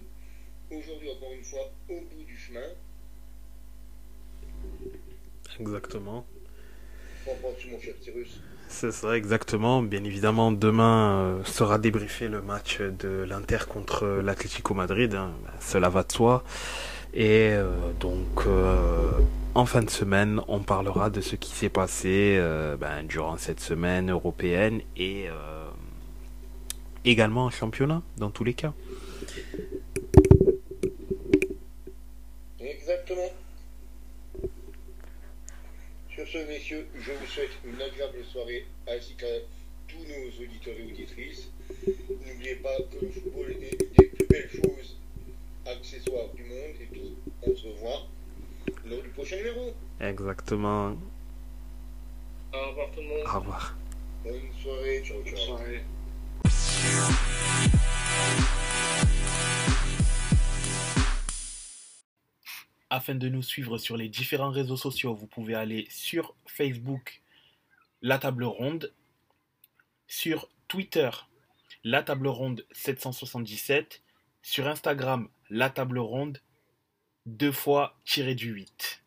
aujourd'hui, encore une fois, au bout du chemin. Exactement. C'est ça, exactement. Bien évidemment, demain euh, sera débriefé le match de l'Inter contre l'Atlético Madrid. Hein. Cela va de soi. Et euh, donc, en fin de semaine, on parlera de ce qui s'est passé ben, durant cette semaine européenne et également en championnat, dans tous les cas. Exactement. Sur ce, messieurs, je vous souhaite une agréable soirée ainsi qu'à tous nos auditeurs et auditrices. N'oubliez pas que le football est une des plus belles choses accessoires du monde et puis on se revoit lors du prochain numéro. Exactement. Au revoir tout le monde. Au revoir. Bonne soirée, ciao ciao. Bonne soirée. Afin de nous suivre sur les différents réseaux sociaux, vous pouvez aller sur Facebook, La Table Ronde, sur Twitter, La Table Ronde 777, sur Instagram, La Table Ronde, deux fois tiré du 8.